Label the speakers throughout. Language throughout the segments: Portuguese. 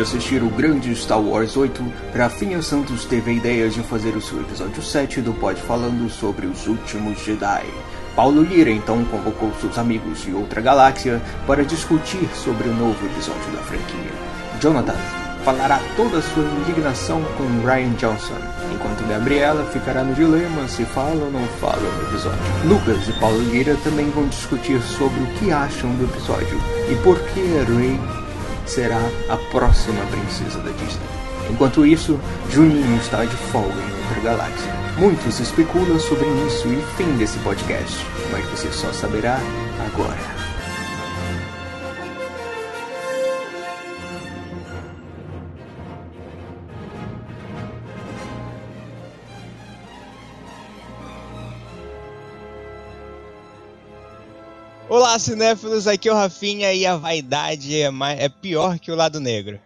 Speaker 1: De assistir o grande Star Wars 8, Rafinha Santos teve a ideia de fazer o seu episódio 7 do Pod falando sobre os últimos Jedi. Paulo Lira então convocou seus amigos de outra galáxia para discutir sobre o novo episódio da franquia. Jonathan falará toda sua indignação com Ryan Johnson, enquanto Gabriela ficará no dilema se fala ou não fala no episódio. Lucas e Paulo Lira também vão discutir sobre o que acham do episódio e por que Rey será a próxima princesa da Disney. Enquanto isso, Juninho está de folga em outra galáxia. Muitos especulam sobre início e fim desse podcast, mas você só saberá agora.
Speaker 2: Olá, cinéfilos, aqui é o Rafinha e a vaidade é, mais, é pior que o lado negro.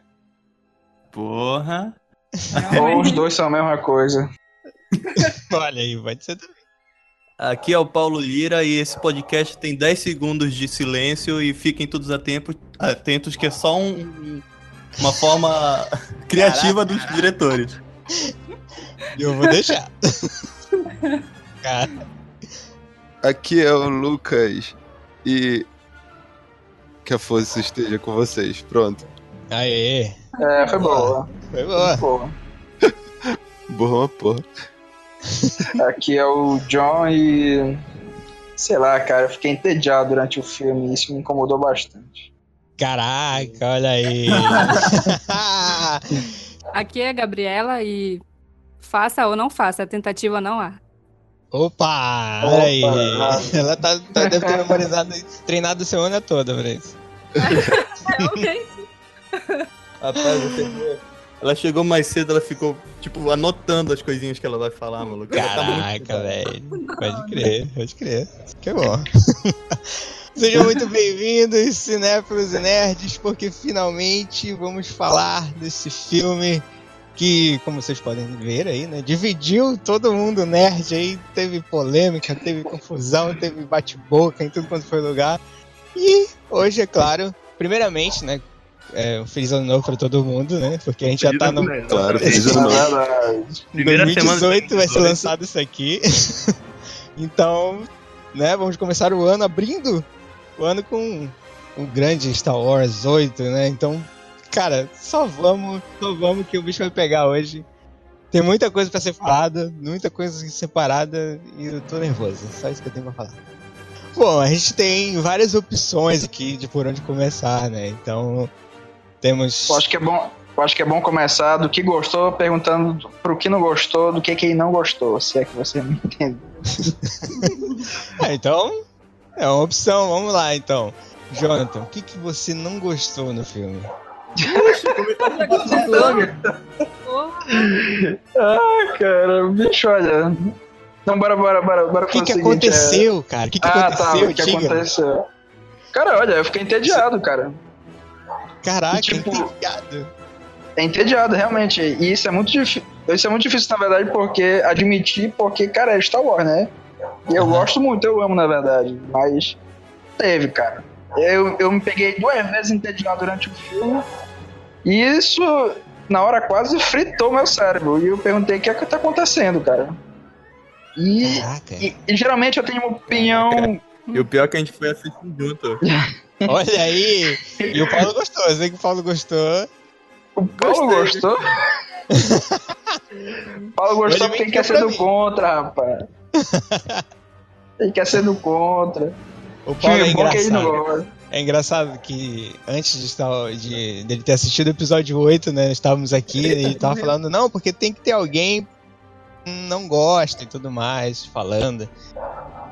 Speaker 3: Porra.
Speaker 4: Ou os dois são a mesma coisa.
Speaker 2: Olha aí, pode ser também.
Speaker 3: Aqui é o Paulo Lira e esse podcast tem 10 segundos de silêncio e fiquem todos atentos, atentos que é só um, uma forma criativa
Speaker 2: Caraca.
Speaker 3: dos diretores.
Speaker 2: Eu vou deixar. Cara,
Speaker 5: Aqui é o Lucas e que a força esteja com vocês. Pronto.
Speaker 2: aê.
Speaker 4: É, foi boa.
Speaker 2: Foi boa.
Speaker 4: Boa.
Speaker 5: Boa, porra.
Speaker 4: Aqui é o John e. Sei lá, cara, eu fiquei entediado durante o filme e isso me incomodou bastante.
Speaker 2: Caraca, olha aí.
Speaker 6: Aqui é a Gabriela e faça ou não faça, a tentativa não há.
Speaker 2: Opa, olha aí.
Speaker 4: Opa.
Speaker 2: Ela tá, tá- deve ter memorizado, treinado a semana toda pra isso.
Speaker 3: Rapaz, você ela chegou mais cedo, ela ficou, tipo, anotando as coisinhas que ela vai falar, maluco. Tá
Speaker 2: Caraca, velho. Pode crer, pode crer. Isso que é bom. Sejam muito bem-vindos, cinéfilos e nerds, porque finalmente vamos falar desse filme que, como vocês podem ver aí, né, dividiu todo mundo nerd aí, teve polêmica, teve confusão, teve bate-boca em tudo quanto foi lugar. E hoje, é claro, primeiramente, né, é, um feliz ano novo pra todo mundo, né, porque a gente já tá no
Speaker 5: Claro, feliz ano novo.
Speaker 3: Primeira semana de
Speaker 2: 2018 vai ser
Speaker 3: 2018.
Speaker 2: lançado isso aqui. então, né, vamos começar o ano abrindo o ano com um grande Star Wars 8, né? Então, cara, só vamos, só vamos que o bicho vai pegar hoje. Tem muita coisa pra ser falada, muita coisa separada e eu tô nervoso. Só isso que eu tenho pra falar. Bom, a gente tem várias opções aqui de por onde começar, né? Então, temos.
Speaker 4: Eu acho que é bom. Eu acho que é bom começar do que gostou, perguntando pro que não gostou, do que quem não gostou, se é que você me entende.
Speaker 2: Ah, então, é uma opção. Vamos lá, então. Jonathan, o que, que você não gostou no filme?
Speaker 4: Ah, cara, bicho, olha. Então bora, bora, bora, bora
Speaker 2: O que,
Speaker 4: fazer
Speaker 2: que
Speaker 4: o seguinte, é-
Speaker 2: aconteceu, cara? O que, que
Speaker 4: ah, tá,
Speaker 2: aconteceu,
Speaker 4: o que
Speaker 2: diga?
Speaker 4: aconteceu. Cara, olha, eu fiquei entediado, cara.
Speaker 2: Caraca,
Speaker 4: Tipo-
Speaker 2: entediado.
Speaker 4: É entediado, realmente. E isso é muito difícil. Isso é muito difícil, na verdade, porque admitir, porque, cara, é Star Wars, né? E eu
Speaker 2: Aham.
Speaker 4: gosto muito, eu amo, na verdade. Mas teve, cara. Eu, eu me peguei duas vezes entediado durante o filme. E isso, na hora, quase fritou meu cérebro. E eu perguntei o que é que tá acontecendo, cara. E, e- e geralmente eu tenho uma opinião.
Speaker 3: E o pior é que a gente foi assistir junto.
Speaker 2: Olha aí. E o Paulo gostou. Eu sei que o Paulo gostou.
Speaker 4: O Paulo
Speaker 3: Gostei.
Speaker 4: gostou? Paulo gostou porque quer ser do
Speaker 2: mim.
Speaker 4: contra, rapaz. Ele quer ser do contra.
Speaker 2: O Paulo é
Speaker 4: Filme bom que ele não gosta.
Speaker 2: É engraçado que antes de estar, de, dele ter assistido o episódio 8, né? Estávamos aqui e ele tava falando, não, porque tem que ter alguém que não gosta e tudo mais, falando.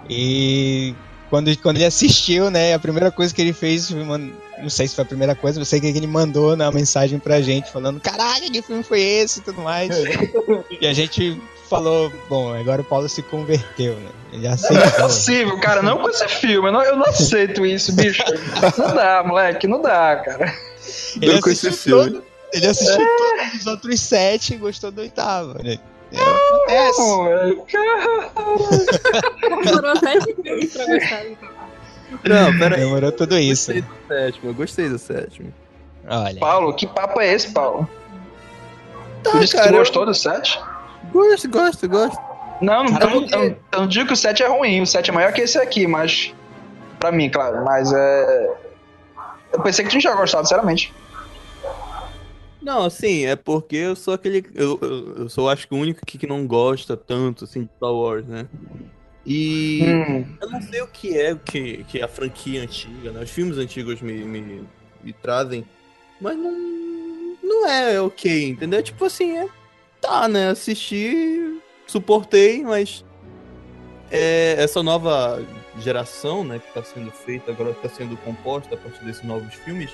Speaker 2: E quando, quando ele assistiu, né, a primeira coisa que ele fez, não sei se foi a primeira coisa, mas sei que ele mandou na mensagem pra gente, falando, caraca, que filme foi esse e tudo mais. e a gente falou, bom, agora o Paulo se converteu, né? Ele
Speaker 4: Não é
Speaker 2: aceitou.
Speaker 4: possível, cara, não com esse filme. Eu não, eu não aceito isso, bicho. Não dá, moleque, não dá, cara.
Speaker 2: Ele
Speaker 5: Não com esse
Speaker 2: assistiu
Speaker 5: filme.
Speaker 2: todo- Ele assistiu todos os outros sete e gostou do oitavo. né? É, acontece.
Speaker 4: Moleque,
Speaker 6: Demorou sete meses pra gostar. então.
Speaker 3: Não, pera aí.
Speaker 2: Demorou tudo isso.
Speaker 3: Gostei do sétimo, eu gostei do sétimo.
Speaker 2: Olha.
Speaker 4: Paulo, que papo é esse, Paulo?
Speaker 3: Tá,
Speaker 4: tu disse que tu
Speaker 3: cara, eu-
Speaker 4: gostou do 7?
Speaker 3: Gosto, gosto, gosto.
Speaker 4: Não, não, eu, eu- eu não digo que o 7 é ruim, o 7 é maior que esse aqui, mas. Pra mim, claro, mas é. Eu pensei que tu não tinha gostado, sinceramente.
Speaker 3: Não, assim, é porque eu sou aquele. Eu, eu, eu sou, acho que, o único que, que não gosta tanto, assim, de Star Wars, né? E
Speaker 4: Hum,
Speaker 3: eu não sei o que é que, que a franquia antiga, né? Os filmes antigos me, me, me trazem, mas não, não é ok, entendeu? Tipo assim, é. Tá, né? Assisti, suportei, mas. É, essa nova geração, né, que tá sendo feita, agora tá sendo composta a partir desses novos filmes,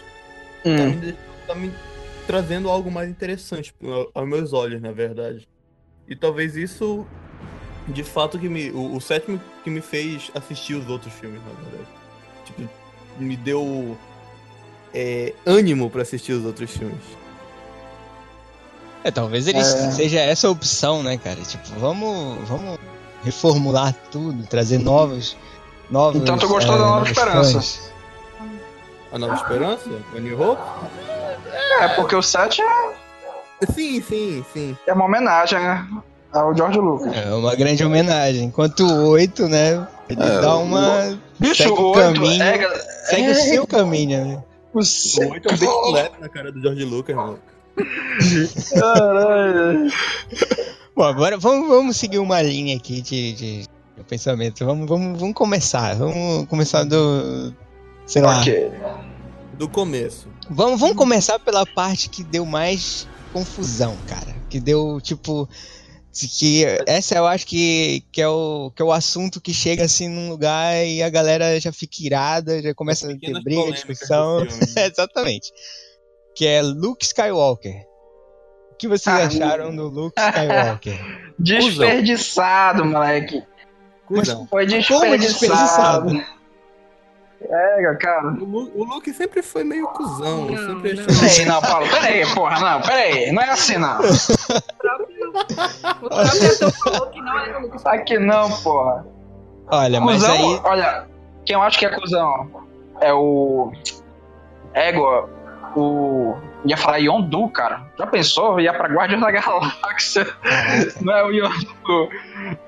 Speaker 3: tá
Speaker 4: hum.
Speaker 3: me, de- tá me trazendo algo mais interessante ao- aos meus olhos, na verdade. E talvez isso, de fato, que me. O, o sétimo que me fez assistir os outros filmes, na verdade. Tipo, me deu é, ânimo pra assistir os outros filmes.
Speaker 2: É, talvez ele
Speaker 4: É.
Speaker 2: seja essa a opção, né, cara? Tipo, vamos, vamos reformular tudo, trazer novos. novos
Speaker 4: Então tu gostou da Nova Esperança?
Speaker 2: fãs.
Speaker 3: A Nova Esperança? A New Hope?
Speaker 4: É, porque o 7 é,
Speaker 3: Sim, sim, sim.
Speaker 4: é uma homenagem né, ao George Lucas.
Speaker 2: É uma grande homenagem. Enquanto o 8, né? Ele
Speaker 5: É,
Speaker 2: dá uma.
Speaker 4: Bicho,
Speaker 2: segue
Speaker 4: o
Speaker 2: o
Speaker 4: 8
Speaker 2: caminho.
Speaker 4: é,
Speaker 2: Segue
Speaker 4: é,
Speaker 2: o seu caminho, né?
Speaker 4: o
Speaker 3: O
Speaker 4: 7
Speaker 3: 8 é um bem leve na cara do George Lucas, mano.
Speaker 4: Caralho.
Speaker 2: Bom, agora vamos, vamos seguir uma linha aqui de, de, de pensamento. Vamos, vamos, vamos começar. Vamos começar do. Sei lá.
Speaker 4: Ok.
Speaker 3: Do começo.
Speaker 2: Vamos, vamos começar pela parte que deu mais confusão, cara. Que deu, tipo. Que essa eu acho que, que, é o, que é o assunto que chega assim num lugar e a galera já fica irada, já começa a ter briga, discussão. Exatamente. Que é Luke Skywalker. O que vocês
Speaker 4: Ah,
Speaker 2: acharam do Luke Skywalker?
Speaker 4: Desperdiçado, moleque.
Speaker 3: Cusão.
Speaker 4: Foi
Speaker 2: Como desperdiçado?
Speaker 4: desperdiçado. É, cara.
Speaker 3: O, Lu- o Luke sempre foi meio cuzão.
Speaker 6: Não,
Speaker 3: sempre
Speaker 6: não.
Speaker 3: achei.
Speaker 4: Peraí, não, Paulo, peraí, porra, não, peraí. Não é assim, não.
Speaker 6: O próprio falou que não era o Lucas.
Speaker 4: Aqui não, porra.
Speaker 2: Olha, mas
Speaker 4: Cusão,
Speaker 2: aí.
Speaker 4: olha, quem eu acho que é cuzão é o. Ego, o. Ia falar Yondu, cara. Já pensou? Ia pra Guardiões da Galáxia. Não é o Yondu.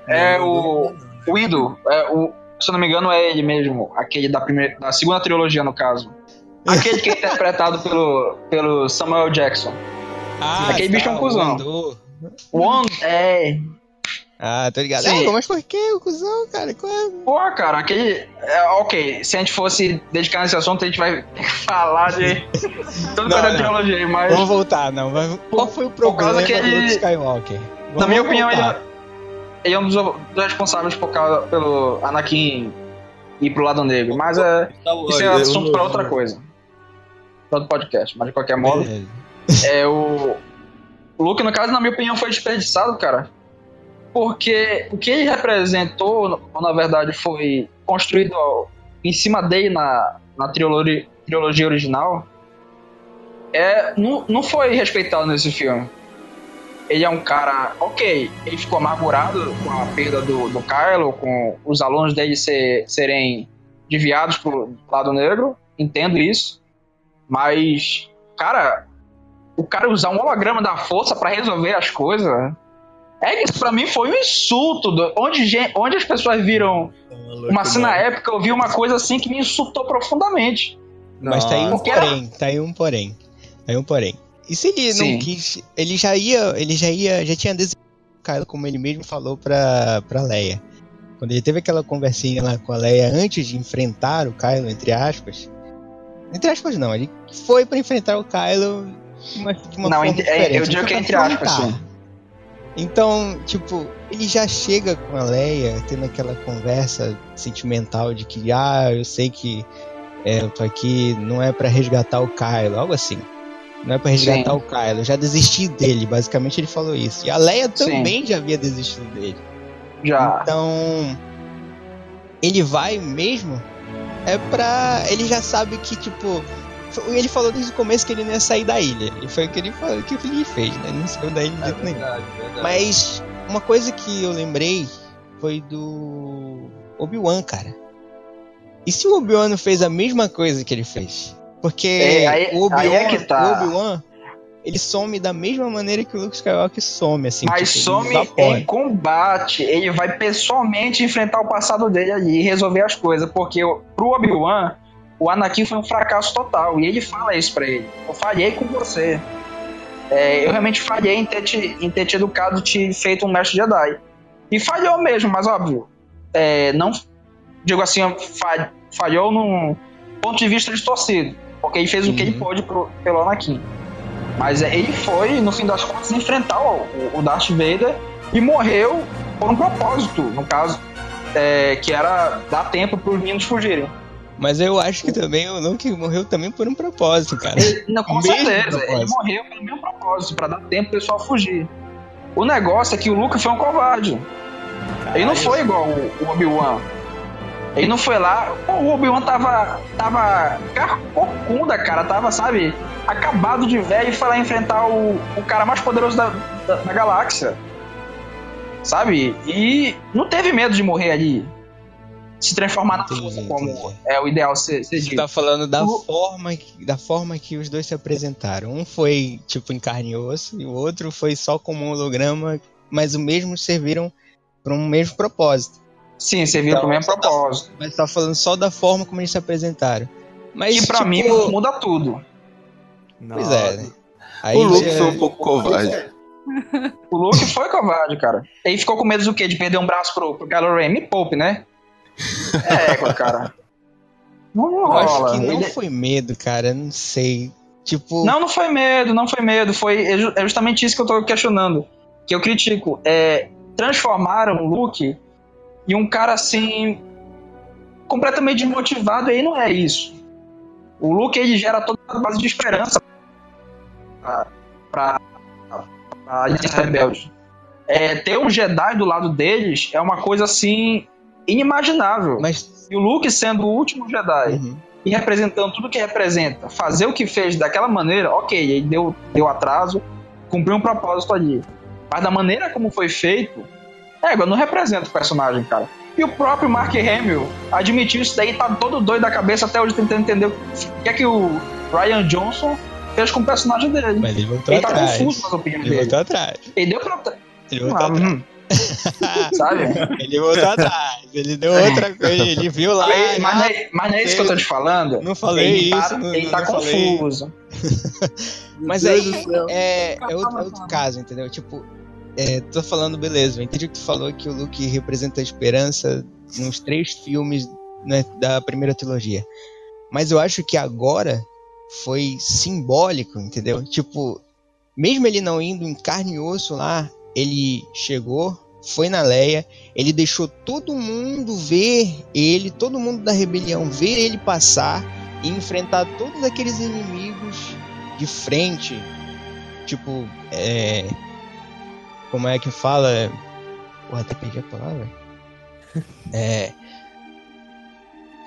Speaker 4: É o. O Indo. É o, se eu não me engano, é ele mesmo. Aquele da, primeira, da segunda trilogia, no caso. Aquele que é interpretado pelo, pelo Samuel Jackson.
Speaker 2: Ah,
Speaker 4: aquele bicho é um
Speaker 2: tá,
Speaker 4: cuzão.
Speaker 2: o
Speaker 4: On, é.
Speaker 2: Ah, tô ligado.
Speaker 4: Sim.
Speaker 2: É, mas por que o cuzão, cara? Qual é?
Speaker 4: Pô, cara, aquele. é, ok, se a gente fosse dedicar nesse assunto, a gente vai ter que falar de.
Speaker 2: Não,
Speaker 4: quanto é
Speaker 2: não.
Speaker 4: trilogia, mas.
Speaker 2: Vamos voltar, não. Mas Qual foi o problema
Speaker 4: que
Speaker 2: do
Speaker 4: ele-
Speaker 2: Luke Skywalker?
Speaker 4: Na
Speaker 2: Vamos
Speaker 4: minha opinião, ele, é um dos, responsáveis por causa, pelo Anakin ir pro lado negro. Mas é, isso é assunto pra outra coisa. Pra outro podcast. Mas de qualquer modo, é o. O Luke, no caso, na minha opinião, foi desperdiçado, cara. Porque o que ele representou, na verdade, foi construído em cima dele na, na trilogia, trilogia original. É, não, não foi respeitado nesse filme. Ele é um cara, ok, ele ficou amargurado com a perda do, do Kylo, com os alunos dele ser, serem desviados pro lado negro, entendo isso. Mas, cara, o cara usar um holograma da força pra resolver as coisas. É que isso pra mim foi um insulto. do- onde, onde as pessoas viram uma cena épica, eu vi uma coisa assim que me insultou profundamente.
Speaker 2: Mas tá aí um porém, tá aí um porém. Tá aí um porém. E se ele
Speaker 4: Sim.
Speaker 2: não quis, ele já ia, ele já ia, já tinha desejado o Kylo, como ele mesmo falou pra, pra Leia. Quando ele teve aquela conversinha lá com a Leia antes de enfrentar o Kylo, entre aspas. Entre aspas não, ele foi pra enfrentar o Kylo de uma, de uma
Speaker 4: Não,
Speaker 2: forma
Speaker 4: é,
Speaker 2: diferente.
Speaker 4: eu digo que é entre aspas, sim.
Speaker 2: Então, tipo, ele já chega com a Leia tendo aquela conversa sentimental de que, ah, eu sei que é, eu tô aqui, não é pra resgatar o Kylo, algo assim. Não é pra resgatar
Speaker 4: Sim.
Speaker 2: o Kylo, eu já desisti dele, basicamente ele falou isso. E a Leia
Speaker 4: Sim.
Speaker 2: também já havia desistido dele.
Speaker 4: Já.
Speaker 2: Então, ele vai mesmo é pra. Ele já sabe que, tipo. Ele falou desde o começo que ele não ia sair da ilha. E foi o que ele, falou, que ele fez, né? Ele não saiu da ilha de jeito nenhum. Mas uma coisa que eu lembrei foi do Obi-Wan, cara. E se o Obi-Wan não fez a mesma coisa que ele fez? Porque
Speaker 4: É, aí-
Speaker 2: o
Speaker 4: é
Speaker 2: Obi-Wan,
Speaker 4: que tá.
Speaker 2: o Obi-Wan, ele some da mesma maneira que o Luke Skywalker some, assim.
Speaker 4: Mas
Speaker 2: tipo,
Speaker 4: some em combate. Ele vai pessoalmente enfrentar o passado dele ali e resolver as coisas. Porque o- pro Obi-Wan, o Anakin foi um fracasso total. E ele fala isso pra ele. Eu falhei com você. É, eu realmente falhei em ter, te, em ter te educado, te feito um mestre Jedi. E falhou mesmo, mas óbvio. é, não. Digo assim, fa- falhou num ponto de vista distorcido. Porque ele fez o que ele
Speaker 2: Uhum.
Speaker 4: pôde pro, pelo Anakin. Mas é, ele foi, no fim das contas, enfrentar o, o Darth Vader e morreu por um propósito, no caso, é, que era dar tempo para os meninos fugirem.
Speaker 2: Mas eu acho que também o Luke morreu também por um propósito, cara.
Speaker 4: Ele, não, com
Speaker 2: Mesmo
Speaker 4: certeza, ele
Speaker 2: propósito.
Speaker 4: morreu pelo mesmo propósito, para dar tempo pro pessoal fugir. O negócio é que o Luke foi um covarde. Ele não foi igual o, o Obi-Wan. Ele não foi lá. O Obi-Wan tava. tava. carcocunda, cara. Tava, sabe? Acabado de velho e foi lá enfrentar o, o cara mais poderoso da, da, da galáxia. Sabe? E não teve medo de morrer ali. Se transformar na
Speaker 2: Entendi,
Speaker 4: força como
Speaker 2: entendi.
Speaker 4: é o ideal ser, ser
Speaker 2: Você
Speaker 4: dito.
Speaker 2: tá falando da
Speaker 4: O-
Speaker 2: forma, que- da forma que os dois se apresentaram. Um foi tipo em carne e osso e o outro foi só como um holograma, mas os mesmos serviram para um mesmo propósito.
Speaker 4: Sim, serviu
Speaker 2: Então,
Speaker 4: pro mesmo
Speaker 2: você tá-
Speaker 4: propósito.
Speaker 2: Mas tá falando só da forma como eles se apresentaram. Mas
Speaker 4: E pra
Speaker 2: tipo,
Speaker 4: mim muda tudo.
Speaker 2: pois é, né? Aí
Speaker 5: O Luke
Speaker 2: já-
Speaker 5: foi um pouco covarde.
Speaker 4: O Luke foi covarde, cara. Ele ficou com medo do quê? De perder um braço pro, pro Kylo Ren. Me poupe, né? É, cara. Não
Speaker 2: eu acho
Speaker 4: rola.
Speaker 2: que não
Speaker 4: Ele-
Speaker 2: foi medo, cara, não sei. Tipo,
Speaker 4: Não, não foi medo, não foi medo. Foi é é justamente isso que eu tô questionando. Que eu critico. É, transformaram o Luke em um cara assim. completamente desmotivado, e aí não é isso. O Luke ele gera toda a base de esperança pra, pra, pra Aliança Rebelde. É, ter um Jedi do lado deles é uma coisa assim. Inimaginável.
Speaker 2: mas
Speaker 4: E o Luke sendo o último Jedi
Speaker 2: Uhum.
Speaker 4: e representando tudo que representa, fazer o que fez daquela maneira, ok, ele deu, deu atraso, cumpriu um propósito ali. Mas da maneira como foi feito, é, não representa o personagem, cara. E o próprio Mark Hamill admitiu isso daí, tá todo doido da cabeça até hoje tentando entender o que é que o Ryan Johnson fez com o personagem dele.
Speaker 2: mas ele voltou
Speaker 4: Ele tá
Speaker 2: atrás.
Speaker 4: confuso nas opiniões
Speaker 2: Ele
Speaker 4: dele.
Speaker 2: voltou atrás.
Speaker 4: Ele deu pra.
Speaker 2: Ele voltou
Speaker 4: Ah,
Speaker 2: atrás.
Speaker 4: hum, sabe?
Speaker 2: Ele voltou atrás. Ele deu outra coisa. Ele viu lá.
Speaker 4: Mas, mas não é, mas não é isso que eu tô te falando.
Speaker 2: Não falei
Speaker 4: ele tá,
Speaker 2: isso, não-
Speaker 4: ele tá confuso.
Speaker 2: Mas aí é, é outro, é outro caso, entendeu? Tipo, é, tô falando, beleza, eu entendi que tu falou que o Luke representa a esperança nos três filmes né, da primeira trilogia. Mas eu acho que agora foi simbólico, entendeu? Tipo, mesmo ele não indo em carne e osso lá, ele chegou, foi na Leia, ele deixou todo mundo ver ele, todo mundo da rebelião ver ele passar e enfrentar todos aqueles inimigos de frente. Tipo, é. Como é que fala? Porra, até perdi a palavra. É.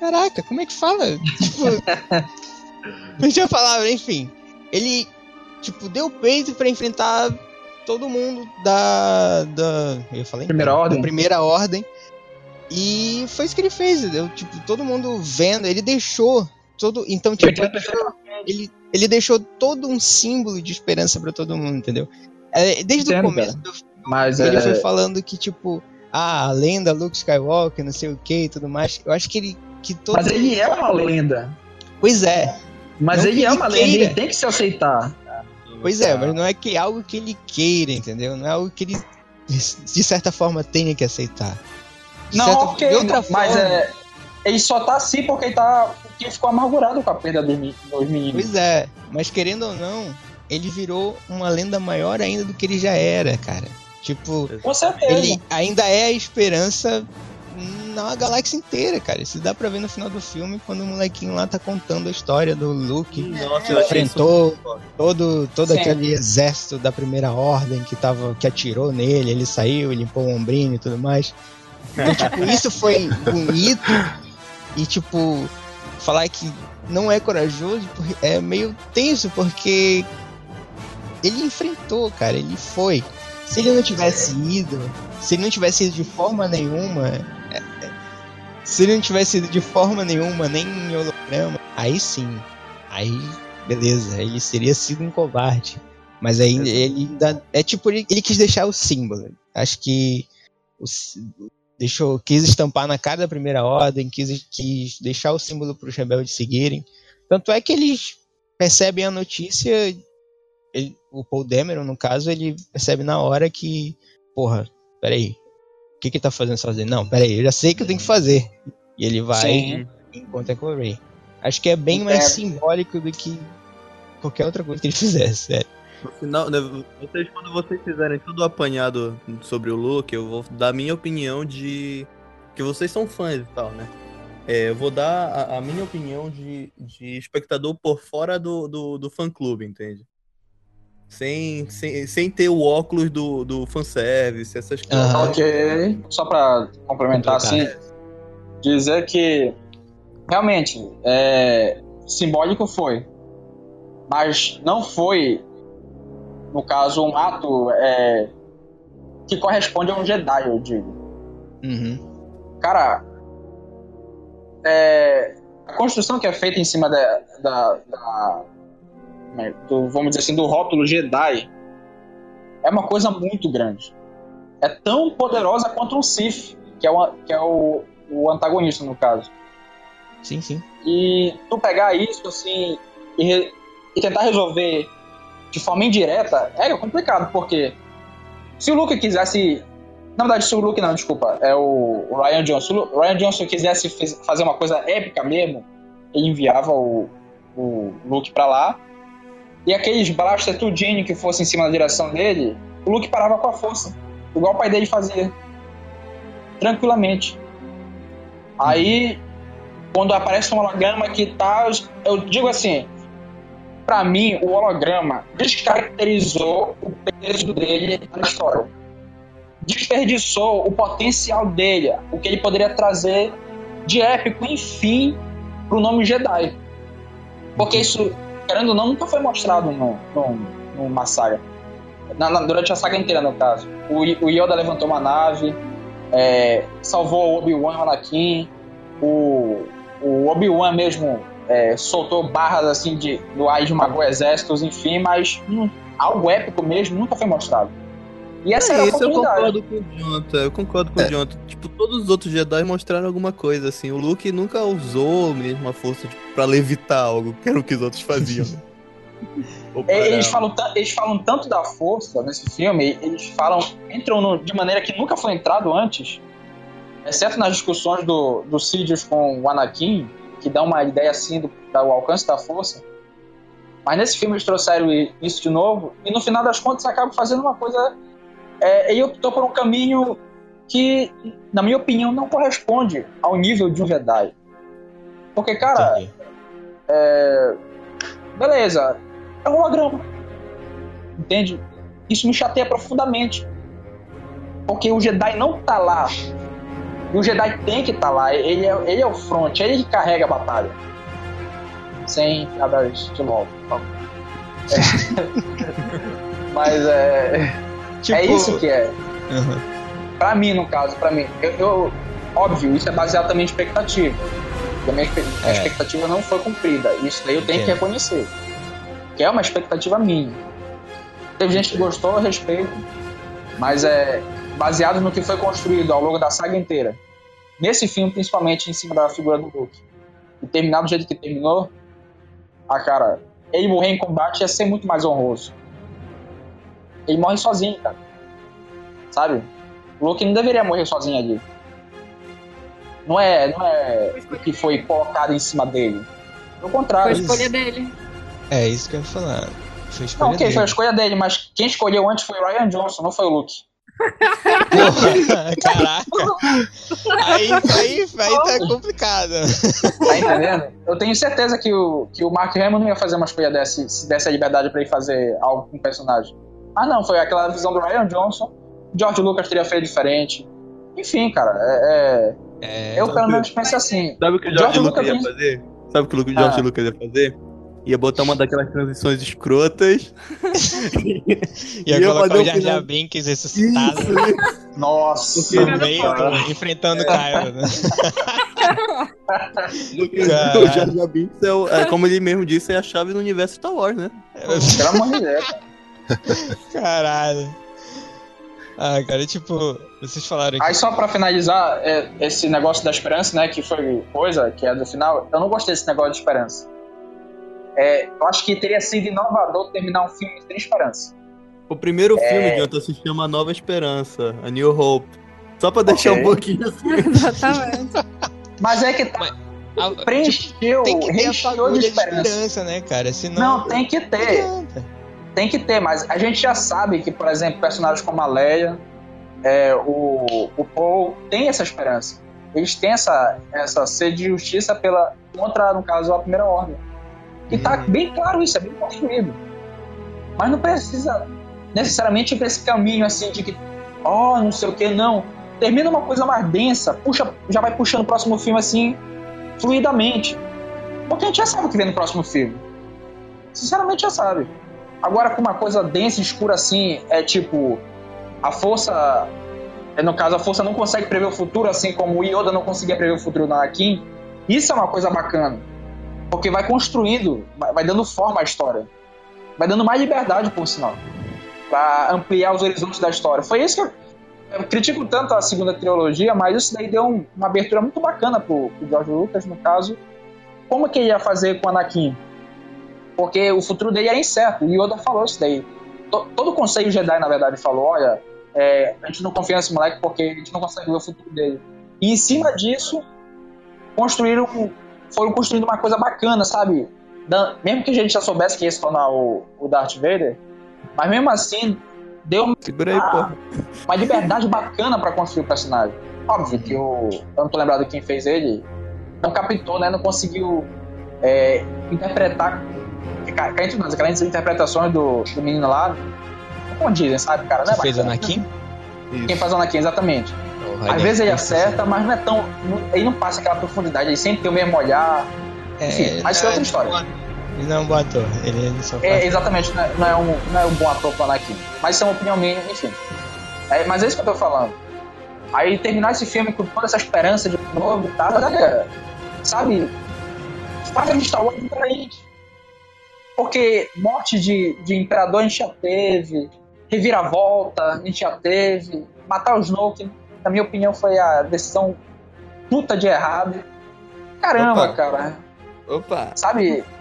Speaker 2: Caraca, como é que fala? Tipo. perdi a palavra, enfim. Ele, tipo, deu peito pra enfrentar todo mundo da. da eu falei?
Speaker 4: Primeira
Speaker 2: Da
Speaker 4: ordem?
Speaker 2: primeira ordem. E foi isso que ele fez, entendeu? Tipo, todo mundo vendo, ele deixou todo. Então, tipo, ele deixou, ele, ele deixou todo um símbolo de esperança pra todo mundo, entendeu? É, desde o
Speaker 4: Entendo,
Speaker 2: começo do
Speaker 4: Mas
Speaker 2: ele
Speaker 4: é,
Speaker 2: foi falando que, tipo, ah, a lenda Luke Skywalker, não sei o que e tudo mais. Eu acho que ele. Que todo...
Speaker 4: mas ele é uma lenda.
Speaker 2: Pois é,
Speaker 4: Mas ele é
Speaker 2: ele
Speaker 4: uma lenda,
Speaker 2: queira.
Speaker 4: ele tem que se aceitar.
Speaker 2: Pois é, mas não é que é algo que ele queira, entendeu? Não é algo que ele, de certa forma, tenha que aceitar. De
Speaker 4: Não,
Speaker 2: certa-
Speaker 4: ok,
Speaker 2: de outra
Speaker 4: mas
Speaker 2: forma,
Speaker 4: é, ele só tá assim porque ele, tá, porque ele ficou amargurado com a perda dos, dos meninos.
Speaker 2: Pois é, mas querendo ou não, ele virou uma lenda maior ainda do que ele já era, cara. Tipo,
Speaker 4: Com certeza.
Speaker 2: ele ainda é a esperança na galáxia inteira, cara. Isso dá pra ver no final do filme quando o molequinho lá tá contando a história do Luke.
Speaker 3: Nossa, isso
Speaker 2: enfrentou todo, todo
Speaker 4: Sim.
Speaker 2: aquele exército da primeira ordem que, tava, que atirou nele, ele saiu, limpou o ombrinho e tudo mais. Então, tipo, isso foi bonito e, tipo, falar que não é corajoso é meio tenso, porque ele enfrentou, cara, ele foi. Se ele não tivesse ido, se ele não tivesse ido de forma nenhuma, se ele não tivesse ido de forma nenhuma, nem em holograma, aí sim, Aí, beleza, ele seria sido um covarde. Mas aí ele ainda. É tipo, ele, ele quis deixar o símbolo. Acho que. O, deixou, quis estampar na cara da primeira ordem, quis, quis deixar o símbolo para os rebeldes seguirem. Tanto é que eles percebem a notícia. Ele, o Paul Dameron, no caso, ele percebe na hora que. Porra, peraí. O que que tá fazendo sozinho? Não, peraí, eu já sei o que eu tenho que fazer. E ele vai
Speaker 4: Sim.
Speaker 2: e encontra com o Ray. Acho que é bem mais
Speaker 4: É.
Speaker 2: simbólico do que qualquer outra coisa que ele fizesse, sério.
Speaker 3: No final, né, vocês, quando vocês fizerem tudo apanhado sobre o Luke, eu vou dar a minha opinião de. Que vocês são fãs e tal, né? É, eu vou dar a, a minha opinião de, de espectador por fora do, do, do fã-clube, entende? Sem, sem, sem ter o óculos do, do fanservice, essas coisas.
Speaker 2: Aham.
Speaker 4: Ok. Só pra complementar assim, dizer que realmente é, simbólico foi, mas não foi, no caso, um ato é, que corresponde a um Jedi, eu digo.
Speaker 2: Uhum.
Speaker 4: Cara, é, a construção que é feita em cima da, da- da- né, do, vamos dizer assim, do rótulo Jedi é uma coisa muito grande. É tão poderosa quanto um Sith, que é, o, que é o, o antagonista no caso.
Speaker 2: Sim, sim.
Speaker 4: E tu pegar isso assim e, re- e tentar resolver de forma indireta é complicado, porque se o Luke quisesse. Na verdade, se o Luke não, desculpa, é o, Ryan Johnson. Se o Ryan Johnson quisesse fazer uma coisa épica mesmo, ele enviava o, o Luke pra lá. E aqueles blaster tudinho que fosse em cima da direção dele, o Luke parava com a força. Igual o pai dele fazia. Tranquilamente. Aí, quando aparece um holograma que tá. Eu digo assim. Pra mim, o holograma descaracterizou o peso dele na história. Desperdiçou o potencial dele, o que ele poderia trazer de épico, enfim, pro nome Jedi. Porque isso, querendo ou não, nunca foi mostrado no, no, numa saga. Na- na- durante a saga inteira, no caso. O, o Yoda levantou uma nave, é, salvou Obi-Wan e Anakin, o, o Obi-Wan mesmo é, soltou barras assim de, do ar de magou exércitos, enfim, mas hum, algo épico mesmo nunca foi mostrado. E essa era a
Speaker 3: É isso, eu concordo com o Jonathan. Eu concordo com o Jonathan. Tipo, todos os outros Jedi mostraram alguma coisa, assim. O Luke nunca usou mesmo a força tipo, pra levitar algo, que era o que os outros faziam.
Speaker 4: É, Eles
Speaker 3: para-
Speaker 4: falam, eles falam tanto da força nesse filme, eles falam, entram no- de maneira que nunca foi entrado antes, exceto nas discussões do, do Sidious com o Anakin, que dá uma ideia assim do, do alcance da força. Mas nesse filme eles trouxeram isso de novo, e no final das contas acabam fazendo uma coisa. É, ele optou por um caminho que, na minha opinião, não corresponde ao nível de um Jedi. Porque, cara,
Speaker 2: Entendi.
Speaker 4: beleza, é um holograma. Entende? Isso me chateia profundamente. Porque o Jedi não tá lá. E o Jedi tem que estar tá lá. Ele é, ele é o front, ele que carrega a batalha. Sem piadas de LOL. favor. É. Mas é.
Speaker 2: Tipo,
Speaker 4: É isso que é.
Speaker 2: Aham.
Speaker 4: Pra mim, no caso, pra mim. Eu, eu- óbvio, isso é baseado também em expectativa. A minha a
Speaker 2: É.
Speaker 4: expectativa não foi cumprida. Isso daí eu tenho que reconhecer. Que é uma expectativa minha. Teve gente que gostou, respeito. Mas é baseado no que foi construído ao longo da saga inteira. Nesse filme, principalmente em cima da figura do Luke. E terminar do jeito que terminou, a cara, ele morrer em combate ia ser muito mais honroso. Ele morre sozinho, cara. Sabe? O Luke não deveria morrer sozinho ali. Não é, não é o que foi colocado em cima dele. Pelo
Speaker 6: Foi a
Speaker 4: contrário.
Speaker 6: escolha dele.
Speaker 2: É isso que eu ia falar. Foi a escolha
Speaker 4: Não, ok,
Speaker 2: dele.
Speaker 4: foi a escolha dele, mas quem escolheu antes foi o Ryan Johnson, não foi o Luke.
Speaker 2: Porra, caraca. Aí, aí, aí tá complicado.
Speaker 4: Tá entendendo? Eu tenho certeza que o, que o Mark Hamill não ia fazer uma escolha dessa se desse a liberdade pra ele fazer algo com o personagem. Ah, não, foi aquela visão do Ryan Johnson. George Lucas teria feito diferente. Enfim, cara, é,
Speaker 2: É,
Speaker 4: é- eu pelo menos penso assim.
Speaker 3: Sabe o que o
Speaker 4: George
Speaker 3: George Lucas ia fazer? Sabe o que o
Speaker 4: Ah.
Speaker 3: George Lucas ia fazer? Ia botar uma daquelas transições escrotas.
Speaker 2: Ia
Speaker 3: Ia
Speaker 2: colocar
Speaker 3: fazer
Speaker 2: o Jar Jar Binks ressuscitado
Speaker 4: Nossa,
Speaker 3: Porque-
Speaker 2: no meio, do- enfrentando o Kylo, né?
Speaker 3: O Jar Jar Binks é, o- é, como ele mesmo disse, é a chave do universo Star Wars, né?
Speaker 4: pelo amor de Deus.
Speaker 2: Caralho. Ah, cara, tipo, vocês falaram
Speaker 4: Aí
Speaker 2: que.
Speaker 4: só pra finalizar, é, esse negócio da esperança, né, que foi coisa, que é do final, eu não gostei desse negócio de esperança. É, eu acho que teria sido inovador terminar um filme sem esperança.
Speaker 3: O primeiro
Speaker 4: É.
Speaker 3: filme, Jonathan, se chama Nova Esperança, A New Hope. Só pra deixar
Speaker 4: Ok.
Speaker 3: um pouquinho assim.
Speaker 6: Exatamente.
Speaker 4: Mas é que tá,
Speaker 2: tipo,
Speaker 4: preencheu,
Speaker 2: tem que ter a
Speaker 4: de esperança.
Speaker 2: esperança, né, cara? Senão.
Speaker 4: Não, tem que
Speaker 2: não
Speaker 4: ter.
Speaker 2: adianta.
Speaker 4: Tem que ter, mas a gente já sabe que, por exemplo, personagens como a Leia, é, o, o Paul, tem essa esperança. Eles têm essa, essa sede de justiça pela, contra, no caso, a Primeira Ordem. E tá
Speaker 2: Uhum.
Speaker 4: bem claro isso, é bem construído. Mas não precisa necessariamente ir pra esse caminho assim de que, ó, não sei o que, não. Termina uma coisa mais densa, puxa, já vai puxando o próximo filme assim, fluidamente. Porque a gente já sabe o que vem no próximo filme. Sinceramente já sabe. Agora com uma coisa densa e escura assim, é tipo. A força. é, No caso, a força não consegue prever o futuro, assim como o Yoda não conseguia prever o futuro na Anakin. Isso é uma coisa bacana. Porque vai construindo, vai dando forma à história. Vai dando mais liberdade, por sinal. Pra ampliar os horizontes da história. Foi isso que eu, eu critico tanto a segunda trilogia, mas isso daí deu um- uma abertura muito bacana pro, pro George Lucas, no caso. Como que ele ia fazer com o Anakin? Porque o futuro dele era incerto. E Yoda falou isso daí. To- todo o Conselho Jedi, na verdade, falou: olha, é, a gente não confia nesse moleque porque a gente não consegue ver o futuro dele. E em cima disso, construíram, foram construindo uma coisa bacana, sabe? Dan- mesmo que a gente já soubesse que ia se tornar o, o Darth Vader, mas mesmo assim, deu
Speaker 3: Segura aí,
Speaker 4: uma liberdade bacana pra construir o personagem. Óbvio que o. Eu não tô lembrado quem fez ele. Não captou, né? Não conseguiu é, interpretar. Cá cá entre nós, aquelas interpretações do, do menino lá. Não condizem, sabe, cara? Não é
Speaker 2: Você fez. Anakin?
Speaker 4: Quem faz o Anakin, exatamente. Às vezes ele acerta, mas não é tão. não- ele não passa aquela profundidade, ele sempre tem o mesmo olhar. Enfim, mas isso é outra história.
Speaker 2: Ele não é um bom ator, ele ele só faz.
Speaker 4: É, exatamente, não é, não é um, não é um bom ator pro Anakin. Mas isso é uma opinião minha, enfim. É, mas é isso que eu tô falando. Aí terminar esse filme com toda essa esperança de novo e tal, né, sabe? Faz a Star Wars diferente. Porque morte de, de imperador a gente já teve, reviravolta a gente já teve, matar o Snoke, na minha opinião, foi a decisão puta de errado. Caramba,
Speaker 3: Opa.
Speaker 4: cara
Speaker 3: Opa.
Speaker 4: sabe?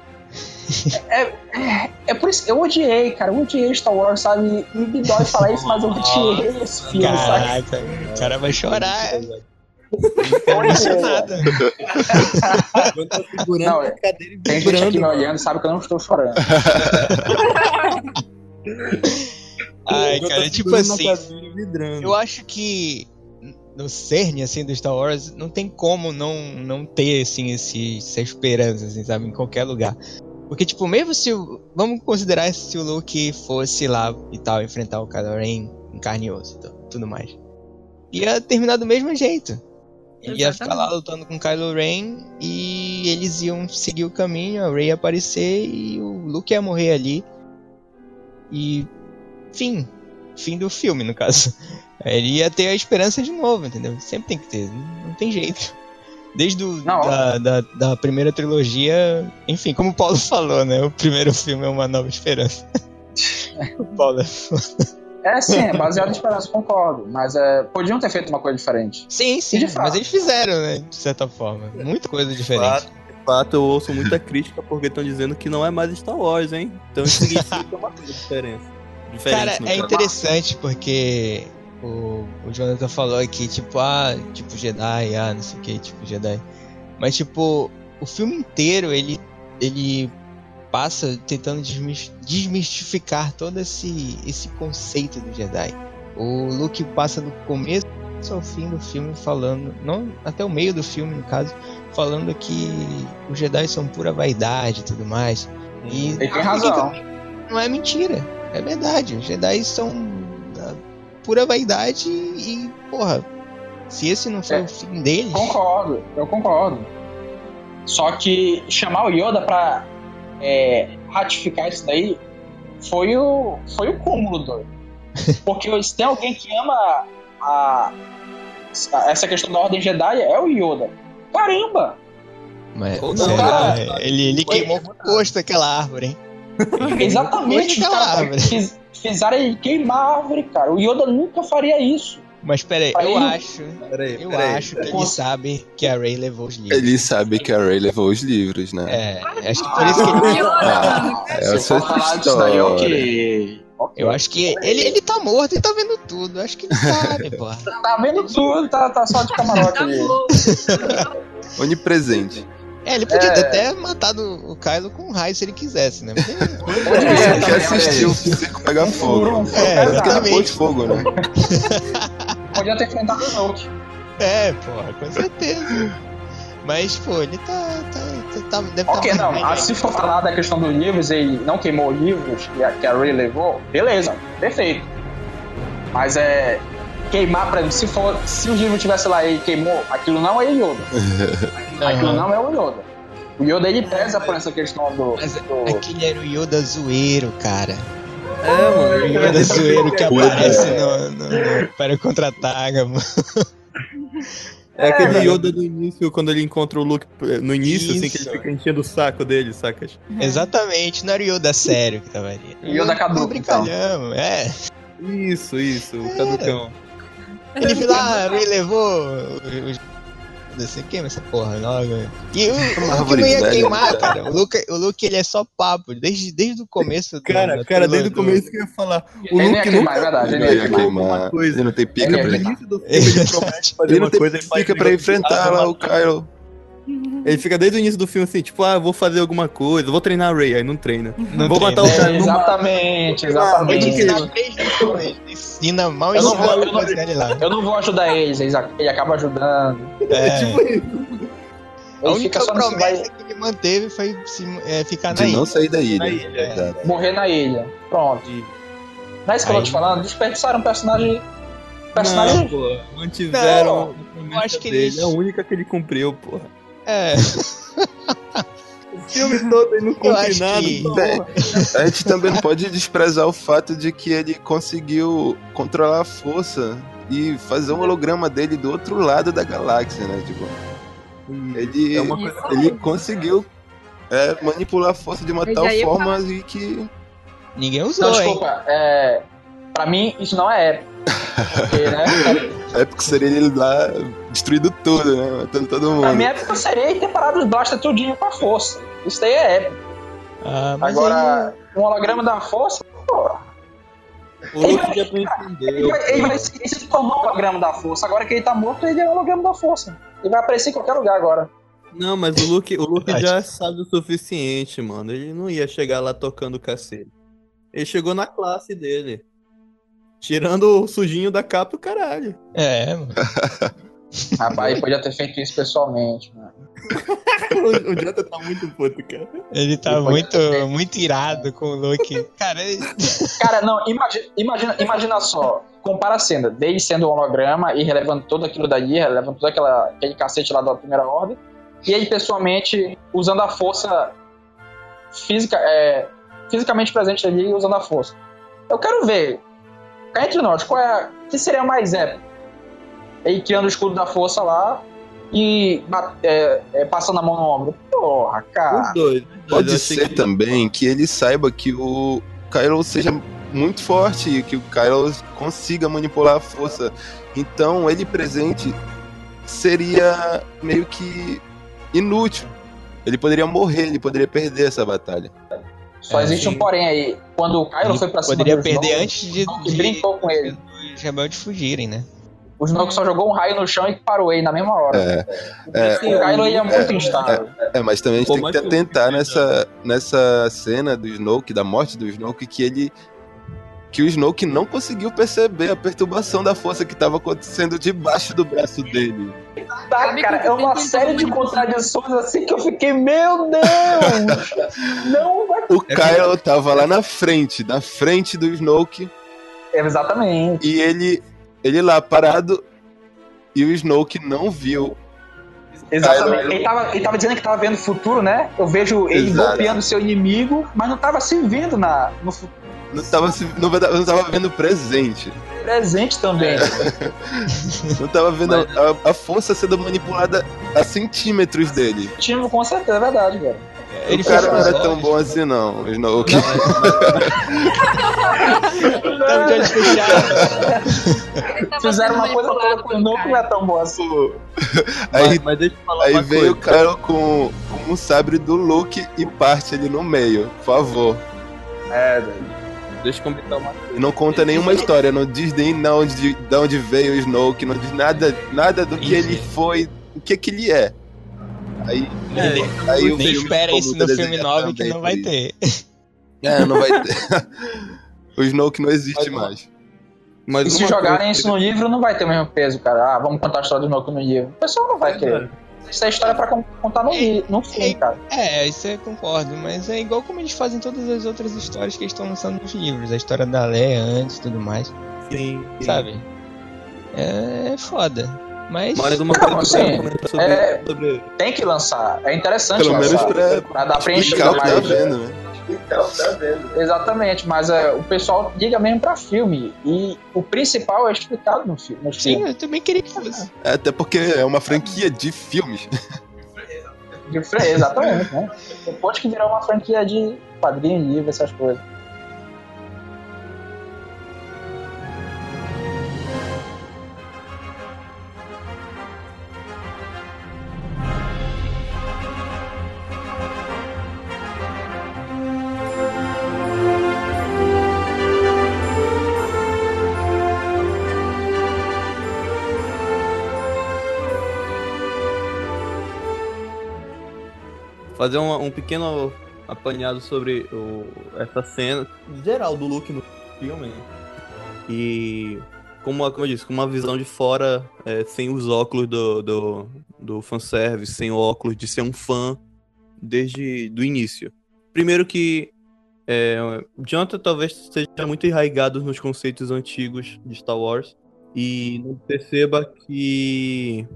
Speaker 4: É, é, é por isso eu odiei, cara. Eu odiei Star Wars, sabe? E me dói falar isso, mas eu odiei esse filme, sabe?
Speaker 2: Caraca, o cara vai chorar.
Speaker 4: Eu odiei.
Speaker 2: Emocionado.
Speaker 3: Eu tô segurando
Speaker 4: Não,
Speaker 3: a cadeira e
Speaker 4: Tem gente aqui me olhando, sabe que eu não estou chorando.
Speaker 2: Ai,
Speaker 3: Eu
Speaker 2: cara, tipo
Speaker 3: segurando a
Speaker 2: assim, eu acho que no cerne, assim, do Star Wars, não tem como não, não ter, assim, esse, essa esperança, assim, sabe, em qualquer lugar. Porque, tipo, mesmo se o... Vamos considerar se o Luke fosse lá e tal, enfrentar o Kylo Ren em carne e osso e tudo mais. Ia terminar do mesmo jeito. Ele ia ficar lá lutando com Kylo Ren e eles iam seguir o caminho, a Rey ia aparecer e o Luke ia morrer ali. E fim. Fim do filme, no caso. Ele ia ter a esperança de novo, entendeu? Sempre tem que ter, não, tem jeito. Desde o, da, da, da primeira trilogia, enfim, como o Paulo falou, né? O primeiro filme é uma nova esperança. o Paulo é
Speaker 4: É sim, é baseado em esperança, concordo. Mas é, podiam ter feito uma coisa diferente.
Speaker 2: Sim, sim,
Speaker 4: de fato.
Speaker 2: mas eles fizeram, né? De certa forma. Muita coisa diferente.
Speaker 3: fato, de fato, eu ouço muita crítica porque estão dizendo que não é mais Star Wars, hein? Então isso significa uma coisa diferença. Diferente,
Speaker 2: Cara, é
Speaker 3: caso.
Speaker 2: interessante porque o, o Jonathan falou aqui, tipo, ah, tipo Jedi, ah, não sei o que, tipo Jedi. Mas, tipo, o filme inteiro ele, ele passa tentando desmis- desmistificar todo esse, esse conceito do Jedi. O Luke passa do começo ao fim do filme falando, não até o meio do filme, no caso, falando que os Jedi são pura vaidade e tudo mais. E
Speaker 4: Ele tem razão.
Speaker 2: não é mentira, é verdade. Os Jedi são da pura vaidade e, porra, se esse não for
Speaker 4: É.
Speaker 2: o fim deles,
Speaker 4: Concordo, eu concordo. Só que chamar o Yoda pra é, ratificar isso daí foi o, foi o cúmulo, doido. Porque se tem alguém que ama a, a- essa questão da Ordem Jedi, é o Yoda. Caramba!
Speaker 2: Mas,
Speaker 4: não, cara.
Speaker 2: ele, ele queimou com gosto aquela árvore, hein?
Speaker 4: Exatamente,
Speaker 2: Aquela
Speaker 4: cara.
Speaker 2: árvore.
Speaker 4: Fiz, fizeram ele queimar a árvore, cara. O Yoda nunca faria isso.
Speaker 2: Mas peraí, eu
Speaker 4: ele-
Speaker 2: acho.
Speaker 3: Peraí,
Speaker 2: Eu
Speaker 3: peraí.
Speaker 2: acho que ele sabe que a Ray levou os livros.
Speaker 5: Ele sabe que a Ray levou os livros, né?
Speaker 2: É, acho que por isso que ele.
Speaker 5: Ah, essa
Speaker 4: for
Speaker 5: é
Speaker 4: falar
Speaker 5: a
Speaker 4: disso daí,
Speaker 5: história.
Speaker 4: ok.
Speaker 2: Eu acho que ele, ele tá morto e tá vendo tudo. Eu acho que ele sabe, pô.
Speaker 4: Tá vendo tudo, tá, tá só de camarote
Speaker 6: Tá.
Speaker 5: Onipresente.
Speaker 2: É, ele podia
Speaker 4: É.
Speaker 2: ter até matado o Kylo com um raio se ele quisesse, né? Porque-
Speaker 4: É,
Speaker 5: Você que
Speaker 4: também,
Speaker 5: assistiu o circo pegar fogo.
Speaker 2: É.
Speaker 5: Porque
Speaker 2: exatamente.
Speaker 5: depois de fogo, né?
Speaker 4: Podia ter enfrentado o Snoke.
Speaker 2: É, pô, com certeza. Mas, pô, ele tá. tá, tá, tá deve
Speaker 4: Ok,
Speaker 2: tá
Speaker 4: não. ah, se for falar da questão dos livros e não queimou os livros que a, que a Ray levou, beleza, perfeito. Mas é. Queimar, pra se for. Se o livro tivesse lá e queimou, aquilo não é Yoda. Aquilo
Speaker 2: Aham.
Speaker 4: não é o Yoda. O Yoda ele pesa por essa questão do.
Speaker 2: Mas
Speaker 4: do-
Speaker 2: aquele era o Yoda zoeiro, cara.
Speaker 3: É,
Speaker 2: O
Speaker 3: mano.
Speaker 2: Yoda zoeiro que aparece no, no, no para o contra-ataca, mano.
Speaker 3: É aquele
Speaker 4: velho.
Speaker 3: Yoda do início, quando ele encontra o Luke no início, assim, que ele
Speaker 2: Isso.
Speaker 3: fica enchendo o saco dele, sacas?
Speaker 2: Exatamente, não era o Yoda sério que tava ali.
Speaker 4: Yoda caduco,
Speaker 2: brincalhão, é.
Speaker 3: Isso, isso, o caducão.
Speaker 2: Ele viu lá, Ray levou Assim, queima essa porra logo. E o, o Luke não ia queimar,
Speaker 5: né?
Speaker 2: cara. O Luke, o Luke ele é só papo, desde, desde o começo. do-
Speaker 3: Cara,
Speaker 2: da
Speaker 3: cara, desde o
Speaker 2: do-
Speaker 3: começo que eu ia falar. O
Speaker 4: Ele não ia
Speaker 3: Luke
Speaker 4: queimar,
Speaker 3: nunca
Speaker 4: é verdade. Ele
Speaker 5: Ele
Speaker 4: não ia
Speaker 5: ia
Speaker 4: queimar.
Speaker 5: queimar.
Speaker 3: coisa.
Speaker 5: Ele não tem pica
Speaker 4: Ele
Speaker 5: pra
Speaker 4: ia
Speaker 3: No
Speaker 5: ele.
Speaker 3: do ele
Speaker 5: Ele não tem pica pra enfrentar
Speaker 3: ah,
Speaker 5: lá o Kylo.
Speaker 3: Ele fica desde o início do filme assim, tipo, ah, vou fazer alguma coisa, vou treinar a Ray, aí não treina.
Speaker 2: Não
Speaker 3: vou
Speaker 2: tem,
Speaker 3: matar o cara
Speaker 4: É,
Speaker 3: no mar.
Speaker 4: exatamente,
Speaker 2: Ele
Speaker 4: exatamente.
Speaker 2: ensina mal
Speaker 4: Eu não vou- eu não-
Speaker 2: fazer ele lá.
Speaker 4: Eu não vou ajudar eles, ele acaba ajudando.
Speaker 2: É,
Speaker 3: Tipo isso.
Speaker 2: a
Speaker 4: Ele
Speaker 2: única
Speaker 4: fica só nesse
Speaker 2: promessa
Speaker 4: vai
Speaker 2: que ele manteve foi se, é, ficar na
Speaker 5: De não
Speaker 2: ilha.
Speaker 5: sair da ilha.
Speaker 3: Na ilha, é.
Speaker 4: Morrer na ilha. Pronto.
Speaker 3: E-
Speaker 4: Não é isso que eu tô
Speaker 2: Aí-
Speaker 4: te falando? Desperdiçaram um personagem. Personagem.
Speaker 3: Não, pô, mantiveram a promessa
Speaker 2: eu acho que
Speaker 3: dele,
Speaker 2: eles-
Speaker 3: é a única que ele cumpriu, porra.
Speaker 2: É,
Speaker 3: O filme todo ele não cumpre nada.
Speaker 2: que-
Speaker 3: porra.
Speaker 5: A gente também não pode desprezar o fato de que ele conseguiu controlar a força e fazer um holograma dele do outro lado da galáxia, né? Tipo, ele,
Speaker 3: É uma coisa
Speaker 5: ele conseguiu é, manipular a força de uma
Speaker 6: Mas
Speaker 5: tal
Speaker 6: aí
Speaker 5: forma e que.
Speaker 2: ninguém
Speaker 4: Não,
Speaker 2: usou, hein?
Speaker 4: desculpa. É, pra mim, isso não é épico. Porque, né?
Speaker 5: É porque seria ele lá destruído tudo, né? Matando todo mundo.
Speaker 4: Pra mim, épico seria ter parado os blaster tudinho com a força. Isso daí é épico.
Speaker 2: Ah, mas
Speaker 4: Agora, um holograma da força, pô.
Speaker 3: O Luke já
Speaker 4: Ele
Speaker 3: entendeu.
Speaker 4: vai, ele vai se ele tornou um holograma da força. Agora que ele tá morto, ele é um holograma da força. Ele vai aparecer em qualquer lugar agora.
Speaker 3: Não, mas o Luke, o Luke já sabe o suficiente, mano. Ele não ia chegar lá tocando cacete. Ele chegou na classe dele. Tirando o sujinho da capa o caralho.
Speaker 2: É, mano.
Speaker 4: Rapaz, ele podia ter feito isso pessoalmente, mano.
Speaker 3: o, o Jota tá muito puto, cara.
Speaker 2: Ele tá
Speaker 4: Depois
Speaker 2: muito, muito irado com o Luke. Cara, ele-
Speaker 4: Cara, não, imagina, imagina, imagina só. Compara a cena dele sendo um holograma e relevando tudo aquilo daí, relevando todo aquela, aquele cacete lá da primeira ordem. E ele pessoalmente usando a força física, é, fisicamente presente ali e usando a força. Eu quero ver. Entre nós, qual é. a- O que seria mais épico? Ele tirando o escudo da força lá e é, é, passando a mão no ombro. Porra, cara.
Speaker 3: Os dois. os dois.
Speaker 5: Pode ser
Speaker 3: que-
Speaker 5: também que ele saiba que o Kylo seja muito forte e que o Kylo consiga manipular a força. Então, ele presente seria meio que inútil. Ele poderia morrer, ele poderia perder essa batalha.
Speaker 4: Só
Speaker 2: É,
Speaker 4: existe
Speaker 3: sim.
Speaker 4: um porém aí. Quando o Kylo
Speaker 2: ele
Speaker 4: foi pra cima
Speaker 2: poderia
Speaker 4: do
Speaker 2: perder
Speaker 4: Snoke,
Speaker 2: antes de,
Speaker 4: Snoke
Speaker 2: de,
Speaker 4: brincou com ele.
Speaker 2: os rebeldes fugirem, né?
Speaker 4: O Snoke só jogou um raio no chão e parou ele na mesma hora.
Speaker 5: É, é,
Speaker 4: o Kylo ia muito
Speaker 5: é,
Speaker 4: instável.
Speaker 5: é, mas também a gente
Speaker 3: Pô,
Speaker 5: tem que atentar nessa, nessa cena do Snoke, da morte do Snoke, que ele. Que o Snoke não conseguiu perceber a perturbação da força que estava acontecendo debaixo do braço dele.
Speaker 4: Tá, cara, é uma série de contradições assim que eu fiquei, meu Deus! não vai.
Speaker 5: O Kylo tava lá na frente, na frente do Snoke,
Speaker 4: Exatamente.
Speaker 5: e ele, ele lá parado, e o Snoke não viu
Speaker 4: Exatamente. Ele tava, ele tava dizendo que tava vendo o futuro, né? Eu vejo ele
Speaker 5: Exato.
Speaker 4: golpeando seu inimigo, mas não tava se vendo na, no futuro
Speaker 5: Não tava, se- não, não tava vendo presente.
Speaker 4: presente também.
Speaker 5: Não tava vendo a, a força sendo manipulada a centímetros dele.
Speaker 4: Time, com certeza, é verdade, velho.
Speaker 2: Ele
Speaker 5: o cara não era tão bom assim, não. O Snoke.
Speaker 2: Tava de olhos fechados.
Speaker 6: Ele tava
Speaker 4: Fizeram uma coisa toda com o Snoke
Speaker 6: cara.
Speaker 4: não é tão bom assim.
Speaker 5: Aí,
Speaker 3: mas, mas deixa eu falar
Speaker 5: aí
Speaker 3: uma
Speaker 5: veio o cara com, com um sabre do Luke e parte ali no meio. Por favor.
Speaker 4: É, velho.
Speaker 3: Deixa eu comentar uma coisa.
Speaker 5: E não conta nenhuma história, não diz nem de onde, de onde veio o Snoke, não diz nada, nada do que
Speaker 2: Isso.
Speaker 5: ele foi, o que que ele é. Aí,
Speaker 2: Nem-
Speaker 5: aí o
Speaker 2: Nem
Speaker 5: filme
Speaker 2: espera isso no filme
Speaker 5: desenhado
Speaker 2: 9 que não vai ter.
Speaker 5: É, não vai ter. o Snoke não existe
Speaker 3: Mas-
Speaker 5: mais.
Speaker 3: Mas
Speaker 4: E se jogarem
Speaker 3: coisa
Speaker 4: isso no livro, não vai ter o mesmo peso, cara. Ah, vamos contar a história do Snoke no livro. O pessoal não vai querer. Isso é história pra con- contar no, li- no filme, cara.
Speaker 2: É, isso eu concordo, mas é igual como eles fazem todas as outras histórias que eles estão lançando nos livros. A história da Leia antes e tudo mais,
Speaker 3: Sim,
Speaker 2: sabe? É foda. Mas.
Speaker 3: Mais uma coisa que eu
Speaker 4: assim,
Speaker 3: comentar sobre,
Speaker 4: é-
Speaker 3: sobre-
Speaker 4: Tem que lançar. É interessante
Speaker 5: Pelo menos
Speaker 4: lançar.
Speaker 5: pra
Speaker 4: pra dar preenchida
Speaker 5: explicar o que tá vendo?
Speaker 4: Exatamente, mas é, o pessoal liga mesmo pra filme. E o principal é explicado no filme. No
Speaker 2: Sim,
Speaker 4: filme.
Speaker 2: eu também queria que fosse.
Speaker 5: É, Até porque é uma franquia de filmes.
Speaker 4: De Exatamente, né? Depois que virou uma franquia de quadrinho, livro, essas coisas.
Speaker 3: Fazer um, pequeno apanhado sobre o- essa cena geral do Luke no filme. né? E como, como eu disse, com uma visão de fora, é, sem os óculos do, do, do fanservice, sem o óculos de ser um fã desde do início. Primeiro que é, Jonathan talvez seja muito enraigado nos conceitos antigos de Star Wars e não perceba que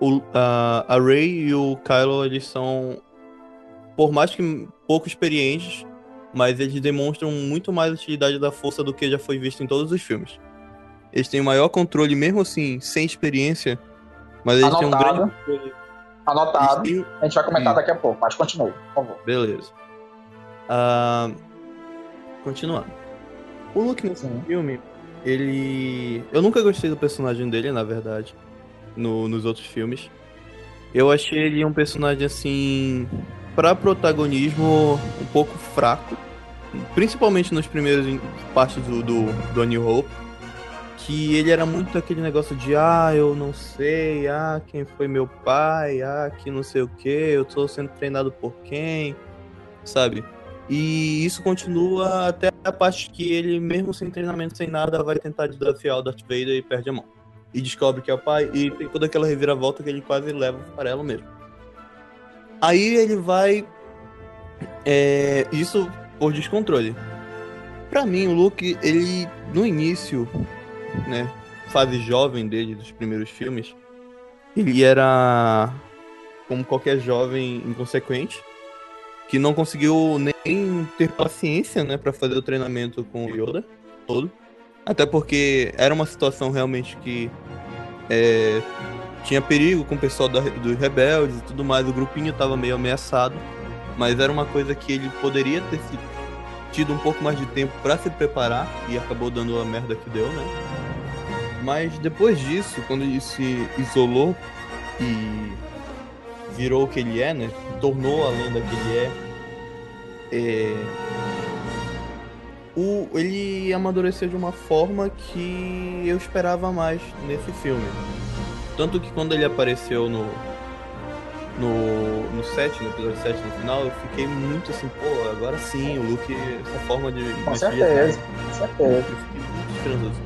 Speaker 3: o, a, a Rey e o Kylo eles são por mais que pouco experientes, mas eles demonstram muito mais utilidade da força do que já foi visto em todos os filmes. Eles têm maior controle, mesmo assim, sem experiência, mas eles têm um
Speaker 4: Anotado.
Speaker 3: grande controle.
Speaker 4: Anotado.
Speaker 3: Têm-
Speaker 4: A gente vai comentar
Speaker 3: Sim.
Speaker 4: daqui a pouco, mas continue, por favor.
Speaker 3: Beleza. Ah, continuando. O Luke nesse
Speaker 4: Sim.
Speaker 3: filme, ele. Eu nunca gostei do personagem dele, na verdade. No, nos outros filmes. Eu achei ele um personagem assim. Pra protagonismo, um pouco fraco. Principalmente nos primeiros partes do, do, do New Hope. Que ele era muito aquele negócio de ah, eu não sei, ah, quem foi meu pai, ah, que não sei o que, eu tô sendo treinado por quem, sabe? E isso continua até a parte que ele, mesmo sem treinamento, sem nada, vai tentar desafiar o Darth Vader e perde a mão. E descobre que é o pai, e tem toda aquela reviravolta que ele quase leva o farelo mesmo. Aí ele vai. é, isso por descontrole. Pra mim, o Luke, ele, no início, né, fase jovem dele, dos primeiros filmes, ele era como qualquer jovem inconsequente, que não conseguiu nem ter paciência, né, para fazer o treinamento com o Yoda todo. Até porque era uma situação realmente que é, tinha perigo com o pessoal da, dos rebeldes e tudo mais. O grupinho tava meio ameaçado, mas era uma coisa que ele poderia ter se, tido um pouco mais de tempo para se preparar e acabou dando a merda que deu, né? Mas depois disso, quando ele se isolou e virou o que ele é, né? Tornou a lenda que ele é. é, o, ele amadureceu de uma forma que eu esperava mais nesse filme. Tanto que quando ele apareceu no. No, no 7, no episódio 7 no final, eu fiquei muito assim, pô, agora sim, o Luke, essa forma de.
Speaker 4: Com certeza, com certeza.
Speaker 3: eu fiquei muito esperançoso.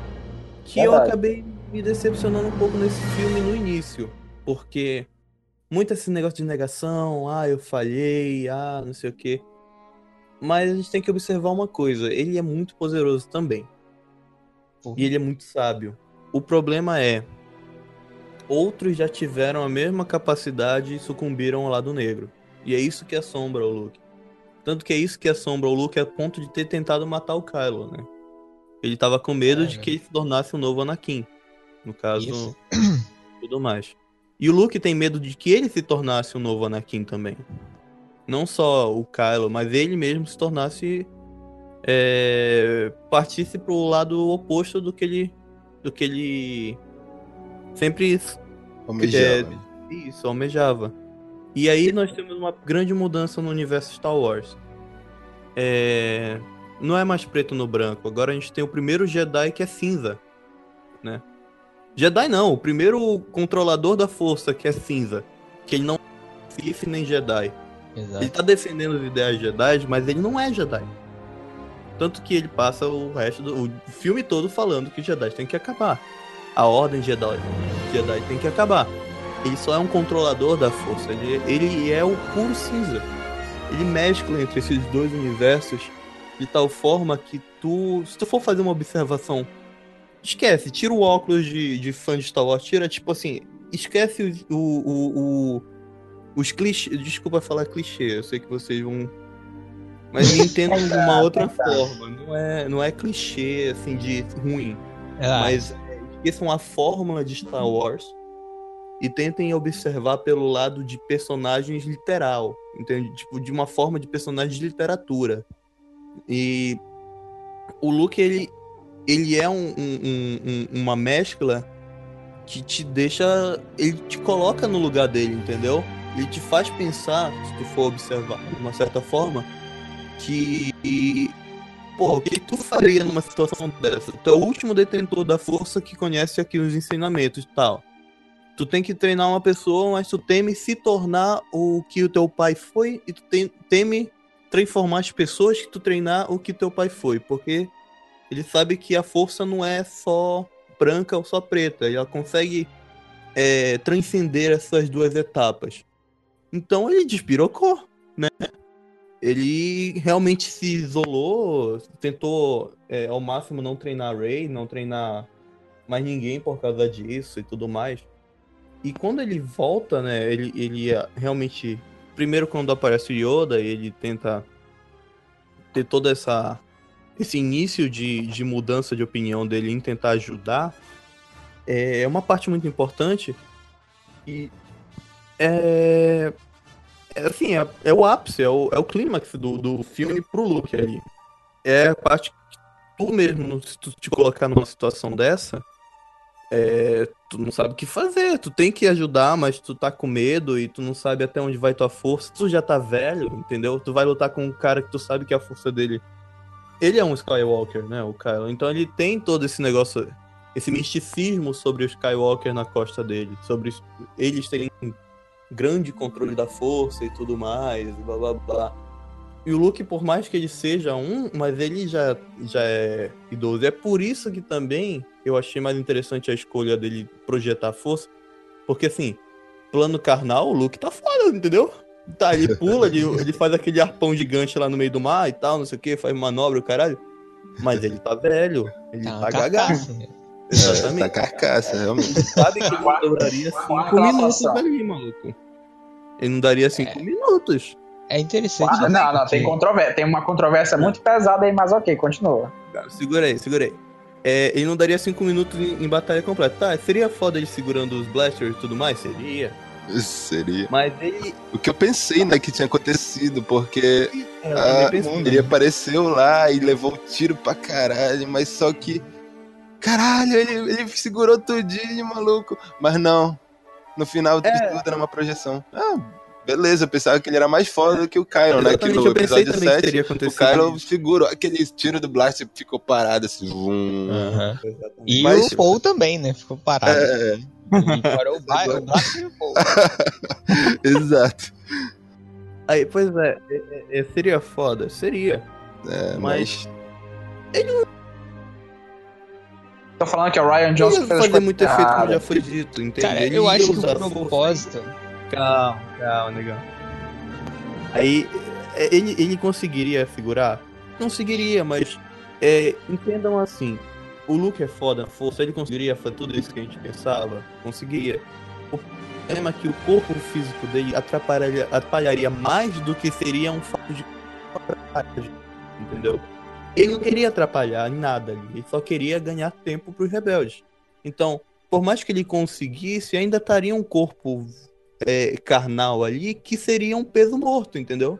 Speaker 3: Que eu
Speaker 4: Verdade.
Speaker 3: acabei me decepcionando um pouco nesse filme no início. Porque muito esse negócio de negação, ah, eu falhei, ah, não sei o quê. Mas a gente tem que observar uma coisa, ele é muito poderoso também. E ele é muito sábio. O problema é outros já tiveram a mesma capacidade e sucumbiram ao lado negro. E é isso que assombra o Luke. Tanto que é isso que assombra o Luke a ponto de ter tentado matar o Kylo, né? Ele tava com medo
Speaker 2: É,
Speaker 3: de
Speaker 2: né?
Speaker 3: que ele se tornasse o novo Anakin. No caso,
Speaker 2: Isso.
Speaker 3: tudo mais. E o Luke tem medo de que ele se tornasse o novo Anakin também. Não só o Kylo, mas ele mesmo se tornasse. É, partisse pro lado oposto do que ele. Do que ele. Sempre
Speaker 5: Almejava.
Speaker 3: isso, almejava. E aí nós temos uma grande mudança no universo Star Wars. É, Não é mais preto no branco. Agora a gente tem o primeiro Jedi que é cinza, né? Jedi não, o primeiro controlador da força que é cinza, que ele não é Sith nem Jedi. Ele
Speaker 2: Exato.
Speaker 3: tá defendendo as ideias Jedi, mas ele não é Jedi. Tanto que ele passa o resto do o filme todo falando que Jedi tem que acabar. A ordem Jedi, Jedi tem que acabar. Ele só é um controlador da força. Ele, ele é o puro cinza. Ele mescla entre esses dois universos de tal forma que tu, se tu for fazer uma observação, esquece, tira o óculos de, de fã de Star Wars, tira tipo assim, esquece o, o, o- os clichês. Desculpa falar clichê, eu sei que vocês vão. Mas me entendam de uma outra forma. Não é, não é clichê assim de ruim.
Speaker 2: Ah,
Speaker 3: Mas é, esqueçam a fórmula de Star Wars e tentem observar pelo lado de personagens literal, entende? Tipo, de uma forma de personagem de literatura. E o Luke, ele, ele é um- um- um- uma mescla que te deixa. Ele te coloca no lugar dele, entendeu? Ele te faz pensar, se tu for observar de uma certa forma, que. Pô, o que tu faria numa situação dessa? Tu é o último detentor da força que conhece aqui os ensinamentos e tal. Tu tem que treinar uma pessoa, mas tu teme se tornar o que o teu pai foi e tu tem- teme transformar as pessoas que tu treinar o que teu pai foi, porque ele sabe que a força não é só branca ou só preta, ela consegue é, transcender essas duas etapas. Então ele despirocou, né? Ele realmente se isolou, tentou é, ao máximo não treinar Ray, não treinar mais ninguém por causa disso e tudo mais. E quando ele volta, né, ele, ele ah, realmente. Primeiro, quando aparece o Yoda, ele tenta ter toda essa. Esse início de, de mudança de opinião dele em tentar ajudar. É uma parte muito importante. E. É. É assim, é, é o ápice, é o, é o clímax do, do filme pro Luke ali. É a parte que tu mesmo, se tu te colocar numa situação dessa, é, tu não sabe o que fazer. Tu tem que ajudar, mas tu tá com medo e tu não sabe até onde vai tua força. Tu já tá velho, entendeu? Tu vai lutar com um cara que tu sabe que a força dele. Ele é um Skywalker, né? O Kylo. Então ele tem todo esse negócio, esse misticismo sobre o Skywalker na costa dele. Sobre eles terem grande controle da força e tudo mais, blá blá blá. E o Luke, por mais que ele seja um, mas ele já, já é idoso. É por isso que também eu achei mais interessante a escolha dele projetar a força. Porque assim, plano carnal, o Luke tá foda, entendeu? Tá, ele pula, ele, ele faz aquele arpão gigante lá no meio do mar e tal, não sei o que, faz manobra, o caralho. Mas ele tá velho, ele
Speaker 2: tá
Speaker 3: tá,
Speaker 2: uma né?
Speaker 5: É, tá
Speaker 3: Exatamente.
Speaker 5: carcaça, realmente.
Speaker 3: Sabe que ele não duraria cinco
Speaker 4: Quarta
Speaker 3: minutos
Speaker 4: lavação.
Speaker 3: ali, maluco. Ele não daria cinco minutos.
Speaker 2: É interessante.
Speaker 4: Ah, não, não, tem controvérsia. Tem uma controvérsia muito pesada aí, mas ok, continua.
Speaker 3: Segura aí, segura aí. É, ele não daria cinco minutos em, em batalha completa. Tá, seria foda ele segurando os blasters e tudo mais? Seria.
Speaker 5: Seria.
Speaker 3: Mas ele.
Speaker 5: O que eu pensei, né, que tinha acontecido, porque
Speaker 3: É,
Speaker 5: Ah, ele apareceu lá e levou um tiro pra caralho, mas só que. Caralho, ele, ele segurou tudinho, maluco. Mas não. No final de
Speaker 3: É.
Speaker 5: tudo era uma projeção. Ah, beleza, eu pensava que ele era mais foda do que o Kylo, né? Que no
Speaker 3: eu pensei
Speaker 5: episódio
Speaker 3: também que
Speaker 5: 7,
Speaker 3: teria
Speaker 5: o. Kylo segurou aquele tiro do Blaster ficou parado assim. Vum.
Speaker 2: E
Speaker 5: Mas-
Speaker 2: o Paul também, né? Ficou parado.
Speaker 5: É,
Speaker 2: E parou o Bla- o Blaster e o Paul.
Speaker 5: exato.
Speaker 3: Aí, pois é, é, é, seria foda? Seria.
Speaker 5: É,
Speaker 3: Mas-
Speaker 5: mas.
Speaker 4: Tô falando que o Ryan
Speaker 3: Não
Speaker 4: Johnson fez
Speaker 3: fazer
Speaker 4: coisas
Speaker 3: muito efeito, como já foi dito, entende?
Speaker 2: Cara,
Speaker 3: Ele
Speaker 2: eu acho que o propósito.
Speaker 3: Calma, calma, negão. Aí, é, ele, ele conseguiria figurar? Conseguiria, mas é, entendam assim. o Luke é foda força, ele conseguiria fazer tudo isso que a gente pensava? Conseguiria. O problema é que o corpo físico dele atrapalharia, atrapalharia mais do que seria um fato de entendeu? Ele não queria atrapalhar nada ali, ele só queria ganhar tempo pros rebeldes. Então, por mais que ele conseguisse, ainda estaria um corpo é, carnal ali que seria um peso morto, entendeu?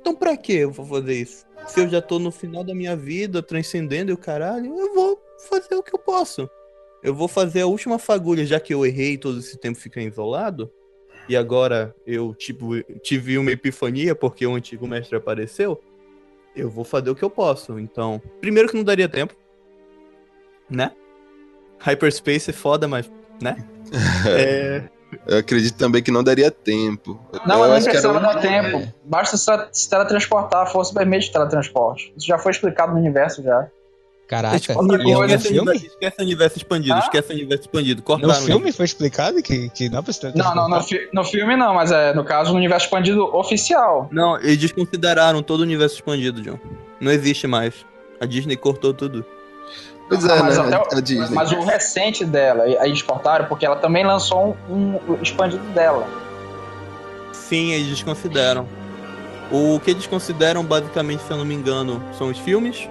Speaker 3: Então pra que eu vou fazer isso? Se eu já tô no final da minha vida, transcendendo e o caralho, eu vou fazer o que eu posso. Eu vou fazer a última fagulha, já que eu errei todo esse tempo ficar isolado. E agora eu tipo, tive uma epifania porque o antigo mestre apareceu. Eu vou fazer o que eu posso. Então, primeiro que não daria tempo. Né? Hyperspace é foda, mas. Né? é.
Speaker 5: Eu acredito também que não daria tempo.
Speaker 4: Não,
Speaker 5: eu
Speaker 4: mas não
Speaker 5: acho que era
Speaker 4: precisa
Speaker 5: um-
Speaker 4: dar tempo. Basta se teletransportar, a força permite teletransporte. Isso já foi explicado no universo já.
Speaker 2: Caraca, no
Speaker 3: esquece,
Speaker 2: filme?
Speaker 3: universo, esquece universo expandido,
Speaker 4: Ah?
Speaker 3: esquece universo expandido.
Speaker 2: No
Speaker 3: Cortaram
Speaker 2: filme foi explicado que, que dá pra se
Speaker 4: Não, não, no, fi- no filme não, mas é no caso no universo expandido oficial.
Speaker 3: Não, eles desconsideraram todo o universo expandido, John. Não existe mais. A Disney cortou tudo.
Speaker 5: Pois é,
Speaker 4: mas,
Speaker 5: né?
Speaker 4: até o-
Speaker 5: A Disney.
Speaker 4: mas o recente dela, aí eles cortaram porque ela também lançou um, um expandido dela.
Speaker 3: Sim, eles desconsideram. O que eles consideram, basicamente, se eu não me engano, são os filmes,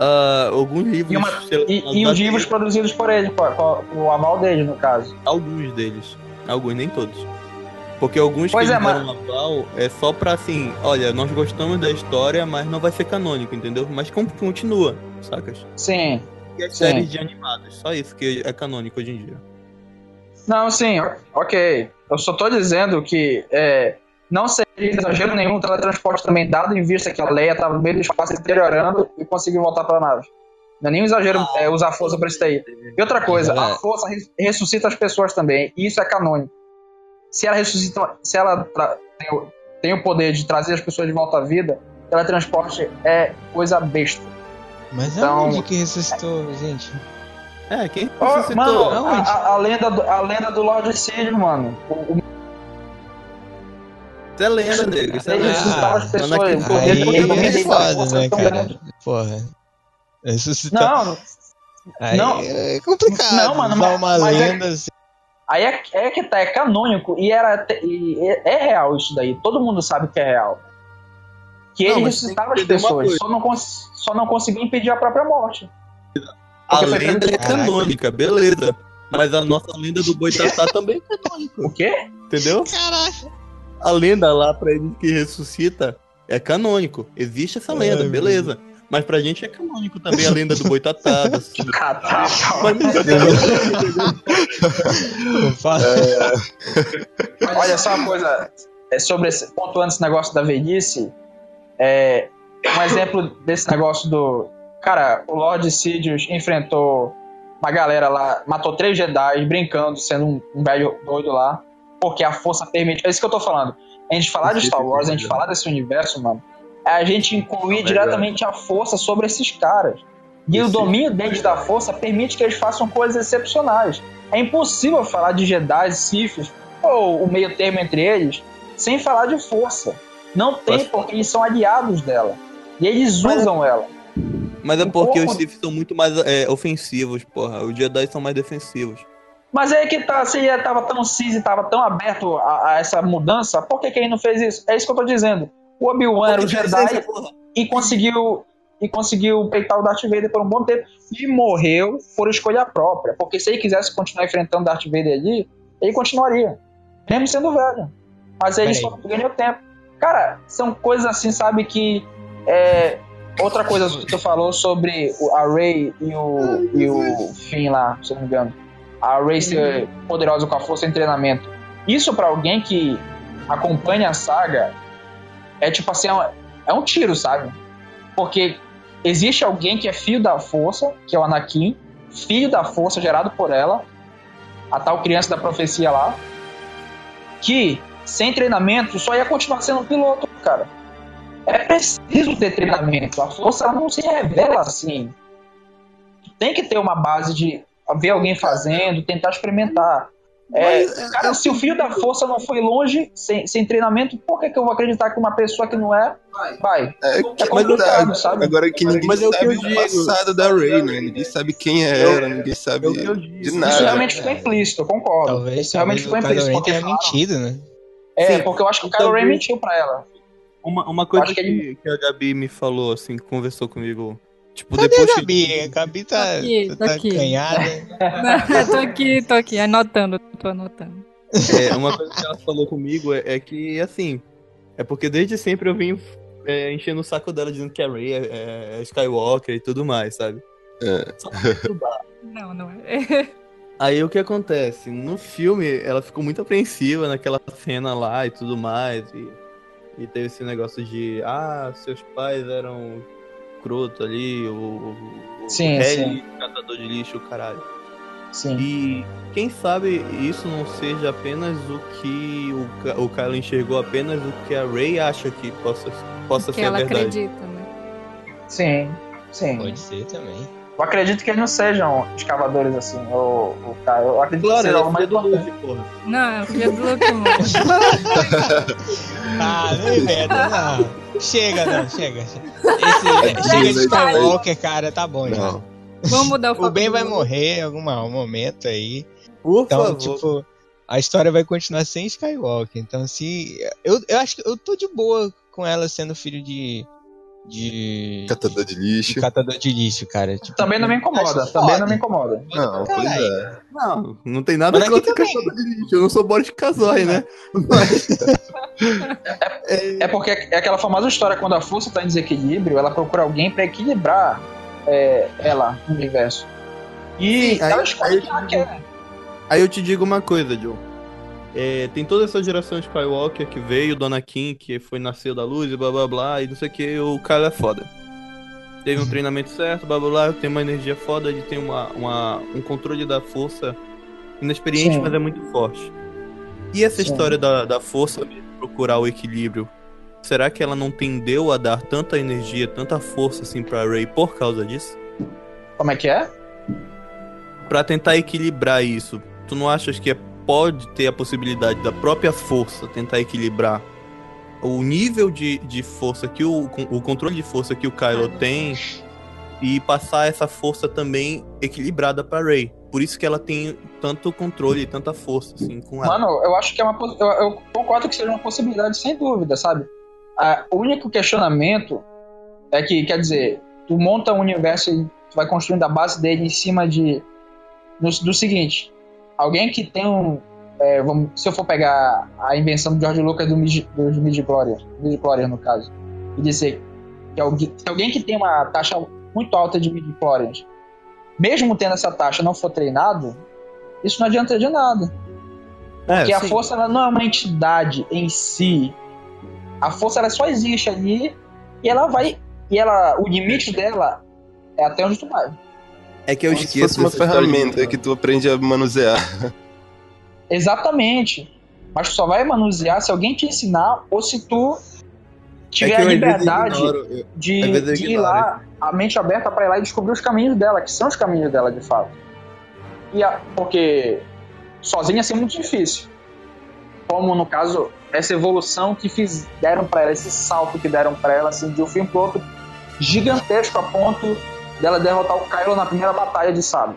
Speaker 3: ah, alguns livros.
Speaker 4: E, uma- e, e os livros produzidos por ele, com, a- com o aval dele, no caso.
Speaker 3: Alguns deles. Alguns, nem todos. Porque alguns
Speaker 4: Pois
Speaker 3: que
Speaker 4: é,
Speaker 3: deram aval é só pra assim, olha, nós gostamos da história, mas não vai ser canônico, entendeu? Mas continua, sacas?
Speaker 4: Sim.
Speaker 3: E as
Speaker 4: Sim.
Speaker 3: séries de animados, só isso que é canônico hoje em dia.
Speaker 4: Não, sim, ok. Eu só tô dizendo que é, não seria exagero nenhum o teletransporte também, dado em vista que a Leia tava no meio do espaço deteriorando e conseguiu voltar pra nave. Não é nenhum exagero é, usar a força pra isso daí. E outra coisa, a força res- ressuscita as pessoas também, e isso é canônico. Se ela ressuscita, se ela tem, o, tem o poder de trazer as pessoas de volta à vida, teletransporte é coisa besta.
Speaker 2: Mas
Speaker 4: Então-
Speaker 2: aonde que ressuscitou, gente?
Speaker 3: É, quem ressuscitou?
Speaker 4: mano, a, a- a lenda do, a lenda do Lord Sirius, mano. O, o
Speaker 3: Isso é lenda, nego. Isso é lenda.
Speaker 4: ressuscitava as pessoas.
Speaker 2: Aí
Speaker 4: do
Speaker 2: é foda, né,
Speaker 4: tão
Speaker 2: cara?
Speaker 4: grande.
Speaker 2: Porra. Ressuscitou.
Speaker 4: Não,
Speaker 2: Aí
Speaker 4: não.
Speaker 2: é complicado.
Speaker 4: Não, mano, mas-
Speaker 2: uma
Speaker 4: mas é-
Speaker 2: lenda assim.
Speaker 4: aí é, é que tá, é canônico e, era, e é, é real isso daí. Todo mundo sabe que é real. Que
Speaker 3: Não,
Speaker 4: ele ressuscitava as pessoas, só não, só não conseguia impedir a própria morte.
Speaker 3: A lenda é canônica, beleza. Mas a nossa lenda do Boitatá também é canônica,
Speaker 4: O quê?
Speaker 3: entendeu?
Speaker 2: Caraca.
Speaker 3: A lenda lá pra ele que ressuscita é canônico. Existe essa lenda,
Speaker 2: Ai,
Speaker 3: beleza. Mas pra gente é canônico também a lenda do Boitatá. Mas
Speaker 2: Fala.
Speaker 4: Olha só uma coisa é, sobre esse, pontuando esse negócio da velhice. É, um exemplo desse negócio do. Cara, o Lord Sidious enfrentou uma galera lá, matou três Jedi brincando, sendo um, um velho doido lá, porque a força permite. É isso que eu tô falando. A gente falar de Star Wars, a gente falar desse universo, mano, é a gente incluir diretamente a força sobre esses caras. E o domínio deles da força permite que eles façam coisas excepcionais. É impossível falar de Jedi, Siths ou o meio termo entre eles sem falar de força. Não tem, porque eles são aliados dela. E eles usam ela.
Speaker 3: Mas é porque os Sith são muito mais é, ofensivos, porra. Os Jedi são mais defensivos.
Speaker 4: Mas é que tá, se ele tava tão cis e tava tão aberto a, a essa mudança, por que, que ele não fez isso? É isso que eu tô dizendo. O Obi-Wan era o Jedi e conseguiu e conseguiu peitar o Darth Vader por um bom tempo e morreu por escolha própria. Porque se ele quisesse continuar enfrentando Darth Vader ali, ele continuaria, mesmo sendo velho. Mas aí ele
Speaker 2: Peraí.
Speaker 4: só ganhou tempo. Cara, são coisas assim, sabe, que. É, outra coisa que tu falou sobre o- a Rey e o, e o Finn lá, se eu não me engano. A Rey ser poderosa com a força em treinamento. Isso pra alguém que acompanha a saga é tipo assim, é um, é um tiro, sabe? Porque existe alguém que é filho da força, que é o Anakin, filho da força gerado por ela, a tal criança da profecia lá, que sem treinamento só ia continuar sendo piloto, cara. É preciso ter treinamento. A força não se revela assim. Tem que ter uma base de ver alguém fazendo, tentar experimentar. É, cara, se o filho da força não foi longe, sem, sem treinamento, por que, que eu vou acreditar que uma pessoa que não é, vai?
Speaker 5: É,
Speaker 4: É complicado, sabe?
Speaker 5: Agora que ninguém
Speaker 3: Mas é o que
Speaker 5: sabe o
Speaker 3: digo.
Speaker 5: passado da Ray, né? Ninguém sabe quem é ela, ninguém sabe
Speaker 3: É o que eu disse.
Speaker 5: de
Speaker 4: Isso
Speaker 5: nada.
Speaker 4: realmente ficou implícito, eu concordo.
Speaker 2: Talvez,
Speaker 4: Isso realmente ficou
Speaker 2: o Kylo
Speaker 4: implícito. Porque-
Speaker 2: mentido, né?
Speaker 4: É,
Speaker 3: Sim.
Speaker 4: porque eu acho que o Kylo Ren
Speaker 3: Talvez-
Speaker 4: mentiu pra ela.
Speaker 3: Uma, uma coisa
Speaker 4: que
Speaker 3: que,
Speaker 4: ele-
Speaker 3: que a Gabi me falou, assim, que conversou comigo. Tipo,
Speaker 2: Cadê
Speaker 3: depois
Speaker 2: a
Speaker 3: que-
Speaker 2: Gabi? A Gabi tá,
Speaker 6: Tô aqui, tô
Speaker 2: tá
Speaker 6: aqui.
Speaker 2: canhada.
Speaker 6: tô aqui, tô aqui, anotando, tô anotando.
Speaker 3: É, uma coisa que ela falou comigo é, é que, assim, é porque desde sempre eu vim é, enchendo o saco dela dizendo que a Ray é, é Skywalker e tudo mais, sabe?
Speaker 5: É.
Speaker 3: Só pra.
Speaker 6: Não, não é.
Speaker 3: Aí o que acontece? No filme, ela ficou muito apreensiva naquela cena lá e tudo mais. E, e teve esse negócio de, ah, seus pais eram croto ali, o, o, o
Speaker 4: Sim,
Speaker 3: catador de lixo, o caralho.
Speaker 4: Sim.
Speaker 3: E quem sabe isso não seja apenas o que o, o Kylo enxergou, apenas o que a Rey acha que possa, possa
Speaker 6: Que
Speaker 3: ser
Speaker 6: ela
Speaker 3: verdade.
Speaker 6: acredita, né?
Speaker 4: Sim. Sim.
Speaker 2: Pode ser também.
Speaker 4: Eu acredito que eles não sejam escavadores assim. O, o cara, eu acredito
Speaker 3: Claro,
Speaker 4: que seja
Speaker 3: é filha do. Luke, porra.
Speaker 6: Não, é filha do Luke, mano.
Speaker 2: Ah, não inventa, não. Chega, não, chega. Esse, chega de Skywalker, cara, tá bom já.
Speaker 5: Não.
Speaker 6: Vamos mudar o foco
Speaker 2: O Ben vai morrer em algum momento aí.
Speaker 3: Por
Speaker 2: Então,
Speaker 3: favor.
Speaker 2: tipo, a história vai continuar sem Skywalker. Então, se. Eu, eu acho que eu tô de boa com ela sendo filho de. De.
Speaker 5: Catador de
Speaker 2: de
Speaker 5: lixo.
Speaker 2: catador de lixo, cara. Tipo,
Speaker 4: Também não me incomoda.
Speaker 2: acho
Speaker 4: Também
Speaker 2: foda.
Speaker 4: não me incomoda.
Speaker 5: Não, pois é.
Speaker 3: Não, não tem nada
Speaker 2: Mas
Speaker 3: contra
Speaker 2: também.
Speaker 3: catador de lixo. Eu não sou Boris Casoy, né? Mas,
Speaker 4: É porque é aquela famosa história quando a força tá em desequilíbrio, ela procura alguém pra equilibrar é, ela no universo. E
Speaker 3: Sim, aí-
Speaker 4: ela escolhe
Speaker 3: aí
Speaker 4: quem ela quer.
Speaker 3: Aí eu te digo uma coisa, Joe. É, tem toda essa geração Skywalker que veio, Dona Kim, que foi nasceu da luz e blá blá blá, e não sei o que, o Kylo é foda. Teve um treinamento certo, blá blá blá, tem uma energia foda, ele tem uma, uma- um controle da força inexperiente,
Speaker 4: Sim.
Speaker 3: mas é muito forte. E essa
Speaker 4: Sim.
Speaker 3: história da, da força de procurar o equilíbrio, será que ela não tendeu a dar tanta energia, tanta força assim pra Rey por causa disso?
Speaker 4: Como é que é?
Speaker 3: Pra tentar equilibrar isso, tu não achas que é- pode ter a possibilidade da própria força tentar equilibrar o nível de, de força que o, o controle de força que o Kylo tem e passar essa força também equilibrada pra Rey? Por isso que ela tem tanto controle e tanta força assim com ela.
Speaker 4: Mano, eu acho que é uma. Eu, eu concordo que seja uma possibilidade, sem dúvida, sabe? Ah, o único questionamento é que, quer dizer, tu monta um universo e tu vai construindo a base dele em cima de. no- do seguinte: alguém que tem um. é, vamos, se eu for pegar a invenção do George Lucas do midi, dos midi-chlorians, midi-chlorians no caso, e dizer que alguém, se alguém que tem uma taxa muito alta de midi-chlorians, mesmo tendo essa taxa, não for treinado, isso não adianta de nada. Porque a
Speaker 3: sim.
Speaker 4: força ela não é uma entidade em si. A força ela só existe ali e ela vai. E ela, o limite dela é até onde tu vai.
Speaker 3: É que eu
Speaker 5: Como se
Speaker 3: esqueço
Speaker 5: fosse uma
Speaker 3: dessa história de-
Speaker 5: ferramenta que tu aprende a manusear.
Speaker 4: Exatamente. Mas tu só vai manusear se alguém te ensinar ou se tu tiver
Speaker 3: É
Speaker 4: a liberdade
Speaker 3: ignoro-
Speaker 4: de, de ir lá, a mente aberta pra ir lá e descobrir os caminhos dela, que são os caminhos dela de fato. E a- porque sozinha assim é muito difícil. Como no caso, essa evolução que fizeram pra ela, esse salto que deram pra ela, assim, de um filme pro outro, gigantesco a ponto dela derrotar o Kylo na primeira batalha de sábio.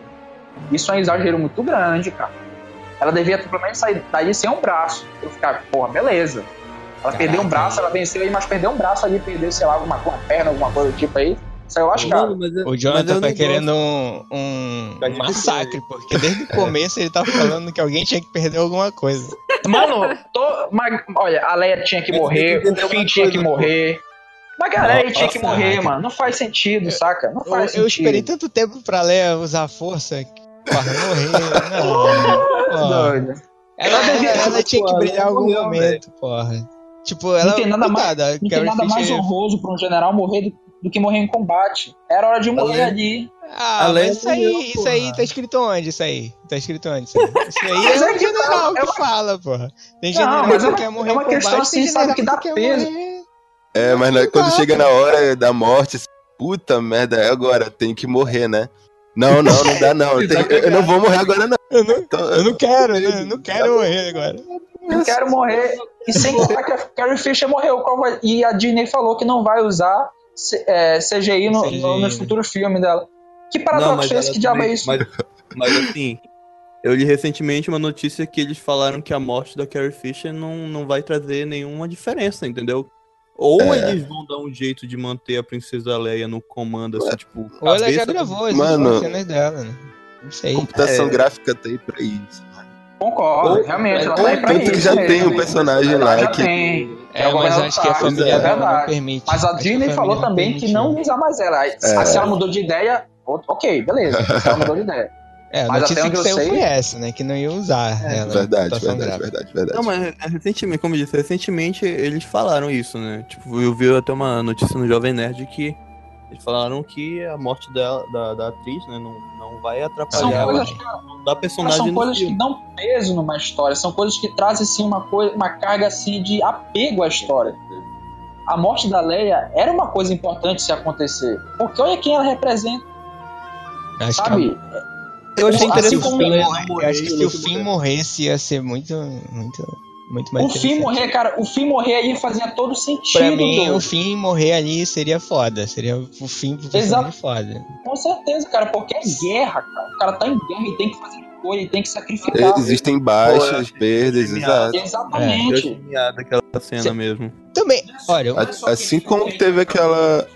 Speaker 4: Isso é um exagero muito grande, cara. Ela devia pelo menos sair daí sem um braço. Eu ficar, porra, beleza. Ela
Speaker 2: Caraca.
Speaker 4: perdeu um braço, ela venceu aí, mas perdeu um braço ali, perdeu, sei lá, alguma uma perna, alguma coisa do tipo aí. Saiu lascado.
Speaker 3: Mano, mas eu-
Speaker 2: O Jonathan tá querendo um, um
Speaker 3: Tá
Speaker 2: massacre, porque desde o começo ele tá falando que alguém tinha que perder alguma coisa.
Speaker 4: Mano, tô, mas, olha, a Leia tinha que morrer, o Finn tinha que morrer. Mas a Leia tinha que morrer,
Speaker 2: cara.
Speaker 4: mano. Não faz sentido, saca? Não
Speaker 2: Eu,
Speaker 4: faz
Speaker 2: eu
Speaker 4: sentido.
Speaker 2: esperei tanto tempo pra Leia usar força pra morrer. Não, porra.
Speaker 4: Doido.
Speaker 2: Ela,
Speaker 4: Ela devia-
Speaker 2: ela, ela tinha que
Speaker 3: Porra,
Speaker 2: brilhar em algum
Speaker 3: morreu,
Speaker 2: momento, porra. Tipo, ela.
Speaker 4: tem nada mais- Não tem nada mais pra um general morrer do, do que morrer em combate. Era hora de morrer ali.
Speaker 2: Ah,
Speaker 3: A Leia
Speaker 2: mas isso aí,
Speaker 3: morreu,
Speaker 2: isso aí tá escrito onde? Isso aí? Tá escrito onde? Isso aí, isso aí
Speaker 4: Mas
Speaker 2: é
Speaker 4: é
Speaker 2: o
Speaker 4: que
Speaker 2: general
Speaker 4: tá,
Speaker 2: que
Speaker 4: é uma-
Speaker 2: fala, porra. Tem
Speaker 4: Não,
Speaker 2: general
Speaker 4: mas é
Speaker 2: que
Speaker 4: uma-
Speaker 2: quer morrer
Speaker 4: é uma
Speaker 2: em combate,
Speaker 4: questão, assim, sabe, que dá peso.
Speaker 2: morrer.
Speaker 5: É, mas na- quando chega na hora da morte, puta merda, é agora, tem que morrer, né? Não, não, não dá não. Tem- eu não vou morrer agora não.
Speaker 2: Eu não,
Speaker 5: Então,
Speaker 2: eu não quero, né? Eu não quero morrer agora.
Speaker 4: Eu quero morrer. E sem contar que a Carrie Fisher morreu. E a Disney falou que não vai usar é, CGI, no,
Speaker 2: CGI,
Speaker 4: no- nos futuros filmes dela. Que paradoxo é esse? Que diabo é isso?
Speaker 3: Mas, mas assim, eu li recentemente uma notícia que eles falaram que a morte da Carrie Fisher não, não vai trazer nenhuma diferença, entendeu? Ou
Speaker 5: É.
Speaker 3: eles vão dar um jeito de manter a Princesa Leia no comando, assim, tipo.
Speaker 2: Ou ela já gravou as
Speaker 5: Mano.
Speaker 2: cenas dela, né? Não sei.
Speaker 5: computação
Speaker 3: É.
Speaker 5: gráfica tá aí pra isso.
Speaker 4: Concordo,
Speaker 3: Ou-
Speaker 4: realmente. Ela tá aí pra
Speaker 5: Tanto que
Speaker 4: isso
Speaker 5: já
Speaker 4: mesmo.
Speaker 5: tem um personagem lá
Speaker 4: Já
Speaker 5: que.
Speaker 4: tem.
Speaker 2: É,
Speaker 4: o
Speaker 2: mas acho que a
Speaker 4: Thanos,
Speaker 2: família
Speaker 4: é
Speaker 2: não
Speaker 4: verdade.
Speaker 2: permite.
Speaker 4: Mas a
Speaker 2: que
Speaker 4: Disney falou também
Speaker 2: permite,
Speaker 4: que não usa mais ela.
Speaker 5: É.
Speaker 4: Se ela mudou de ideia, o- ok, beleza. Se ela mudou de ideia.
Speaker 2: É, a
Speaker 4: Mas
Speaker 2: notícia
Speaker 4: até
Speaker 2: que
Speaker 4: onde eu
Speaker 2: saiu
Speaker 4: sei-
Speaker 2: foi essa, né? Que não ia usar ela. na
Speaker 5: Verdade, verdade, verdade, verdade.
Speaker 3: Não, mas é, recentemente, como eu disse, recentemente eles falaram isso, né? Tipo, eu vi até uma notícia no Jovem Nerd que eles falaram que a morte dela, da, da atriz, né, não, não vai atrapalhar da personagem
Speaker 4: são
Speaker 3: no
Speaker 4: coisas que dão peso numa história. São coisas que trazem assim, uma, coisa, uma carga assim, de apego à história. A morte da Leia era uma coisa importante se acontecer. Porque olha quem ela representa,
Speaker 2: Acho
Speaker 4: sabe?
Speaker 3: Eu achei
Speaker 4: Assim
Speaker 3: interessante
Speaker 4: como-
Speaker 2: acho que se o fim morresse ia ser muito, muito, muito mais
Speaker 4: O fim morrer, cara, o fim morrer aí fazia todo sentido.
Speaker 2: Pra mim,
Speaker 4: do-
Speaker 2: o fim morrer ali seria foda. Seria o fim
Speaker 4: Exato.
Speaker 2: foda.
Speaker 4: Com certeza, cara, porque é guerra, cara. O cara tá em guerra e tem que fazer coisa, ele tem que sacrificar.
Speaker 5: Existem baixas,
Speaker 3: Pô, achei
Speaker 5: perdas, exato.
Speaker 4: Exatamente.
Speaker 3: achei genial daquela cena
Speaker 2: Cê-
Speaker 3: mesmo.
Speaker 2: Também, olha,
Speaker 5: A- Assim como teve aquela.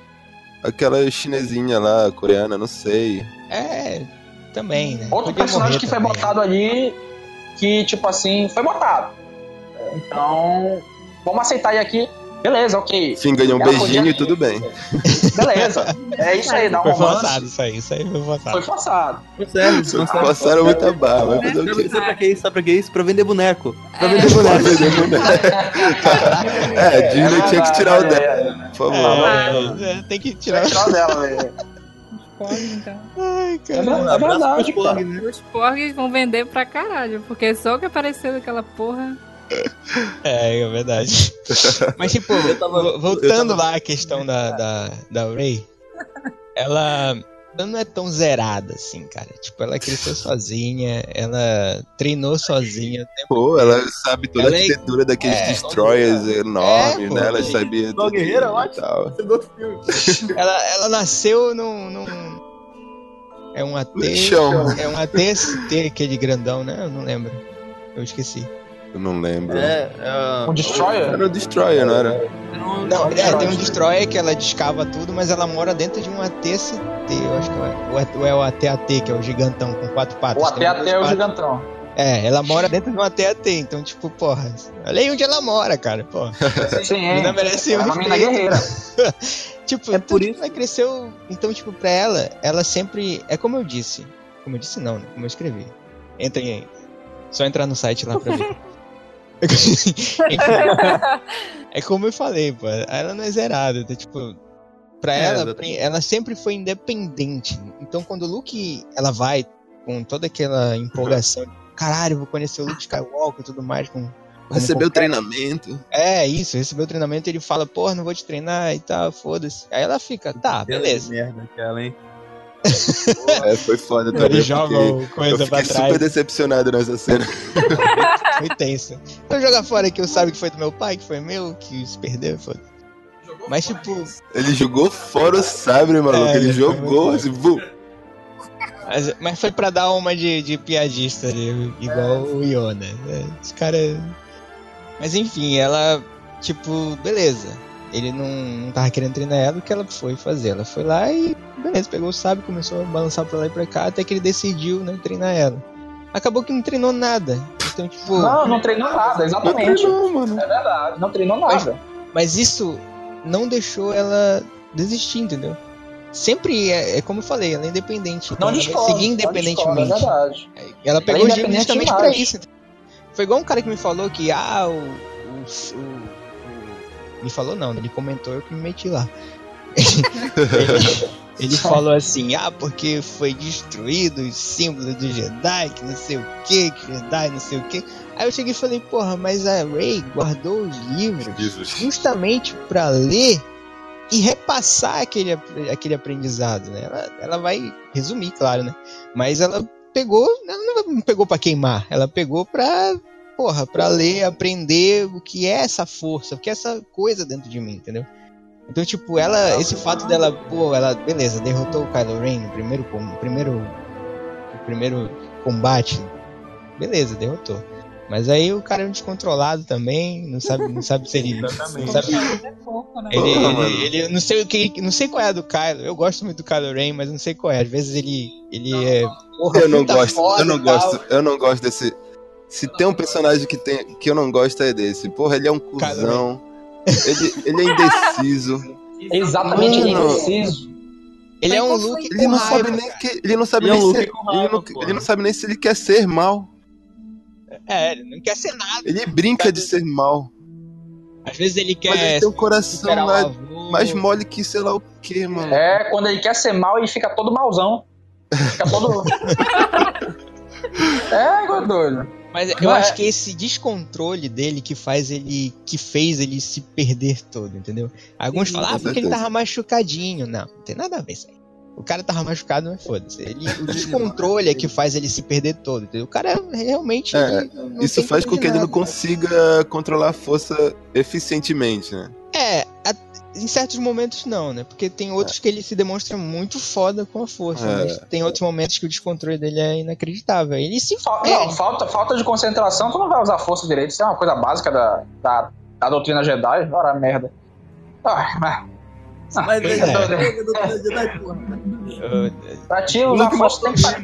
Speaker 5: Aquela chinesinha lá, coreana, não sei.
Speaker 2: é. Também, né?
Speaker 4: Outro
Speaker 2: Podia
Speaker 4: personagem que foi
Speaker 2: também.
Speaker 4: botado ali, que, tipo assim, foi botado. Então, vamos aceitar aí aqui. Beleza, ok.
Speaker 5: Enfim, ganhou um
Speaker 4: Ela
Speaker 5: beijinho
Speaker 4: podia-
Speaker 5: e tudo bem.
Speaker 4: Beleza. É isso aí, dá um
Speaker 2: Foi
Speaker 4: romance.
Speaker 2: forçado isso aí, isso aí foi forçado.
Speaker 4: Foi forçado.
Speaker 3: Sério,
Speaker 5: Passaram muita barra, vai fazer o
Speaker 3: Sabe,
Speaker 5: quê?
Speaker 3: sabe pra que isso? Sabe pra que isso? Pra vender boneco. Pra
Speaker 6: É.
Speaker 3: vender
Speaker 5: Pra
Speaker 3: boneco.
Speaker 5: vender boneco. É, a Disney tinha que tirar o
Speaker 4: É,
Speaker 5: dela, por favor.
Speaker 2: É, é, tem que tirar.
Speaker 4: Tirar o dela, velho.
Speaker 6: Então.
Speaker 2: Ai,
Speaker 4: É
Speaker 2: cara.
Speaker 4: ver- é verdade, cara.
Speaker 6: Os porgs vão vender pra caralho, porque só o que apareceu daquela porra.
Speaker 2: É, é verdade. Mas, tipo,
Speaker 3: Eu tava-
Speaker 2: vo- voltando
Speaker 3: tava-
Speaker 2: lá à questão da, da, da Ray, ela ela não é tão zerada assim, cara. Tipo, ela cresceu sozinha, ela treinou sozinha. o tempo
Speaker 5: Pô, ela sabe toda
Speaker 2: Ela
Speaker 5: a
Speaker 2: é-
Speaker 5: arquitetura daqueles
Speaker 2: é.
Speaker 5: destroyers enormes,
Speaker 2: É, pô.
Speaker 5: né? Ela sabia
Speaker 3: Uma guerreira,
Speaker 5: e tal.
Speaker 2: Ela, ela nasceu num, num. É um AT.
Speaker 5: Lixão.
Speaker 2: É um ATST, aquele grandão, né? Eu não lembro. Eu esqueci.
Speaker 5: Eu não lembro.
Speaker 3: É, é,
Speaker 4: Um Destroyer?
Speaker 5: Era o Destroyer, não era?
Speaker 2: Não, é, tem um Destroyer que ela descava tudo, mas ela mora dentro de um ATST, eu acho que é. Ou é- é o AT-AT, que é o gigantão com quatro patas.
Speaker 4: O até
Speaker 2: duas
Speaker 4: até o
Speaker 2: patas.
Speaker 4: gigantão.
Speaker 2: É, ela mora dentro de um AT-AT, então, tipo, porra. Olha aí onde ela mora, cara, porra.
Speaker 4: Sim,
Speaker 2: menina merece
Speaker 4: é
Speaker 2: um
Speaker 4: uma mina guerreira.
Speaker 2: Tipo,
Speaker 3: É por isso-
Speaker 2: ela cresceu. Então, tipo, pra ela, ela sempre. É como eu disse. Como eu disse, não, né? Como eu escrevi. Entrem aí. Só entrar no site lá pra ver. é como eu falei, pô. Ela não é zerada. Então, tipo, pra
Speaker 3: É,
Speaker 2: ela,
Speaker 3: exatamente.
Speaker 2: ela sempre foi independente. Então, quando o Luke ela vai com toda aquela empolgação, de, caralho, vou conhecer o Luke Skywalker e tudo mais, com
Speaker 5: Recebeu treinamento.
Speaker 2: é, isso, recebeu o treinamento ele fala, porra, não vou te treinar e tal, foda-se. Aí ela fica, tá, beleza.
Speaker 3: Merda aquela, hein?
Speaker 5: É, foi foda também.
Speaker 2: Ele joga
Speaker 5: eu
Speaker 2: coisa pra
Speaker 5: fiquei
Speaker 2: trás,
Speaker 5: super decepcionado nessa cena.
Speaker 2: foi tenso. Então jogar fora que eu sabe que foi do meu pai, que foi meu, que se perdeu, foda Mas tipo,
Speaker 5: Ele jogou fora o sabre, maluco.
Speaker 2: É,
Speaker 5: ele jogou assim, vu.
Speaker 2: mas, mas foi pra dar uma de, de piadista ali, igual o Iona. né? Esse cara. Mas enfim, ela, tipo, beleza. Ele não, não tava querendo treinar ela, o que ela foi fazer? Ela foi lá e, beleza, pegou o sábio, começou a balançar pra lá e pra cá, até que ele decidiu, né, treinar ela. Acabou que não treinou nada. Então, tipo.
Speaker 4: Não, não treinou nada,
Speaker 5: Não
Speaker 4: exatamente.
Speaker 5: treinou, mano.
Speaker 4: É verdade, não treinou nada.
Speaker 2: Mas isso não deixou ela desistir, entendeu? Sempre é, é como eu falei, ela é independente. Então
Speaker 4: Não
Speaker 2: ela vai
Speaker 4: discorda.
Speaker 2: seguir
Speaker 4: não discorda,
Speaker 2: independentemente.
Speaker 4: É verdade.
Speaker 2: Ela pegou
Speaker 4: Ela é
Speaker 2: o
Speaker 4: independente
Speaker 2: justamente
Speaker 4: demais.
Speaker 2: pra isso. Foi igual um cara que me falou que, ah, o. o, o- me falou não, ele comentou, eu que me meti lá. ele, ele falou assim, ah, porque foi destruído os símbolos do Jedi, que não sei o que, que Jedi, não sei o que. Aí eu cheguei e falei, porra, mas a Rey guardou os livros
Speaker 5: Jesus.
Speaker 2: justamente pra ler e repassar aquele, aquele aprendizado, né? Ela, ela vai resumir, claro, né? Mas ela pegou, ela não pegou para queimar, ela pegou pra, porra, pra ler, aprender o que é essa força, o que é essa coisa dentro de mim, entendeu? Então, tipo, ela, esse fato dela, pô, ela, beleza, derrotou o Kylo Ren no primeiro, no primeiro, no primeiro combate, beleza, derrotou. Mas aí o cara é um descontrolado também, não sabe, não sabe se ele. Não sabe, ele, ele, ele, não sei o que, não sei qual é a do Kylo. Eu gosto muito do Kylo Ren, mas não sei qual é. Às vezes ele, ele é.
Speaker 5: Porra, eu não gosto, eu não gosto, eu não gosto desse. Se tem um personagem que tem que eu não gosto é desse. Porra, ele é um cuzão. Ele, ele é indeciso.
Speaker 4: Exatamente, ele é indeciso.
Speaker 2: Ele é um Luke.
Speaker 5: Ele não sabe nem que ele não sabe nem se ele não, ele não sabe nem se ele quer ser mal.
Speaker 2: É, ele não quer ser nada.
Speaker 5: Ele brinca de ser mal.
Speaker 2: Às vezes ele quer.
Speaker 5: Mas ele tem um coração mais, mais mole que sei lá o que, mano.
Speaker 4: É, quando ele quer ser mal, ele fica todo malzão. Fica todo. é, doido.
Speaker 2: Mas eu acho que esse descontrole dele que faz ele. que fez ele se perder todo, entendeu? Alguns falam, ah, porque ele tava machucadinho. Não, não tem nada a ver isso aí. O cara tava machucado, mas foda-se. O descontrole é que faz ele se perder todo. Entendeu? O cara realmente.
Speaker 5: É, isso faz com que ele não consiga controlar a força eficientemente, né?
Speaker 2: É, em certos momentos não, né? Porque tem outros é. que ele se demonstra muito foda com a força. É. Mas tem outros momentos que o descontrole dele é inacreditável. Ele se.
Speaker 4: Não, falta, falta de concentração, tu não vai usar força direito. Isso é uma coisa básica da, da, da doutrina Jedi. Ora, merda. Ah, mas. Mas é. Pra ti, usar força tem que estar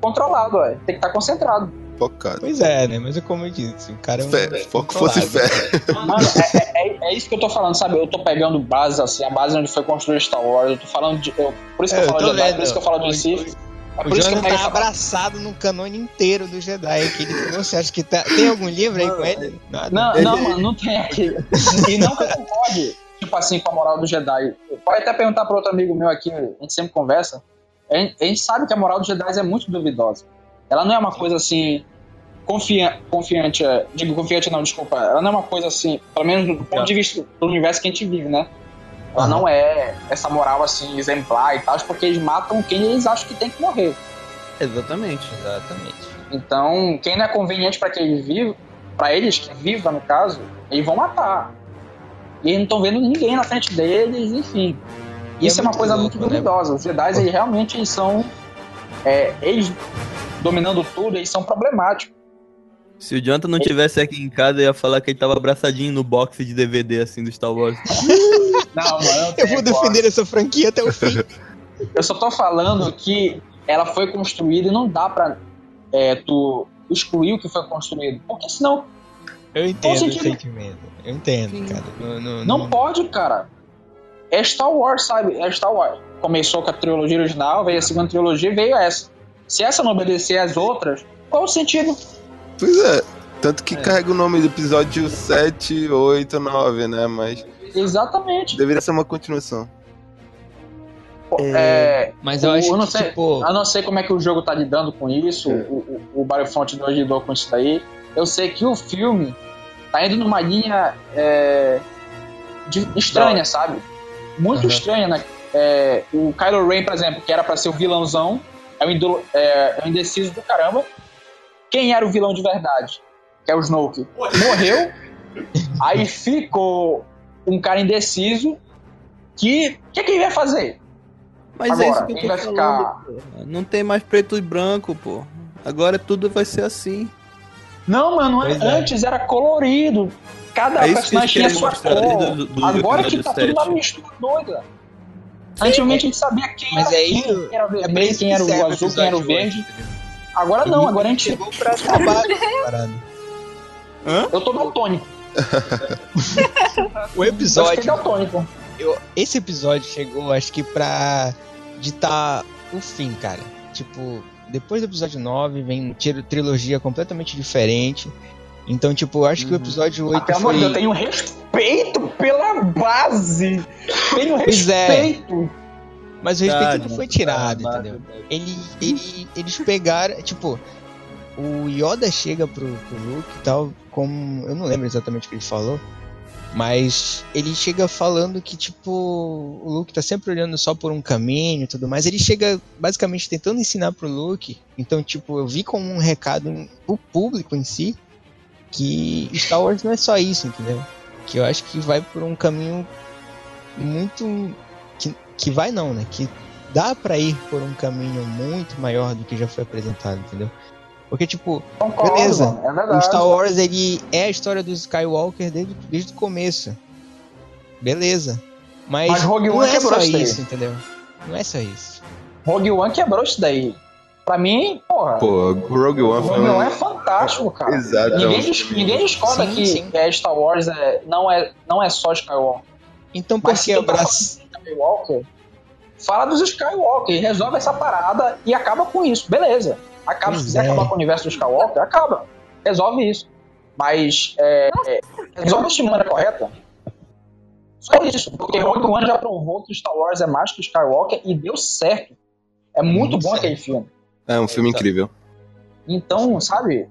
Speaker 4: controlado, ué. tem que estar concentrado.
Speaker 5: Focado.
Speaker 2: Pois é, né? Mas é como eu disse, o cara é um.
Speaker 5: Fé, foco fosse fé.
Speaker 4: Mano, é, é, é, isso que eu tô falando, sabe? Eu tô pegando base, assim, a base onde foi construído Star Wars. Eu tô falando de. Eu, por isso que eu, eu falo de Jedi, por isso que eu falo de Sith.
Speaker 2: É o Jonathan tá abraçado no canone inteiro do Jedi. Aquele, você acha que tá, tem algum livro aí com ele?
Speaker 4: Nada. Não, não, mano, não tem aqui. E não que eu concorde tipo assim, com a moral do Jedi. Pode até perguntar para outro amigo meu aqui, a gente sempre conversa. A gente, a gente sabe que a moral dos Jedi é muito duvidosa. Ela não é uma coisa assim. Confiante, confiante, é, digo confiante não, desculpa. Ela não é uma coisa assim, pelo menos do ponto de vista do universo que a gente vive, né? Ela uhum. não é essa moral assim, exemplar e tal, porque eles matam quem eles acham que tem que morrer.
Speaker 3: Exatamente.
Speaker 2: Exatamente.
Speaker 4: Então, quem não é conveniente para que eles vivam, para eles que vivam, no caso, eles vão matar. E eles não estão vendo ninguém na frente deles, enfim. E Isso é, é uma coisa louco, muito né? duvidosa. Né? Os Jedi eles realmente são. É, eles dominando tudo, eles são problemáticos.
Speaker 3: Se o Jonathan não tivesse aqui em casa, eu ia falar que ele tava abraçadinho no box de DVD assim do Star Wars.
Speaker 2: não, mano, eu vou defender essa franquia até o fim.
Speaker 4: eu só tô falando que ela foi construída e não dá pra é, tu excluir o que foi construído. Porque senão
Speaker 2: eu entendo o sentimento. Eu entendo, Sim. cara.
Speaker 4: Não, não, não, não, pode, cara. É Star Wars, sabe? É Star Wars. Começou com a trilogia original, veio a segunda trilogia veio essa. Se essa não obedecer às outras, qual o sentido?
Speaker 5: Pois é. Tanto que é. carrega o nome do episódio 7, 8, 9, né? Mas.
Speaker 4: Exatamente.
Speaker 5: Deveria ser uma continuação.
Speaker 4: É, mas eu o, acho eu não que, sei, tipo... Eu não sei como é que o jogo tá lidando com isso, é. o, o, o Battlefront 2 lidou com isso daí. Eu sei que o filme tá indo numa linha é, de, estranha, sabe? Muito uhum. estranha, né? É, o Kylo Ren, por exemplo, que era para ser o vilãozão, é o, indo, é, é o indeciso do caramba. Quem era o vilão de verdade? Que é o Snoke. Morreu. aí ficou um cara indeciso que. O que, que ele vai fazer?
Speaker 3: Mas Agora, é isso que eu tô vai falando, ficar... Não tem mais preto e branco, pô. Agora tudo vai ser assim.
Speaker 4: Não, mano, é. antes era colorido. Cada é personagem tinha sua cor. Do, do Agora que tá 7. tudo uma mistura doida. Sim, Antigamente a gente sabia quem
Speaker 2: mas
Speaker 4: era,
Speaker 2: é isso,
Speaker 4: quem era é quem era o azul, quem era o verde. Agora não, agora a gente. Chegou pra acabar Eu tô daltônico.
Speaker 2: o episódio. Eu, esse episódio chegou, acho que pra ditar o fim, cara. Tipo, depois do episódio 9 vem trilogia completamente diferente. Então, tipo, eu acho que o uhum. episódio 8 Até foi...
Speaker 4: eu tenho respeito pela base. Tenho é. respeito. É.
Speaker 2: Mas o respeito não foi tirado, entendeu? Ele, ele, eles pegaram, tipo, o Yoda chega pro, pro Luke e tal, como. Eu não lembro exatamente o que ele falou. Mas ele chega falando que, tipo, o Luke tá sempre olhando só por um caminho e tudo mais. Ele chega basicamente tentando ensinar pro Luke. Então, tipo, eu vi como um recado pro público em si que Star Wars não é só isso, entendeu? Que eu acho que vai por um caminho muito. Que, que vai não, né? Que dá para ir por um caminho muito maior do que já foi apresentado, entendeu? Porque, tipo,
Speaker 4: Concordo,
Speaker 2: beleza,
Speaker 4: é
Speaker 2: o. Star Wars ele é a história do Skywalker desde, desde o começo. Beleza. Mas,
Speaker 4: Mas Rogue
Speaker 2: não
Speaker 4: One
Speaker 2: é
Speaker 4: quebrou
Speaker 2: só
Speaker 4: isso,
Speaker 2: entendeu? Não é só isso.
Speaker 4: Rogue One quebrou isso daí. Pra mim, porra,
Speaker 5: Pô, Rogue One foi
Speaker 4: Rogue. One é fantástico, cara.
Speaker 5: Exato.
Speaker 4: Ninguém, dis- ninguém discorda
Speaker 2: Sim,
Speaker 4: que
Speaker 2: sim.
Speaker 4: é, Star Wars é, não, é, não é só Skywalker.
Speaker 2: Então por
Speaker 4: Mas
Speaker 2: que
Speaker 4: tá de Skywalker, fala dos Skywalker, resolve essa parada e acaba com isso. Beleza. Acaba,
Speaker 2: Pois
Speaker 4: se quiser
Speaker 2: é.
Speaker 4: acabar com o universo do Skywalker, acaba. Resolve isso. Mas é, é, resolve de maneira correta. Só isso. Porque Rogue One já provou que Star Wars é mais que Skywalker e deu certo. É muito,
Speaker 2: Muito
Speaker 4: bom
Speaker 2: certo.
Speaker 4: aquele filme.
Speaker 5: É um filme incrível.
Speaker 4: Então, sabe?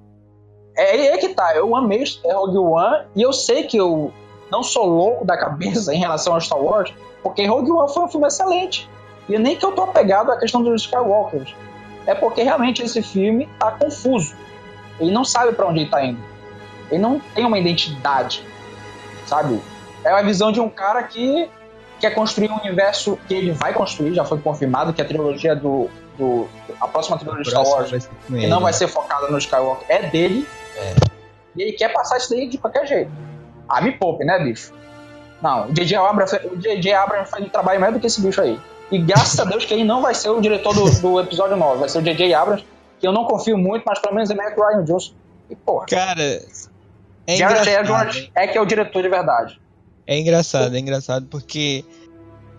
Speaker 4: É aí é que tá. Eu amei Rogue One e eu sei que eu não sou louco da cabeça em relação a Star Wars, porque Rogue One foi um filme excelente. E nem que eu tô apegado à questão dos Skywalkers. É porque realmente esse filme tá confuso. Ele não sabe pra onde ele tá indo. Ele não tem uma identidade, sabe? É a visão de um cara que quer construir um universo que ele vai construir, já foi confirmado que a trilogia do, do a próxima trilogia de Star Wars que não vai ser focada no Skywalker é dele.
Speaker 2: É.
Speaker 4: E ele quer passar isso daí de qualquer jeito. Ah, me poupe, né, bicho? Não, o J.J. Abrams, o J.J. Abrams faz um trabalho melhor do que esse bicho aí. E graças a Deus que ele não vai ser o diretor do, do episódio 9, vai ser o J.J. Abrams, que eu não confio muito, mas pelo menos é melhor que o Ryan Johnson. E porra,
Speaker 2: Cara, é.
Speaker 4: Edwards é que é o diretor de verdade.
Speaker 2: É engraçado, é engraçado porque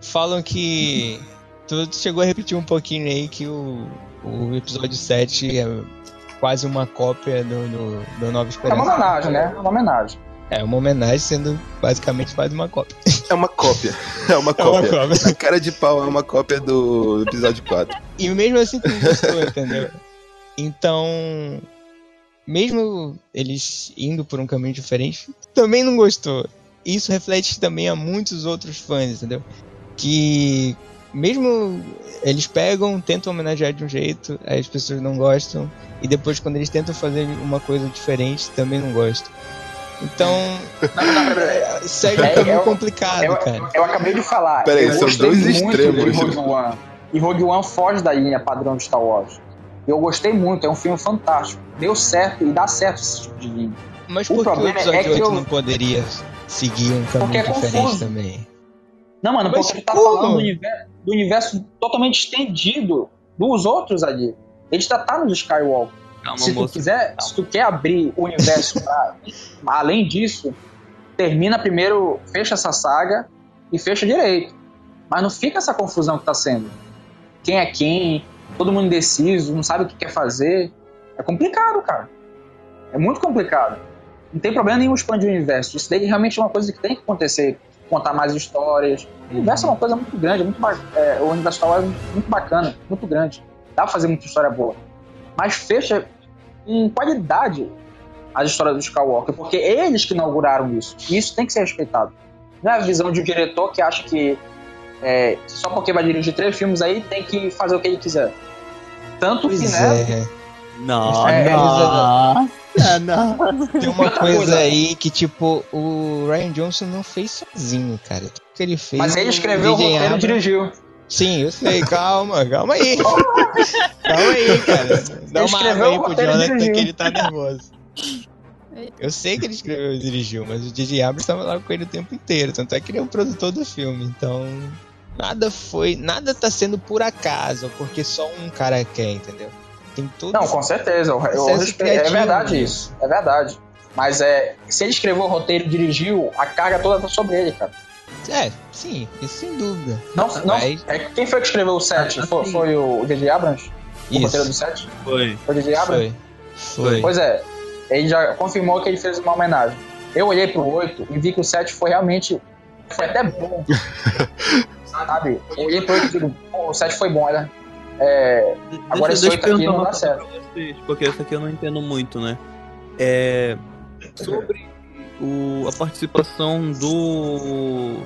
Speaker 2: falam que. Tu tu chegou a repetir um pouquinho aí que o, o episódio 7 é quase uma cópia do, do, do Nova
Speaker 4: É
Speaker 2: Esperança.
Speaker 4: uma homenagem, né? É uma homenagem.
Speaker 2: É uma homenagem, sendo basicamente quase uma cópia.
Speaker 5: É uma cópia. É uma
Speaker 2: É uma
Speaker 5: cópia.
Speaker 2: cópia.
Speaker 5: Na cara de pau é uma cópia do episódio 4.
Speaker 2: E mesmo assim tu não gostou, entendeu? Então, mesmo eles indo por um caminho diferente, também não gostou. Isso reflete também a muitos outros fãs, entendeu? Que mesmo eles pegam, tentam homenagear de um jeito, aí as pessoas não gostam, e depois quando eles tentam fazer uma coisa diferente, também não gostam. Então,
Speaker 4: Não, não, não, não,
Speaker 2: segue um
Speaker 4: É,
Speaker 2: caminho
Speaker 4: eu-
Speaker 2: complicado,
Speaker 4: Eu,
Speaker 2: cara.
Speaker 4: eu acabei de falar.
Speaker 5: Peraí,
Speaker 4: eu
Speaker 5: são
Speaker 4: gostei
Speaker 5: dois
Speaker 4: muito
Speaker 5: extremos.
Speaker 4: de Rogue One. E Rogue One foge da linha padrão de Star Wars. Eu gostei muito, é um filme fantástico. Deu certo e dá certo esse tipo de linha.
Speaker 2: Mas
Speaker 4: o
Speaker 2: por que o
Speaker 4: problema é
Speaker 2: episódio
Speaker 4: que
Speaker 2: 8
Speaker 4: eu-
Speaker 2: não poderia seguir um caminho
Speaker 4: é
Speaker 2: diferente
Speaker 4: confuso.
Speaker 2: também?
Speaker 4: Não, mano, porque ele tá falando do universo, do universo totalmente estendido dos outros ali. Ele já tá no Skywalker.
Speaker 3: Calma,
Speaker 4: se tu
Speaker 3: moço.
Speaker 4: quiser, se tu quer abrir o universo pra, além disso, termina primeiro, fecha essa saga e fecha direito. Mas não fica essa confusão que tá sendo. Quem é quem, todo mundo indeciso, não sabe o que quer fazer. É complicado, cara. É muito complicado. Não tem problema nenhum expandir o universo. Isso daí realmente é uma coisa que tem que acontecer. Contar mais histórias. O universo é uma coisa muito grande, muito é, o universo Star Wars é muito bacana, muito grande. Dá pra fazer muita história boa. Mas fecha em qualidade as histórias do Skywalker, porque eles que inauguraram isso. E isso tem que ser respeitado. Não é a visão de um diretor que acha que é, só porque vai dirigir três filmes aí tem que fazer o que ele quiser. Tanto que,
Speaker 2: Pois
Speaker 4: né?
Speaker 2: é.
Speaker 3: Não,
Speaker 4: É,
Speaker 3: não. É, não.
Speaker 2: Tem uma coisa aí que, tipo, o Ryan Johnson não fez sozinho, cara. Tudo que ele fez.
Speaker 4: Mas ele escreveu o roteiro e dirigiu.
Speaker 2: Sim, eu sei, calma, calma aí. calma aí, cara. Dá
Speaker 4: Ele
Speaker 2: uma
Speaker 4: escreveu
Speaker 2: água aí
Speaker 4: o
Speaker 2: pro Jonathan
Speaker 4: dirigiu.
Speaker 2: que ele tá nervoso. Eu sei que ele escreveu e dirigiu, mas o DJ Abrams tava lá com ele o tempo inteiro. Tanto é que ele é o produtor do filme, então. Nada foi. Nada tá sendo por acaso, porque só um cara quer, entendeu? Tem todo
Speaker 4: Não, com certeza. Eu, eu respeito- é verdade
Speaker 2: né?
Speaker 4: isso. É verdade. Mas é, se ele escreveu o roteiro e dirigiu, a carga toda tá sobre ele, cara.
Speaker 2: É, sim, isso sem dúvida.
Speaker 4: Não, não,
Speaker 2: Mas-
Speaker 4: é, quem foi que escreveu o set?
Speaker 3: Ah,
Speaker 4: Foi, foi o J.J. Abrams? O roteiro do
Speaker 2: Isso.
Speaker 4: set?
Speaker 3: Foi.
Speaker 4: Foi o J.J. Abrams?
Speaker 2: Foi. Foi.
Speaker 4: Pois é, ele já confirmou que ele fez uma homenagem. Eu olhei pro 8 e vi que o 7 foi realmente. Foi até bom. Sabe? Eu olhei pro 8 e digo, o 7 foi bom, né? É, Agora esse
Speaker 3: deixa,
Speaker 4: oito
Speaker 3: deixa eu
Speaker 4: aqui
Speaker 3: perguntar
Speaker 4: não
Speaker 3: uma
Speaker 4: dá
Speaker 3: coisa
Speaker 4: certo.
Speaker 3: pra vocês, porque essa aqui eu não entendo muito, né? É, sobre o, a participação do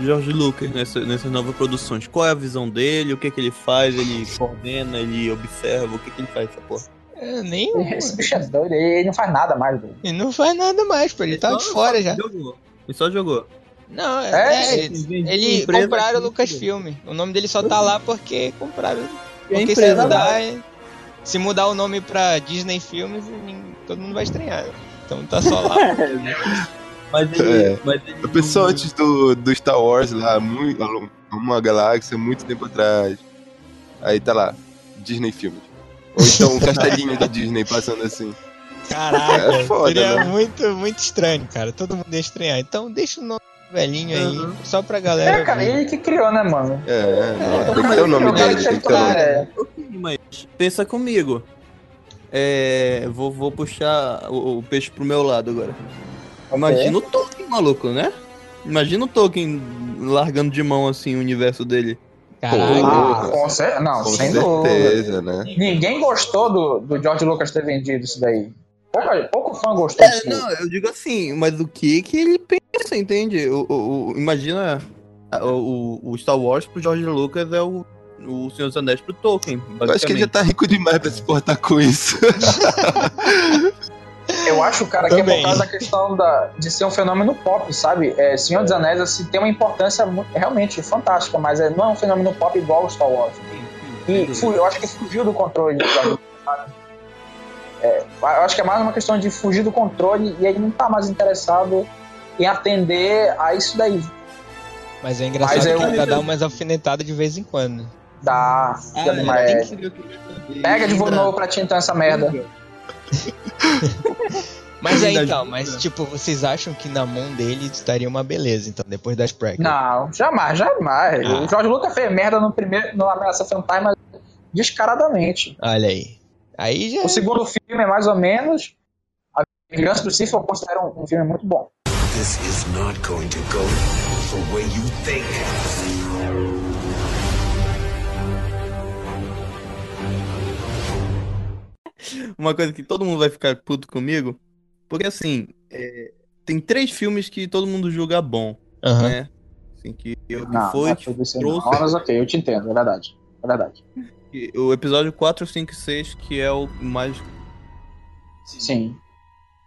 Speaker 3: George Lucas nessa, nessas novas produções. Qual é a visão dele? O que, que ele faz? Ele coordena, ele observa? O que, que ele faz essa porra?
Speaker 2: É, nem.
Speaker 4: Esse bicho é doido, ele não faz nada mais.
Speaker 2: Ele não faz nada mais, pô. Ele tá
Speaker 3: só-
Speaker 2: de fora
Speaker 3: só
Speaker 2: já.
Speaker 3: Jogou. Ele só jogou.
Speaker 2: Não,
Speaker 4: É,
Speaker 2: é. é,
Speaker 3: Ele
Speaker 2: ele compraram o
Speaker 3: aqui,
Speaker 2: Lucasfilm. O nome dele só tá lá porque compraram.
Speaker 3: A
Speaker 2: Porque se
Speaker 3: empresa
Speaker 2: mudar, se mudar o nome pra Disney Filmes, todo mundo vai estranhar. Então tá só lá.
Speaker 3: Mas ele.
Speaker 5: É.
Speaker 3: Mas ele
Speaker 5: A pessoa antes do, do Star Wars lá, muito, uma galáxia, muito tempo atrás. Aí tá lá, Disney Filmes. Ou então um castelinho da Disney passando assim.
Speaker 2: Caraca,
Speaker 5: É foda,
Speaker 2: seria
Speaker 5: né?
Speaker 2: muito, muito estranho, cara. Todo mundo ia estranhar. Então deixa o nome velhinho aí,
Speaker 3: Uhum.
Speaker 2: só pra galera.
Speaker 4: É, cara,
Speaker 2: ver.
Speaker 4: ele que criou, né, mano?
Speaker 5: É, é, tem que ter o nome dele, tem que ter o nome.
Speaker 4: cara, é.
Speaker 3: Ok, mas pensa comigo. É, vou, vou puxar o, o peixe pro meu lado agora. Imagina o Tolkien, maluco, né? Imagina o Tolkien largando de mão assim o universo dele.
Speaker 2: Caraca.
Speaker 4: Ah, com cer- Não,
Speaker 5: Com
Speaker 4: sem dúvida.
Speaker 5: certeza, né?
Speaker 4: Ninguém gostou do, do George Lucas ter vendido isso daí. Pouco, pouco fã gostou
Speaker 3: É,
Speaker 4: disso.
Speaker 3: não, eu digo assim, mas o que que ele pensa, entende? O, o- o- imagina o, o Star Wars pro George Lucas é o, o Senhor dos Anéis pro Tolkien.
Speaker 5: Eu acho que ele já tá rico demais pra se portar com isso.
Speaker 4: Eu acho, cara, que é
Speaker 2: Também.
Speaker 4: por causa da questão da, de ser um fenômeno pop, sabe? É, Senhor dos Anéis assim, tem uma importância mu- realmente fantástica, mas é, não é um fenômeno pop igual o Star Wars. E eu acho que fugiu do controle do George Lucas, sabe? É, eu acho que é mais uma questão de fugir do controle e ele não tá mais interessado em atender a isso daí.
Speaker 2: Mas é engraçado
Speaker 4: Mas eu-
Speaker 2: que ainda dá umas alfinetadas de vez em quando.
Speaker 4: Da,
Speaker 3: Ah, é,
Speaker 4: mas-
Speaker 3: fazer.
Speaker 4: Pega de novo pra ti então essa merda.
Speaker 2: Mas aí
Speaker 3: Verdade.
Speaker 2: então, mas tipo, vocês acham que na mão dele estaria uma beleza, então, depois das prequels?
Speaker 4: Não, jamais, jamais.
Speaker 2: Ah.
Speaker 4: O George Lucas fez merda no primeiro, no Ameaça Fantasma descaradamente.
Speaker 2: Olha aí. Aí já.
Speaker 4: O segundo filme é mais ou menos. A Vingança do Sith eu considero um, um filme muito bom.
Speaker 7: This is not going to go the way you think.
Speaker 3: Uma coisa que todo mundo vai ficar puto comigo, porque assim, é, tem três filmes que todo mundo julga bom,
Speaker 2: Aham.
Speaker 3: né? Assim, que, que
Speaker 4: Não,
Speaker 3: foi, que trouxe
Speaker 4: Mas ok, eu te entendo, é verdade. É verdade.
Speaker 3: o episódio 4, 5 e 6, que é o mais
Speaker 4: Sim.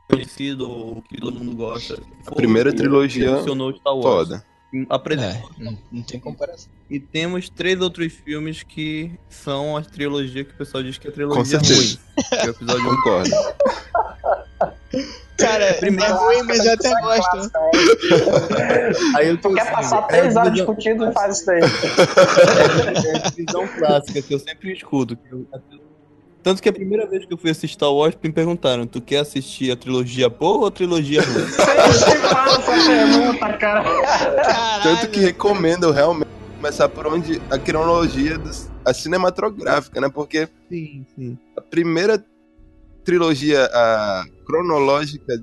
Speaker 3: Conhecido, o que todo mundo gosta.
Speaker 5: A primeira
Speaker 3: o que
Speaker 5: trilogia,
Speaker 3: revolucionou Star Wars.
Speaker 5: Foda.
Speaker 3: Apresentou
Speaker 2: É, não, não tem comparação.
Speaker 3: E temos três outros filmes que são a trilogia que o pessoal diz que é a trilogia
Speaker 5: Com certeza.
Speaker 3: ruim. Que é o episódio um.
Speaker 5: Concordo.
Speaker 2: Cara,
Speaker 3: Primeiro-
Speaker 2: é ruim, mas eu até gosto.
Speaker 4: É.
Speaker 3: Aí eu
Speaker 4: Tu quer passar
Speaker 3: é
Speaker 4: três
Speaker 3: a
Speaker 4: horas
Speaker 3: visão-
Speaker 4: discutindo e faz isso daí.
Speaker 3: é a visão clássica que eu sempre escuto. que eu- Tanto que a primeira vez que eu fui assistir Star Wars, me perguntaram: tu quer assistir a trilogia boa ou a trilogia ruim?
Speaker 4: Pergunta, cara.
Speaker 5: Tanto que recomendo realmente começar por onde a cronologia dos- a cinematográfica, né? Porque
Speaker 3: sim, sim.
Speaker 5: a primeira trilogia a cronológica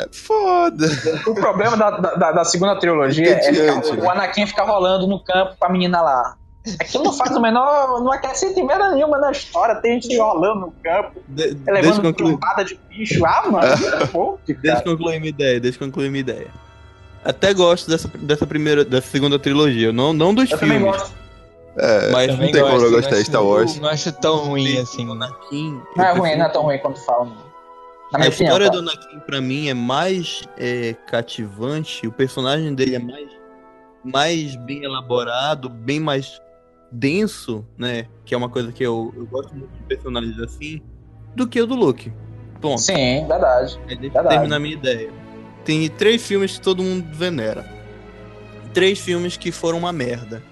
Speaker 5: é foda.
Speaker 4: O problema da, da, da segunda trilogia é ficar-
Speaker 5: né?
Speaker 4: o Anakin ficar rolando no campo com a menina lá. Aquilo não faz o menor. Não acrescenta merda nenhuma na história. Tem gente rolando no campo,
Speaker 3: De-
Speaker 4: levando trombada de bicho. Ah, mano. Que
Speaker 3: deixa eu concluir minha ideia, deixa eu concluir minha ideia. Até gosto dessa, dessa primeira, dessa segunda trilogia, não, não dos
Speaker 4: Eu também
Speaker 3: filmes.
Speaker 4: gosto.
Speaker 5: É,
Speaker 3: Mas
Speaker 5: não tem como
Speaker 2: gosto,
Speaker 5: eu gostar de Star Wars.
Speaker 2: Não acho tão ruim assim.
Speaker 3: O Anakin,
Speaker 4: Não é ruim, não é tão ruim quanto falam. Na
Speaker 3: A história
Speaker 4: tá?
Speaker 3: do Anakin, pra mim, é mais é, cativante. O personagem dele é mais, mais bem elaborado, bem mais denso, né? Que é uma coisa que eu, eu gosto muito de personagens assim, do que o do Luke. Ponto.
Speaker 4: Sim, verdade.
Speaker 3: É, deixa eu
Speaker 4: verdade.
Speaker 3: terminar minha ideia. Tem três filmes que todo mundo venera. Três filmes que foram uma merda.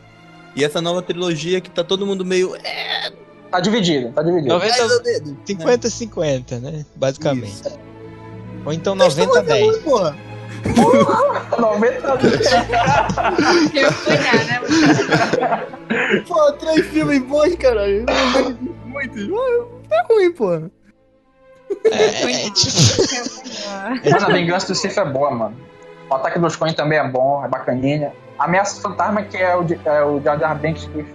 Speaker 3: E essa nova trilogia que tá todo mundo meio. É,
Speaker 4: Tá dividido, tá dividido.
Speaker 2: 90,
Speaker 3: mais ou menos.
Speaker 2: 50-50, né? Basicamente.
Speaker 3: Isso.
Speaker 2: Ou então 90-10.
Speaker 3: Porra.
Speaker 4: 90
Speaker 6: Eu cuidar, né?
Speaker 3: Pô, três filmes bons, caralho. Muitos. É ruim, porra.
Speaker 2: É, é, tipo,
Speaker 4: Mas a Vingança do Sith é boa, mano. O Ataque dos Clones também é bom, é bacaninha. A Ameaça Fantasma, que é o, de- é o Jar Jar Binks, que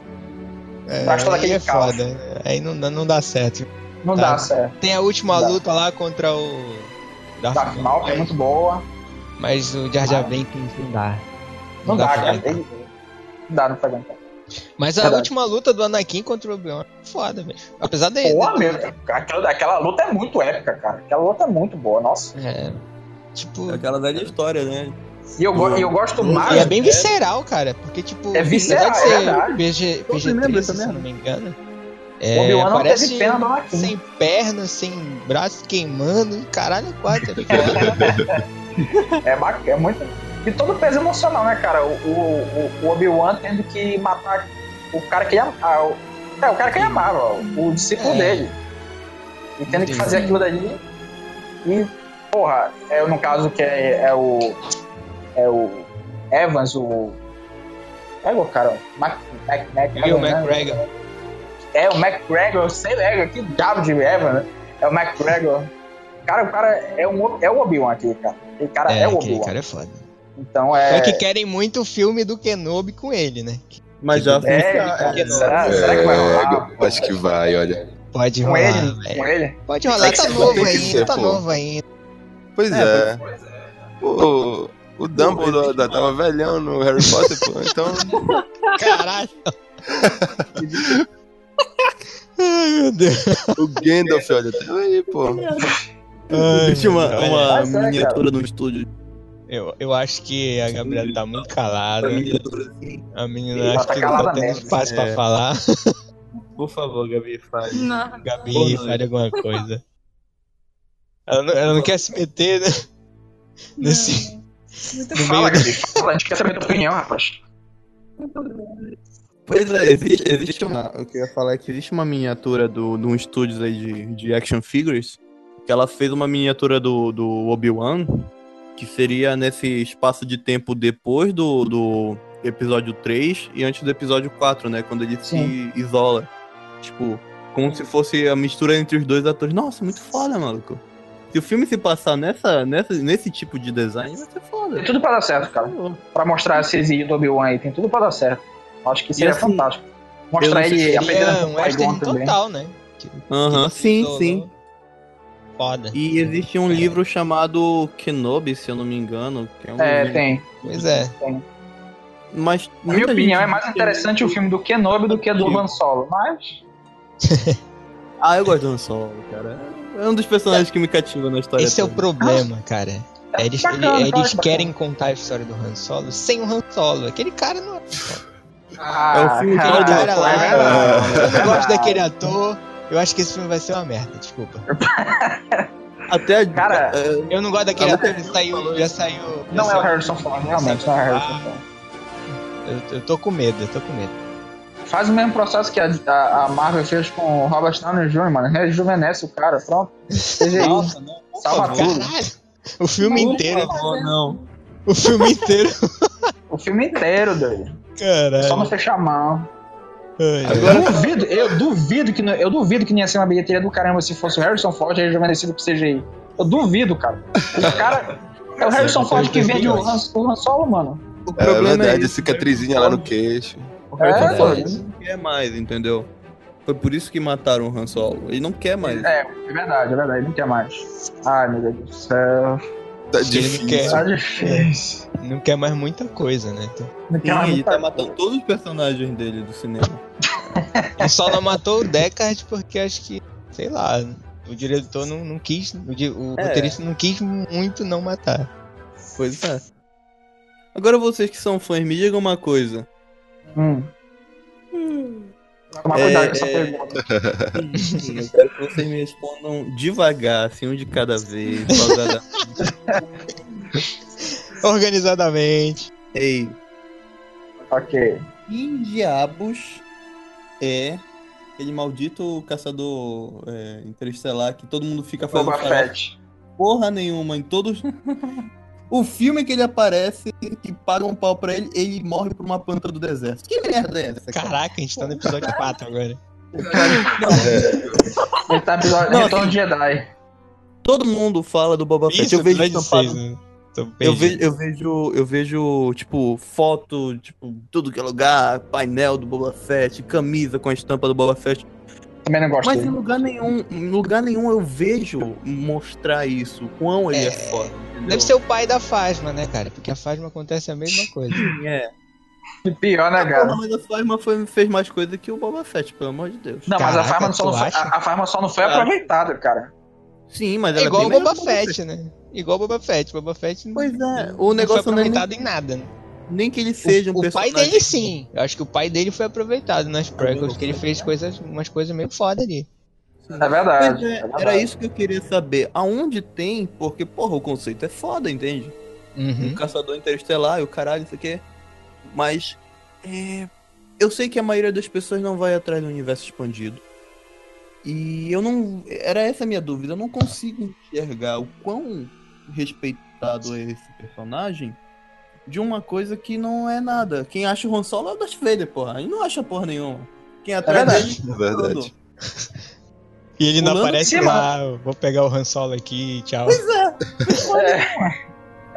Speaker 2: é,
Speaker 4: Traz todo
Speaker 2: aí
Speaker 4: aquele
Speaker 2: é
Speaker 4: caos.
Speaker 2: foda. Aí não, dá- não dá certo.
Speaker 4: não
Speaker 2: Tá.
Speaker 4: dá certo.
Speaker 2: Tem a última
Speaker 4: Dá.
Speaker 2: luta lá contra o Darth,
Speaker 4: Darth Maul, que é muito boa.
Speaker 2: Mas o Jar Jar Binks não dá.
Speaker 4: Não dá,
Speaker 2: pra
Speaker 4: cara. Ele- Não dá, não pra aguentar.
Speaker 2: Mas a
Speaker 4: Verdade.
Speaker 2: última luta do Anakin contra o Obi-Wan é foda, velho. Apesar de.
Speaker 4: Pô, meu, aquela, aquela luta é muito épica, cara. Aquela luta é muito boa, nossa.
Speaker 2: É. Tipo.
Speaker 3: Aquela velha história, né?
Speaker 4: E eu, go- eu gosto mais.
Speaker 2: E é bem visceral, cara. Porque, tipo.
Speaker 4: É visceral,
Speaker 2: de
Speaker 4: é
Speaker 2: ser
Speaker 4: verdade.
Speaker 2: PG, PG
Speaker 3: lembro
Speaker 2: 13,
Speaker 3: dessa
Speaker 2: se não me engano.
Speaker 4: O
Speaker 2: É,
Speaker 4: Obi-Wan não
Speaker 2: parece
Speaker 4: teve pena do Anakin.
Speaker 2: sem perna, sem braço queimando, caralho, quatro. é foda.
Speaker 4: É, é muito. E todo o peso emocional, né, cara? O, o, o- o Obi-Wan tendo que matar o cara que ele amava. o, é, o cara que ele amava, o, o discípulo
Speaker 2: É.
Speaker 4: dele. E tendo que fazer aquilo dali. E, porra, é, no caso que é, é o. É o Evans, o. É o cara, Mac, Mac, Mac,
Speaker 2: Will
Speaker 4: né?
Speaker 2: McGregor.
Speaker 4: É o McGregor, sei, é, que diabo de Evans, né? É o McGregor. Cara, o cara é, um, é o Obi-Wan aqui, cara. Aquele cara é,
Speaker 2: É,
Speaker 4: o Obi-Wan.
Speaker 2: cara é foda.
Speaker 4: Então
Speaker 2: É
Speaker 4: é.
Speaker 2: que querem muito o filme do Kenobi com ele, né?
Speaker 3: Mas já
Speaker 4: É,
Speaker 3: funciona.
Speaker 4: cara, será, será que vai rolar?
Speaker 5: É, acho que vai, olha.
Speaker 2: Pode
Speaker 4: Com
Speaker 2: rolar,
Speaker 4: ele?
Speaker 2: velho.
Speaker 4: Com ele?
Speaker 2: Pode rolar, tá
Speaker 5: ser,
Speaker 2: novo ainda, tá novo ainda.
Speaker 5: Pois é. O, o Dumbledore da- tava velhão no Harry Potter, pô. Então,
Speaker 2: Caralho. Ai, meu Deus.
Speaker 5: o Gandalf, olha, tá aí, pô.
Speaker 3: Existe uma, uma
Speaker 4: Mas é,
Speaker 3: miniatura no estúdio.
Speaker 2: Eu, eu acho que a Gabriela tá muito calada. A menina
Speaker 4: Ela
Speaker 2: acho
Speaker 4: tá
Speaker 2: que não tá tendo espaço pra
Speaker 3: É.
Speaker 2: falar.
Speaker 3: Por favor, Gabi, fale.
Speaker 6: Não.
Speaker 2: Gabi, fale alguma coisa. Ela não, ela não quer se meter, né? Nesse. No
Speaker 4: Fala,
Speaker 2: meio
Speaker 4: Gabi, fala, a gente quer saber a tua opinião, rapaz.
Speaker 3: Pois é, existe, existe uma. O que eu ia falar é que existe uma miniatura do, de um estúdio aí de, de action figures. Que ela fez uma miniatura do, do Obi-Wan. Que seria nesse espaço de tempo depois do, do episódio 3 e antes do episódio 4, né? Quando ele
Speaker 4: Sim.
Speaker 3: se isola. Tipo, como se fosse a mistura entre os dois atores. Nossa, muito foda, maluco. Se o filme se passar nessa, nessa, nesse tipo de design, vai ser foda.
Speaker 4: Tem tudo pra dar certo, cara. Pra mostrar esse exílio do Obi-Wan aí, tem tudo pra dar certo. Acho que seria
Speaker 3: assim,
Speaker 4: fantástico. Mostrar ele
Speaker 2: Seria
Speaker 4: com
Speaker 2: um
Speaker 4: o Qui-Gon
Speaker 2: western
Speaker 4: também.
Speaker 2: total, né?
Speaker 3: Aham,
Speaker 2: que
Speaker 3: sim, sim.
Speaker 2: Foda.
Speaker 3: E existe um livro chamado Kenobi, se eu não me engano. Que é um
Speaker 4: É,
Speaker 3: livro-
Speaker 4: tem.
Speaker 2: Pois é.
Speaker 3: Mas
Speaker 4: Na minha opinião, é mais interessante o filme do Kenobi do que do Han Solo. Mas.
Speaker 3: Ah, eu gosto do Han Solo, cara. É um dos personagens que me cativa na história.
Speaker 2: Esse é o
Speaker 3: toda.
Speaker 2: problema, cara.
Speaker 4: É
Speaker 2: Eles,
Speaker 4: bacana,
Speaker 2: ele-
Speaker 4: cara,
Speaker 2: eles
Speaker 4: bacana.
Speaker 2: querem contar a história do Han Solo sem o Han Solo. Aquele cara não é.
Speaker 4: Ah,
Speaker 3: É o filme
Speaker 2: Aquele
Speaker 3: todo.
Speaker 2: cara lá.
Speaker 4: é
Speaker 2: eu não gosto daquele ator. Eu acho que esse filme vai ser uma merda, desculpa.
Speaker 3: Até a...
Speaker 4: Cara,
Speaker 3: é,
Speaker 2: Eu não gosto daquele
Speaker 3: Ah,
Speaker 2: ator, ele saiu, já saiu. já
Speaker 4: Não é o
Speaker 2: saiu-
Speaker 4: Harrison Ford, realmente, não é o Harrison Ford.
Speaker 2: Eu, eu tô com medo, eu tô com medo.
Speaker 4: Faz o mesmo processo que a, a- a Marvel fez com o Robert Downey Jr., mano. Rejuvenesce o cara, pronto. Seja.
Speaker 3: Nossa, não. por
Speaker 4: Salva tudo.
Speaker 2: Caralho! O filme
Speaker 3: Por
Speaker 2: inteiro.
Speaker 3: favor, não.
Speaker 2: O filme inteiro.
Speaker 4: O filme inteiro, doido.
Speaker 2: Caralho.
Speaker 4: Só não fechar a
Speaker 2: ai.
Speaker 4: Eu duvido, eu duvido que não, eu duvido que não ia ser uma bilheteria do caramba se fosse o Harrison Ford rejuvenescido pro CGI. Eu duvido, cara. O cara é o Harrison Ford que vende o Han, o Han Solo, mano.
Speaker 3: O
Speaker 5: É
Speaker 3: problema
Speaker 5: verdade,
Speaker 3: é
Speaker 5: a cicatrizinha lá no queixo.
Speaker 3: O Harrison
Speaker 4: É,
Speaker 3: Ford
Speaker 4: doido.
Speaker 3: não quer mais, entendeu? Foi por isso que mataram o Han Solo. Ele não quer mais.
Speaker 4: É, é verdade, é verdade. Ele não quer mais. Ai, meu Deus do céu.
Speaker 5: Tá
Speaker 2: Acho ele não
Speaker 5: difícil.
Speaker 2: quer.
Speaker 4: Tá difícil.
Speaker 2: Não quer mais muita coisa, né? Então,
Speaker 4: Não quer mais
Speaker 3: ele
Speaker 4: muita
Speaker 3: tá matando todos os personagens dele do cinema.
Speaker 2: ele só não matou o Deckard porque acho que, sei lá, o diretor não, não quis, o, o
Speaker 3: É.
Speaker 2: roteirista não quis muito não matar.
Speaker 3: Pois é. Agora vocês que são fãs, me digam uma coisa.
Speaker 4: Hum. Tomar
Speaker 3: É,
Speaker 4: cuidado com essa
Speaker 3: é.
Speaker 4: pergunta.
Speaker 3: Eu quero que vocês me respondam devagar, assim, um de cada vez. pausadamente.
Speaker 2: Organizadamente.
Speaker 3: Ei,
Speaker 4: Ok.
Speaker 3: quem diabos é aquele maldito caçador é, interestelar que todo mundo fica?
Speaker 4: Fett.
Speaker 3: porra nenhuma em todos. o filme que ele aparece, que pagam um pau pra ele, ele morre por uma planta do deserto. Que merda é essa? cara?
Speaker 2: Caraca, a gente tá no episódio 4 agora.
Speaker 4: Ele tá no episódio
Speaker 3: Não,
Speaker 4: Retorno de Jedi.
Speaker 3: Todo mundo fala do Boba Fett. Eu vejo
Speaker 2: episódio
Speaker 3: estampado
Speaker 2: 6, né?
Speaker 3: Eu vejo, eu vejo, eu vejo, tipo, foto, tipo, tudo que é lugar, painel do Boba Fett, camisa com a estampa do Boba Fett.
Speaker 4: Também não gosto
Speaker 3: Mas em
Speaker 4: dele.
Speaker 3: lugar nenhum, em lugar nenhum eu vejo mostrar isso, o quão ele é,
Speaker 2: É,
Speaker 3: foda. entendeu?
Speaker 2: Deve ser o pai da Fasma, né, cara? Porque a Fasma acontece a mesma coisa.
Speaker 3: É.
Speaker 4: Pior, né, cara?
Speaker 3: Porra, mas a Farma foi, fez mais coisa que o Boba Fett, pelo amor de Deus.
Speaker 4: Não, mas a
Speaker 2: Caraca,
Speaker 4: farma só não foi, a, a farma só não foi
Speaker 3: Cara.
Speaker 4: aproveitada, cara.
Speaker 3: Sim, mas
Speaker 2: É
Speaker 3: ela
Speaker 2: igual
Speaker 3: é
Speaker 2: o
Speaker 3: bem
Speaker 2: Boba Fett, né? Igual o Boba Fett. Boba Fett não,
Speaker 3: Pois é,
Speaker 2: não
Speaker 3: o negócio
Speaker 2: foi
Speaker 3: não é nem,
Speaker 2: aproveitado em nada. né?
Speaker 3: Nem que ele seja um
Speaker 2: o, o pai
Speaker 3: personagem.
Speaker 2: dele sim. Eu acho que o pai dele foi aproveitado nas prequels, que ele fez coisas, umas coisas meio foda ali.
Speaker 4: É verdade.
Speaker 3: É,
Speaker 4: é verdade.
Speaker 3: era isso que eu queria saber. Aonde tem? Porque, porra, o conceito é foda, entende?
Speaker 2: Uhum.
Speaker 3: Um caçador interestelar e o caralho, isso aqui. Mas. é, eu sei que a maioria das pessoas não vai atrás do universo expandido. E eu não. Era essa a minha dúvida. Eu não consigo enxergar o quão respeitado é esse personagem de uma coisa que não é nada. Quem acha o Han Solo é o Darth Vader, porra. E não acha porra nenhuma. Quem é atrás
Speaker 4: verdade.
Speaker 3: dele.
Speaker 5: É verdade.
Speaker 2: E ele não
Speaker 3: Pulando
Speaker 2: aparece lá, eu vou pegar o Han Solo aqui, tchau.
Speaker 4: É,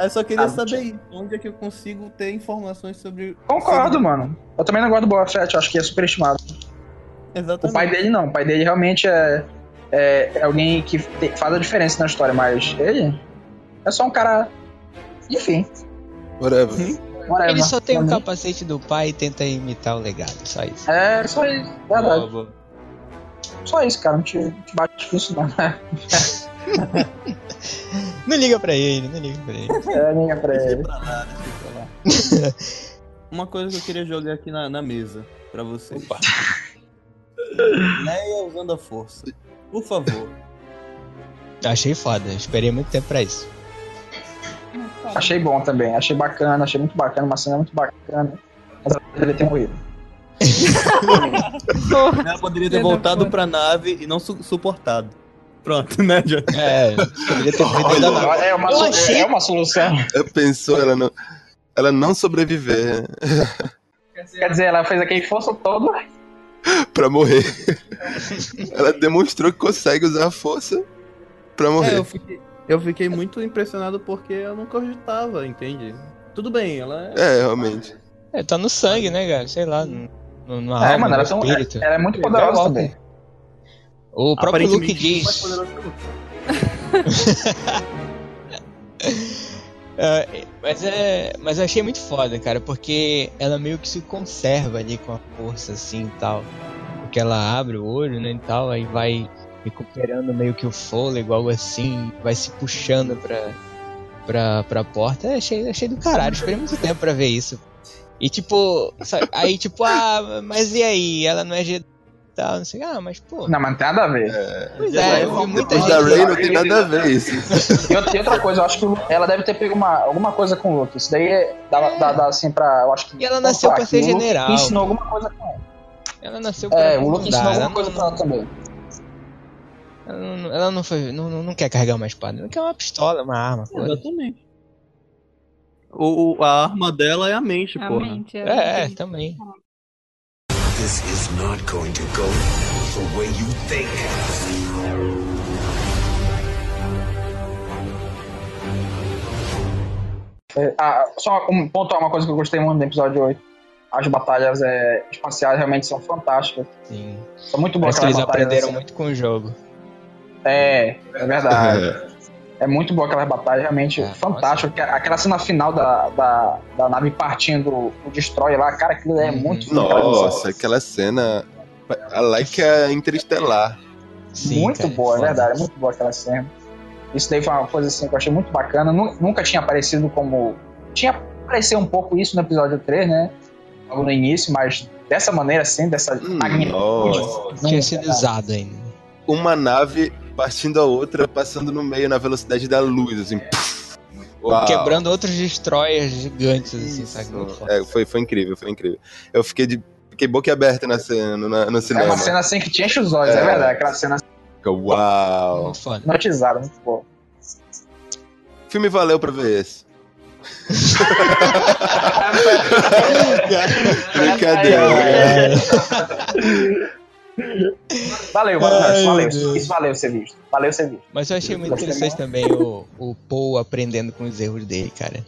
Speaker 3: Eu só queria
Speaker 4: Ah,
Speaker 3: saber isso. Onde é que eu consigo ter informações sobre.
Speaker 4: concordo,
Speaker 3: sobre-
Speaker 4: mano. Eu também não gosto do Boba Fett, eu acho que é superestimado. O
Speaker 3: Exatamente.
Speaker 4: pai dele não, o pai dele realmente é, é, é alguém que te- faz a diferença na história, mas ele é só um cara. Enfim,
Speaker 5: Whatever.
Speaker 4: whatever.
Speaker 2: Ele só tem o
Speaker 4: mim,
Speaker 2: capacete do pai e tenta imitar o legado, só isso.
Speaker 4: É, só isso, verdade.
Speaker 3: Boa, boa.
Speaker 4: Só isso, cara, não te, não te bate com isso, não.
Speaker 2: Não liga pra ele, não liga pra ele.
Speaker 4: É, é pra
Speaker 3: Deixa
Speaker 4: ele.
Speaker 3: pra lá, deixa pra lá. Uma coisa que eu queria jogar aqui na, na mesa pra vocês. Leia usando a força. Por favor.
Speaker 2: Achei foda, esperei muito tempo pra isso.
Speaker 4: Achei bom também, achei bacana, achei muito bacana, uma cena muito bacana. Mas ela deveria ter morrido.
Speaker 3: Ela poderia ter voltado pra nave e não su- suportado. Pronto, né, John?
Speaker 2: É, poderia ter da nave.
Speaker 4: É uma, é uma solução.
Speaker 5: Ela pensou, ela não, ela não sobreviver
Speaker 4: Quer dizer, ela fez aquele esforço todo.
Speaker 5: pra morrer. ela demonstrou que consegue usar a força pra
Speaker 3: É,
Speaker 5: morrer.
Speaker 3: eu fiquei, eu fiquei muito impressionado porque eu não cogitava, entende? Tudo bem, ela é.
Speaker 5: É, realmente.
Speaker 2: É, tá no sangue, né, cara? Sei lá, no, no, na
Speaker 4: É,
Speaker 2: alma,
Speaker 4: mano,
Speaker 2: no
Speaker 4: ela, tão,
Speaker 2: espírito.
Speaker 4: ela é muito poderosa também.
Speaker 2: O próprio Luke diz.
Speaker 3: poderoso que o Luke.
Speaker 2: É, mas é. Mas eu achei muito foda, cara, porque ela meio que se conserva ali com a força assim e tal. Porque ela abre o olho, né, e tal, aí vai recuperando meio que o fôlego, algo assim, vai se puxando pra, pra, pra porta. É, achei, achei do caralho, esperei muito tempo pra ver isso. E tipo, sabe, aí tipo, ah, mas e aí? Ela não é Jedi e tal, não sei, ah, mas pô.
Speaker 4: Não, mas não tem nada a ver.
Speaker 2: Pois é, eu vi muita gente.
Speaker 5: da Ray não tem nada a ver isso.
Speaker 4: E outra, outra coisa, eu acho que ela deve ter pego uma, alguma coisa com o Luke. Isso daí é, dá, dá, dá assim pra. Eu acho que.
Speaker 2: E ela nasceu pra
Speaker 4: que
Speaker 2: ser general.
Speaker 4: ensinou alguma coisa com ela.
Speaker 2: Ela nasceu pra
Speaker 4: É, o Luke ensinou alguma coisa
Speaker 2: não-
Speaker 4: pra ela também.
Speaker 2: Ela não, foi. Não, não, não quer carregar uma espada, ela quer uma pistola, uma arma, foda.
Speaker 3: Exatamente. O, a arma dela é a mente, porra.
Speaker 6: Realmente.
Speaker 2: É, é, também.
Speaker 7: This is not going to go the way you think.
Speaker 4: É, ah, só um, pontuar uma coisa que eu gostei muito do episódio 8. As batalhas é, espaciais realmente são fantásticas.
Speaker 2: Sim.
Speaker 4: São muito boas
Speaker 2: Parece que eles
Speaker 4: batalhas.
Speaker 2: aprenderam
Speaker 4: assim.
Speaker 2: muito com o jogo.
Speaker 4: É, é verdade. É muito boa aquela batalha, realmente
Speaker 2: É,
Speaker 4: fantástico. Aquela- Aquela cena final da, da, da nave partindo o Destroyer lá, cara, aquilo é
Speaker 2: Uhum.
Speaker 4: muito
Speaker 5: Nossa, aquela cena. A like é interestelar.
Speaker 2: Sim,
Speaker 4: muito
Speaker 2: cara,
Speaker 4: boa, é verdade, é muito boa aquela cena. Isso daí foi uma coisa assim que eu achei muito bacana. Nu- Nunca tinha aparecido como. Tinha aparecido um pouco isso no episódio 3, né? Logo no início, mas dessa maneira assim, dessa
Speaker 5: Hum,
Speaker 4: magnitude.
Speaker 5: nossa.
Speaker 2: Tinha sido usado ainda.
Speaker 5: Uma nave partindo a outra, passando no meio na velocidade da luz, assim. Uau.
Speaker 2: Quebrando outros destroyers gigantes, assim, sabe?
Speaker 5: É, foi, foi incrível, foi incrível. Eu fiquei de. Fiquei boca aberta na cena, no, no
Speaker 4: É
Speaker 5: cinema.
Speaker 4: uma cena assim que te enche os olhos, é,
Speaker 5: É.
Speaker 4: verdade. Aquela cena
Speaker 5: Fica, Uau!
Speaker 2: Muito foda.
Speaker 4: hipnotizada, muito boa.
Speaker 5: O filme valeu pra ver esse. Brincadeira.
Speaker 4: Valeu, valeu,
Speaker 2: Ai,
Speaker 4: valeu.
Speaker 2: Deus.
Speaker 4: Isso valeu ser visto. Valeu ser visto.
Speaker 2: Mas eu achei muito interessante também o, o Paul aprendendo com os erros dele, cara.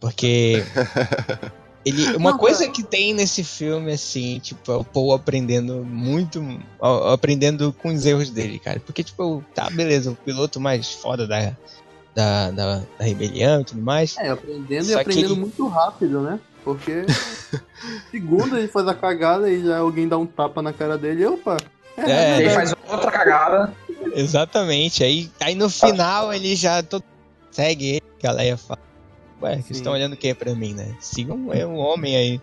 Speaker 2: Porque Ele, uma
Speaker 3: Não,
Speaker 2: coisa que tem nesse filme, assim, tipo, é o Paul aprendendo muito. ó, Aprendendo com os erros dele, cara. Porque, tipo, tá, beleza, o piloto mais foda da, da, da, da rebelião e tudo mais.
Speaker 3: É, aprendendo e aprendendo
Speaker 2: ele-
Speaker 3: muito rápido, né? Porque segundo ele faz a cagada e já alguém dá um tapa na cara dele, opa.
Speaker 2: É,
Speaker 8: Ele
Speaker 2: né?
Speaker 8: faz outra cagada.
Speaker 2: Exatamente. Aí, aí no final ele já todo segue ele, que a Leia fala. Ué, vocês estão olhando o que pra mim, né? Sigam é, o homem aí.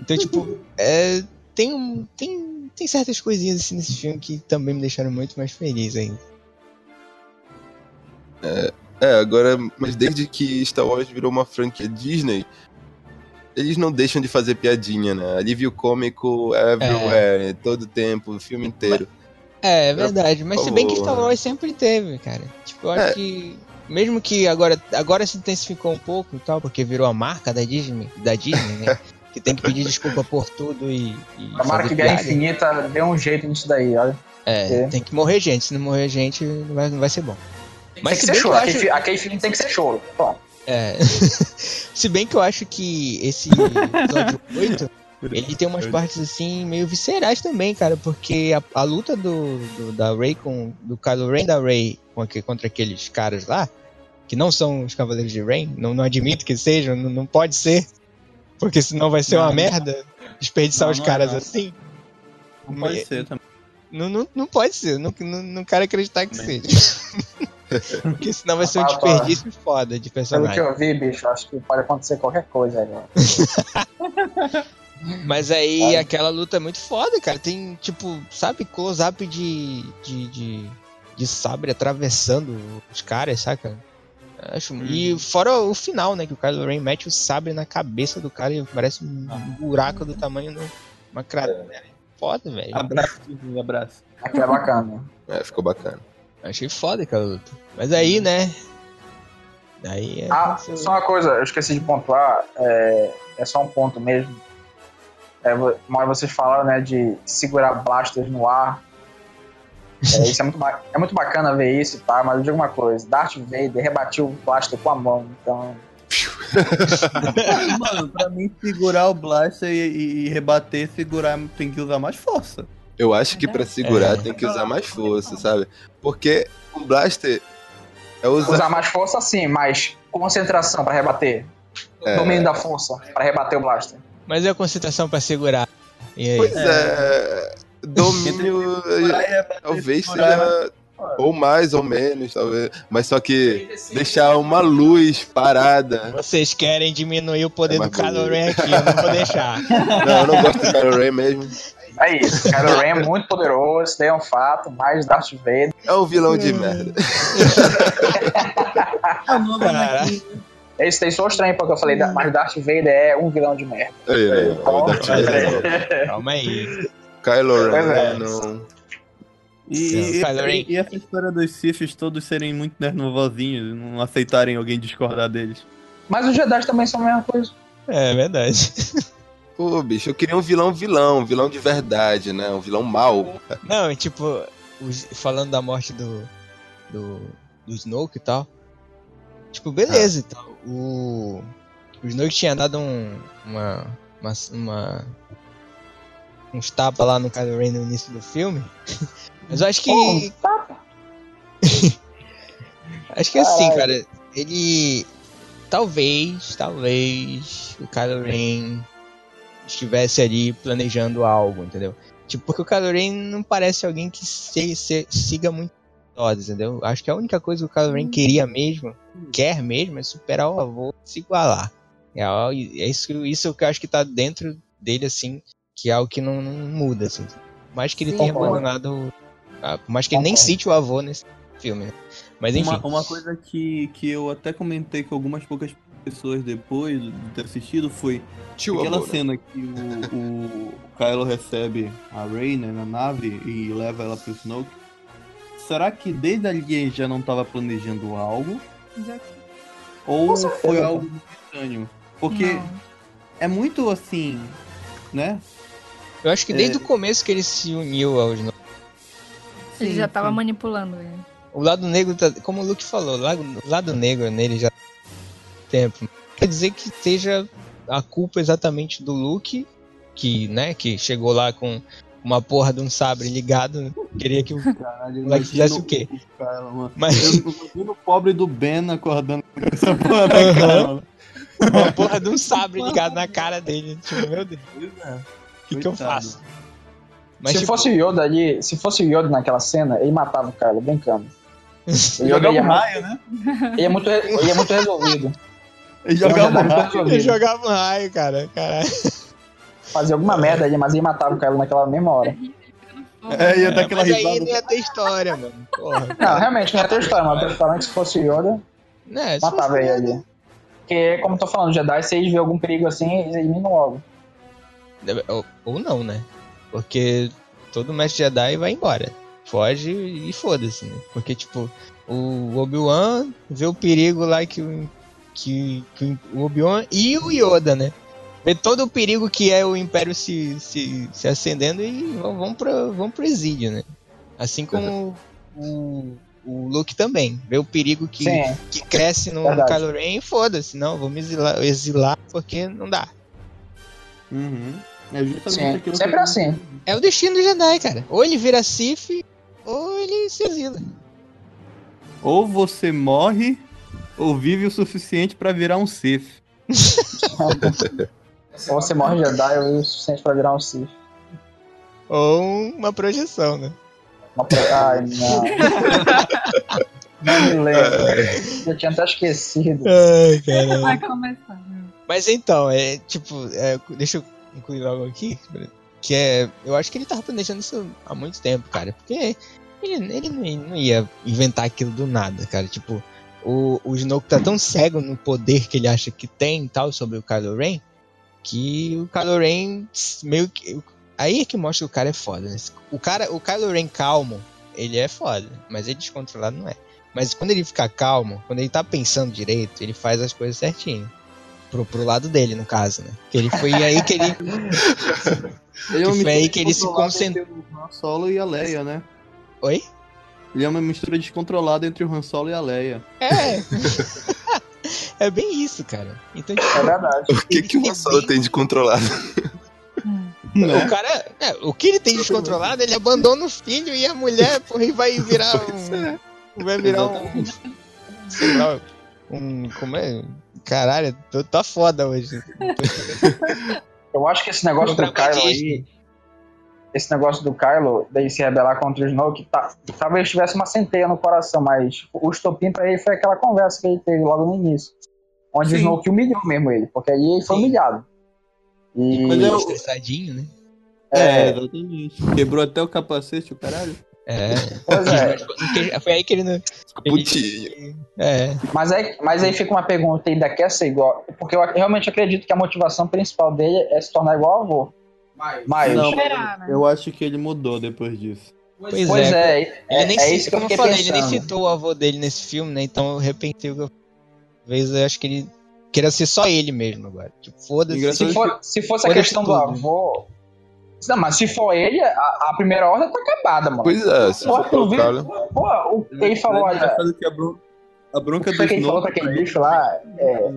Speaker 2: Então, tipo, é, tem, um- tem, tem certas coisinhas assim nesse filme que também me deixaram muito mais feliz ainda.
Speaker 5: É, agora, mas desde que Star Wars virou uma franquia Disney, eles não deixam de fazer piadinha, né? Alívio cômico everywhere, todo tempo, o filme inteiro.
Speaker 2: É, é verdade. Mas se bem que. Star Wars sempre teve, cara. Tipo, eu acho
Speaker 5: É.
Speaker 2: que. Mesmo que agora, agora se intensificou um pouco e tal, porque virou a marca da Disney, da Disney, né? que tem que pedir desculpa por tudo e. e
Speaker 8: A marca Guerra. Infinita deu um jeito nisso daí, olha.
Speaker 2: É,
Speaker 8: É.
Speaker 2: tem que morrer gente. Se não morrer gente, não vai, não vai ser bom. Mas
Speaker 8: tem
Speaker 2: se
Speaker 8: que ser choro.
Speaker 2: acho.
Speaker 8: Aquele filme tem que ser choro. Pronto.
Speaker 2: É. se bem que eu acho que esse episódio 8, ele tem umas partes assim meio viscerais também, cara, porque a, a luta do, do- da Rey com do Kylo Ren da Rey contra aqueles caras lá, que não são os Cavaleiros de Rain, não, não admito que sejam, não, não pode ser, porque senão vai ser
Speaker 3: Não,
Speaker 2: uma
Speaker 3: não.
Speaker 2: desperdiçar
Speaker 3: Não,
Speaker 2: os
Speaker 3: é,
Speaker 2: caras assim.
Speaker 3: Não pode ser também.
Speaker 2: Não, não, não pode ser, não, não, não quero acreditar que seja. Porque senão vai ser um
Speaker 8: Ah,
Speaker 2: desperdício foda de
Speaker 8: Pelo que
Speaker 2: personagem.
Speaker 8: eu vi, bicho, acho que pode acontecer qualquer coisa.
Speaker 2: Mas aí aquela luta é muito foda, cara. Tem, tipo, sabe, close-up de, de, de, de sabre atravessando os caras, saca? Acho, E fora o final, né? Que o Kylo Ren mete o sabre na cabeça do cara e parece um buraco do tamanho de uma cratera. Foda, velho.
Speaker 3: Abraço, abraço.
Speaker 8: Aquilo é bacana.
Speaker 5: É, ficou bacana.
Speaker 2: Achei foda aquela luta. Mas aí, né? Aí é.
Speaker 8: Ah, só uma coisa, eu esqueci de pontuar, é, é só um ponto mesmo. É, hora vocês falaram, né, de segurar blasters no ar. É, isso é muito, é muito bacana ver isso, tá? Mas eu digo uma coisa, Darth Vader rebatiu o blaster com a mão, então...
Speaker 3: Mano, pra mim segurar o blaster e, e- e rebater, segurar tem que usar mais força.
Speaker 5: Eu acho que pra segurar
Speaker 2: É.
Speaker 5: tem que usar mais força, sabe? Porque o Blaster é usar.
Speaker 8: Usar mais força sim, mas concentração pra rebater.
Speaker 5: É.
Speaker 8: Domínio da força pra rebater o blaster.
Speaker 2: Mas é a concentração pra segurar. E aí?
Speaker 5: Pois é. Domínio. talvez seja. Ou mais ou menos, talvez. Mas só que deixar uma luz parada.
Speaker 2: Vocês querem diminuir o poder
Speaker 5: É
Speaker 2: do Kylo. Ren aqui, eu não vou deixar.
Speaker 5: Não, eu não gosto do Kylo Ren mesmo.
Speaker 8: É isso, Kylo Ren é muito poderoso, isso daí é um fato, mas Darth Vader...
Speaker 5: É um vilão de merda.
Speaker 2: Caralho.
Speaker 8: Isso daí sou estranho, porque eu falei, mas Darth Vader é um vilão de merda.
Speaker 5: Aí, aí, o Darth Vader.
Speaker 2: Calma aí.
Speaker 5: Kylo Ren,
Speaker 8: é.
Speaker 5: não.
Speaker 3: E, e, e essa história dos Siths todos serem muito nervosinhos, não aceitarem alguém discordar deles.
Speaker 8: Mas os Jedi também são a mesma coisa.
Speaker 2: É verdade.
Speaker 5: Pô, bicho, eu queria um vilão vilão, um vilão de verdade, né? Um vilão mau.
Speaker 2: Não, tipo, os- falando da morte do, do, do Snoke e tal. Tipo, beleza e tal. O, o Snoke tinha dado um, uma, uma, uma- uns tapas lá no Kylo Ren no início do filme. Mas eu acho que.
Speaker 8: Oh, tapa.
Speaker 2: Acho que assim,
Speaker 8: Caralho.
Speaker 2: cara, ele. Talvez, talvez o Kylo Ren estivesse ali planejando algo, entendeu? Tipo, porque o Kylo não parece alguém que se, se- siga muito ordens, entendeu? Acho que a única coisa que o Kylo Ren queria mesmo, quer mesmo, é superar o avô, se igualar. É, é isso, isso que eu acho que tá dentro dele, assim, que é algo que não, não muda, assim. Por mais que ele
Speaker 6: Sim,
Speaker 2: tenha abandonado. ah, Por mais que ele nem cite o avô nesse filme, né? Mas enfim.
Speaker 3: Uma, uma coisa que, que eu até comentei com algumas poucas pessoas depois de ter assistido foi
Speaker 5: Tio
Speaker 3: aquela
Speaker 5: amor.
Speaker 3: cena que o, o Kylo recebe a Rey né, na nave e leva ela pro Snoke. Será que desde ali ele já não estava planejando algo?
Speaker 6: Já-
Speaker 3: Ou foi algo estranho? Porque
Speaker 6: Não.
Speaker 3: é muito assim, né?
Speaker 2: Eu acho que desde
Speaker 3: É.
Speaker 2: o começo que ele se uniu aos. no-
Speaker 6: Ele
Speaker 3: Sim,
Speaker 6: já tava
Speaker 3: sim.
Speaker 6: manipulando ele.
Speaker 2: O lado negro, tá, como o Luke falou, o lado, o lado negro nele já tempo. Quer dizer que esteja a culpa exatamente do Luke, que, né, que chegou lá com uma porra de um sabre ligado, né? queria que o
Speaker 3: Caralho,
Speaker 2: moleque fizesse o quê?
Speaker 3: Cara, mano.
Speaker 2: Mas
Speaker 3: Eu imagino o pobre do Ben acordando com essa porra na cara, mano.
Speaker 2: uma porra de um sabre ligado na cara dele, tipo, meu Deus,
Speaker 3: é.
Speaker 2: o que, que eu faço? Mas
Speaker 4: se
Speaker 2: tipo,
Speaker 4: fosse o Yoda ali, se fosse o Yoda naquela cena, ele matava o Kylo, brincando. O Yoda ia,
Speaker 3: raio, né?
Speaker 4: ele é muito, re- ele é muito resolvido.
Speaker 3: Ele jogava raio.
Speaker 2: ele jogava raio, cara, caralho.
Speaker 4: Fazia alguma merda ali, mas ele matava o Kylo naquela mesma hora.
Speaker 3: É, ia dar aquela
Speaker 2: mas aí
Speaker 3: risada.
Speaker 2: não ia ter história, mano. Porra.
Speaker 4: Não, realmente, não ia ter história, mas provavelmente se fosse o Yoda,
Speaker 2: se
Speaker 4: matava
Speaker 2: fosse-
Speaker 4: ele ali. Porque, como eu tô falando, Jedi, se eles vêem algum perigo assim, eles eliminam logo.
Speaker 2: Ou, ou não, né? Porque todo mestre Jedi vai embora. Foge e foda-se, né? Porque, tipo, o Obi-Wan vê o perigo lá que o, que, que o Obi-Wan e o Yoda, né? Vê todo o perigo que é o Império se, se, se acendendo e vão, pro, vão pro exílio, né? Assim como o, o Luke também. Vê o perigo que,
Speaker 4: Sim,
Speaker 2: que cresce no
Speaker 4: Verdade.
Speaker 2: Kylo Ren e foda-se. Não, vou me exilar, exilar porque não dá.
Speaker 3: Uhum. É justamente
Speaker 4: sim.
Speaker 3: aquilo
Speaker 4: Sempre
Speaker 3: que...
Speaker 4: assim.
Speaker 2: É o destino do Jedi, cara. Ou ele vira Sith, ou ele se exila.
Speaker 3: Ou você morre, ou vive o suficiente pra virar um Sith.
Speaker 4: Ou você morre Jedi ou é o suficiente pra virar um Sith.
Speaker 2: Ou uma projeção, né?
Speaker 4: Uma pro- Ai, não. Não me lembro. Eu tinha até esquecido.
Speaker 2: Ai.
Speaker 6: Vai começar. né?
Speaker 2: Mas então, é tipo, é, deixa eu incluir algo aqui. Que é. Eu acho que ele tava planejando isso há muito tempo, cara. Porque ele, ele não, não ia inventar aquilo do nada, cara. Tipo, o, o Snoke tá tão cego no poder que ele acha que tem e tal sobre o Kylo Ren. Que o Kylo Ren meio que. Aí é que mostra que o cara é foda, né? O, cara, o Kylo Ren calmo, ele é foda. Mas ele descontrolado não é. Mas quando ele fica calmo, quando ele tá pensando direito, ele faz as coisas certinho. Pro, pro lado dele, no caso, né? Que ele foi aí que ele.
Speaker 3: Ele
Speaker 2: Que foi aí que ele se
Speaker 3: entre O Han Solo e a Leia, né?
Speaker 2: Oi?
Speaker 3: Ele é uma mistura descontrolada entre o Han Solo e a Leia.
Speaker 2: É. é bem isso, cara. Então, tipo,
Speaker 4: É verdade.
Speaker 5: O que, que o Solo tem de controlado?
Speaker 2: o cara. é, o que ele tem descontrolado, ele abandona o filho e a mulher, porra, e vai virar um. Vai virar um. Sei lá. Um. Como é? Caralho, tô, tá foda hoje.
Speaker 4: Eu acho que esse negócio do. Kylo aí. Esse negócio do Kylo, dele se rebelar contra o Snoke, tá, talvez tivesse uma centeia no coração, mas o estopim pra ele foi aquela conversa que ele teve logo no início. Onde o
Speaker 3: Sim.
Speaker 4: Snoke humilhou mesmo ele, porque aí ele foi
Speaker 2: Sim.
Speaker 4: humilhado. E.
Speaker 3: Mas é o-
Speaker 2: Estressadinho, né?
Speaker 4: É.
Speaker 3: exatamente. Quebrou até o capacete, o caralho.
Speaker 2: É.
Speaker 4: Pois é.
Speaker 2: Foi aí que ele não.
Speaker 5: Putinho.
Speaker 2: É.
Speaker 4: Mas, aí, mas aí fica uma pergunta, ainda quer ser igual? Porque eu realmente acredito que a motivação principal dele é se tornar igual ao avô. Mas,
Speaker 3: Não,
Speaker 6: Esperar, né?
Speaker 3: eu acho que ele mudou depois disso.
Speaker 2: Pois,
Speaker 4: pois
Speaker 2: é.
Speaker 4: é,
Speaker 2: Ele
Speaker 4: é,
Speaker 2: nem
Speaker 4: é isso que eu
Speaker 2: falei, ele nem
Speaker 4: pensando.
Speaker 2: citou o avô dele nesse filme, né? Então eu repensei o que eu Talvez eu acho que ele queira ser só ele mesmo agora. Tipo, foda-se.
Speaker 4: Se, for- se fosse a questão do
Speaker 2: tudo.
Speaker 4: avô. Não, mas se for ele, a, a primeira ordem tá acabada, mano.
Speaker 5: Pois é, se
Speaker 4: Pô,
Speaker 5: for
Speaker 4: tu
Speaker 5: pelo
Speaker 4: viu?
Speaker 5: Kylo.
Speaker 4: Pô, o que ele falou,
Speaker 3: É
Speaker 4: olha.
Speaker 3: a, bron- a bronca do
Speaker 4: que ele falou pra aquele bicho lá? É,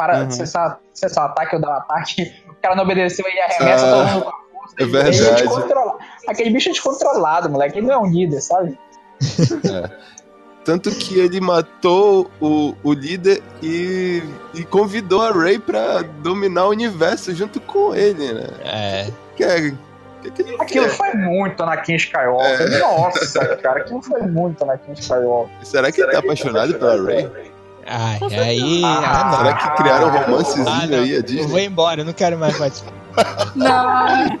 Speaker 4: para
Speaker 3: Uhum.
Speaker 4: cessar, cessar o ataque ou dar um ataque. O cara não obedeceu, ele arremessa
Speaker 5: Ah,
Speaker 4: todo mundo com a força.
Speaker 5: é
Speaker 4: ele- ele
Speaker 5: verdade.
Speaker 4: Aquele bicho é descontrolado, moleque. Ele não é um líder, sabe?
Speaker 5: Tanto que ele matou o, o líder e, e convidou a Rey pra dominar o universo junto com ele, né?
Speaker 2: É.
Speaker 5: Que é, que, que ele
Speaker 4: Aquilo
Speaker 5: quer?
Speaker 4: foi muito Anakin Skywalker.
Speaker 5: É.
Speaker 4: Nossa, cara, aquilo foi muito Anakin Skywalker.
Speaker 5: Será que ele tá apaixonado pela Rey?
Speaker 2: Ai, aí.
Speaker 4: Ah,
Speaker 2: Ah,
Speaker 5: Será que criaram um
Speaker 2: não.
Speaker 5: romancezinho
Speaker 2: Ah, não.
Speaker 5: aí, a
Speaker 2: Eu
Speaker 5: Disney?
Speaker 2: vou embora, eu não quero mais participar.
Speaker 6: Não,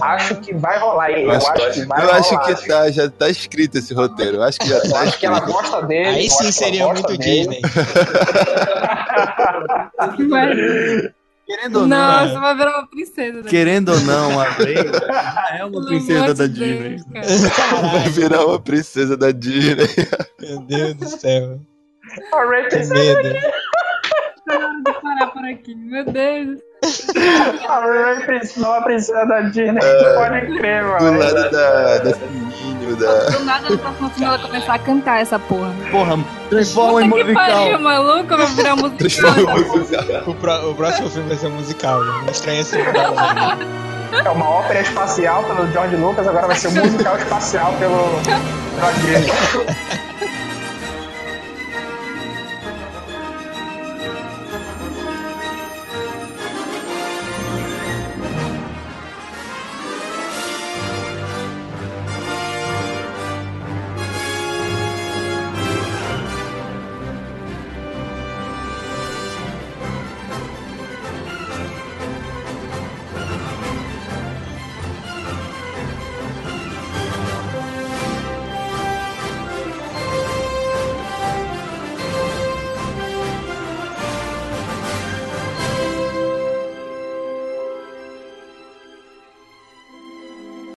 Speaker 4: Acho que vai rolar. Eu, acho, que vai
Speaker 5: Eu
Speaker 4: rolar.
Speaker 5: acho que tá, já tá escrito esse roteiro. Eu acho que já
Speaker 4: Eu
Speaker 5: tá
Speaker 4: acho que ela gosta dele. eu
Speaker 2: Aí
Speaker 4: acho
Speaker 2: sim seria muito
Speaker 4: dele.
Speaker 2: Disney.
Speaker 3: Querendo ou não,
Speaker 6: Nossa, vai virar uma princesa. né?
Speaker 3: querendo ou não, a Rey é uma
Speaker 6: Pelo
Speaker 3: princesa da Disney.
Speaker 6: Deus.
Speaker 5: Vai virar uma princesa da Disney.
Speaker 2: Meu Deus do céu.
Speaker 4: A Ray
Speaker 2: medo.
Speaker 6: Vou parar por aqui. Meu Deus.
Speaker 4: A princesa, nova princesa da Disney. Pode crer,
Speaker 5: Do
Speaker 4: mano.
Speaker 5: lado da, da Sininho, da.
Speaker 6: Do nada no próximo filme ela começar a cantar essa porra.
Speaker 3: Porra, transforma em
Speaker 6: Puta que pariu,
Speaker 3: musical.
Speaker 6: maluco, vai virar musical.
Speaker 5: Transforma em musical.
Speaker 2: O, pró- o próximo filme vai ser musical. Não estranha se mudar o nome.
Speaker 4: É uma ópera espacial pelo George Lucas, agora vai ser um musical espacial pelo George Disney.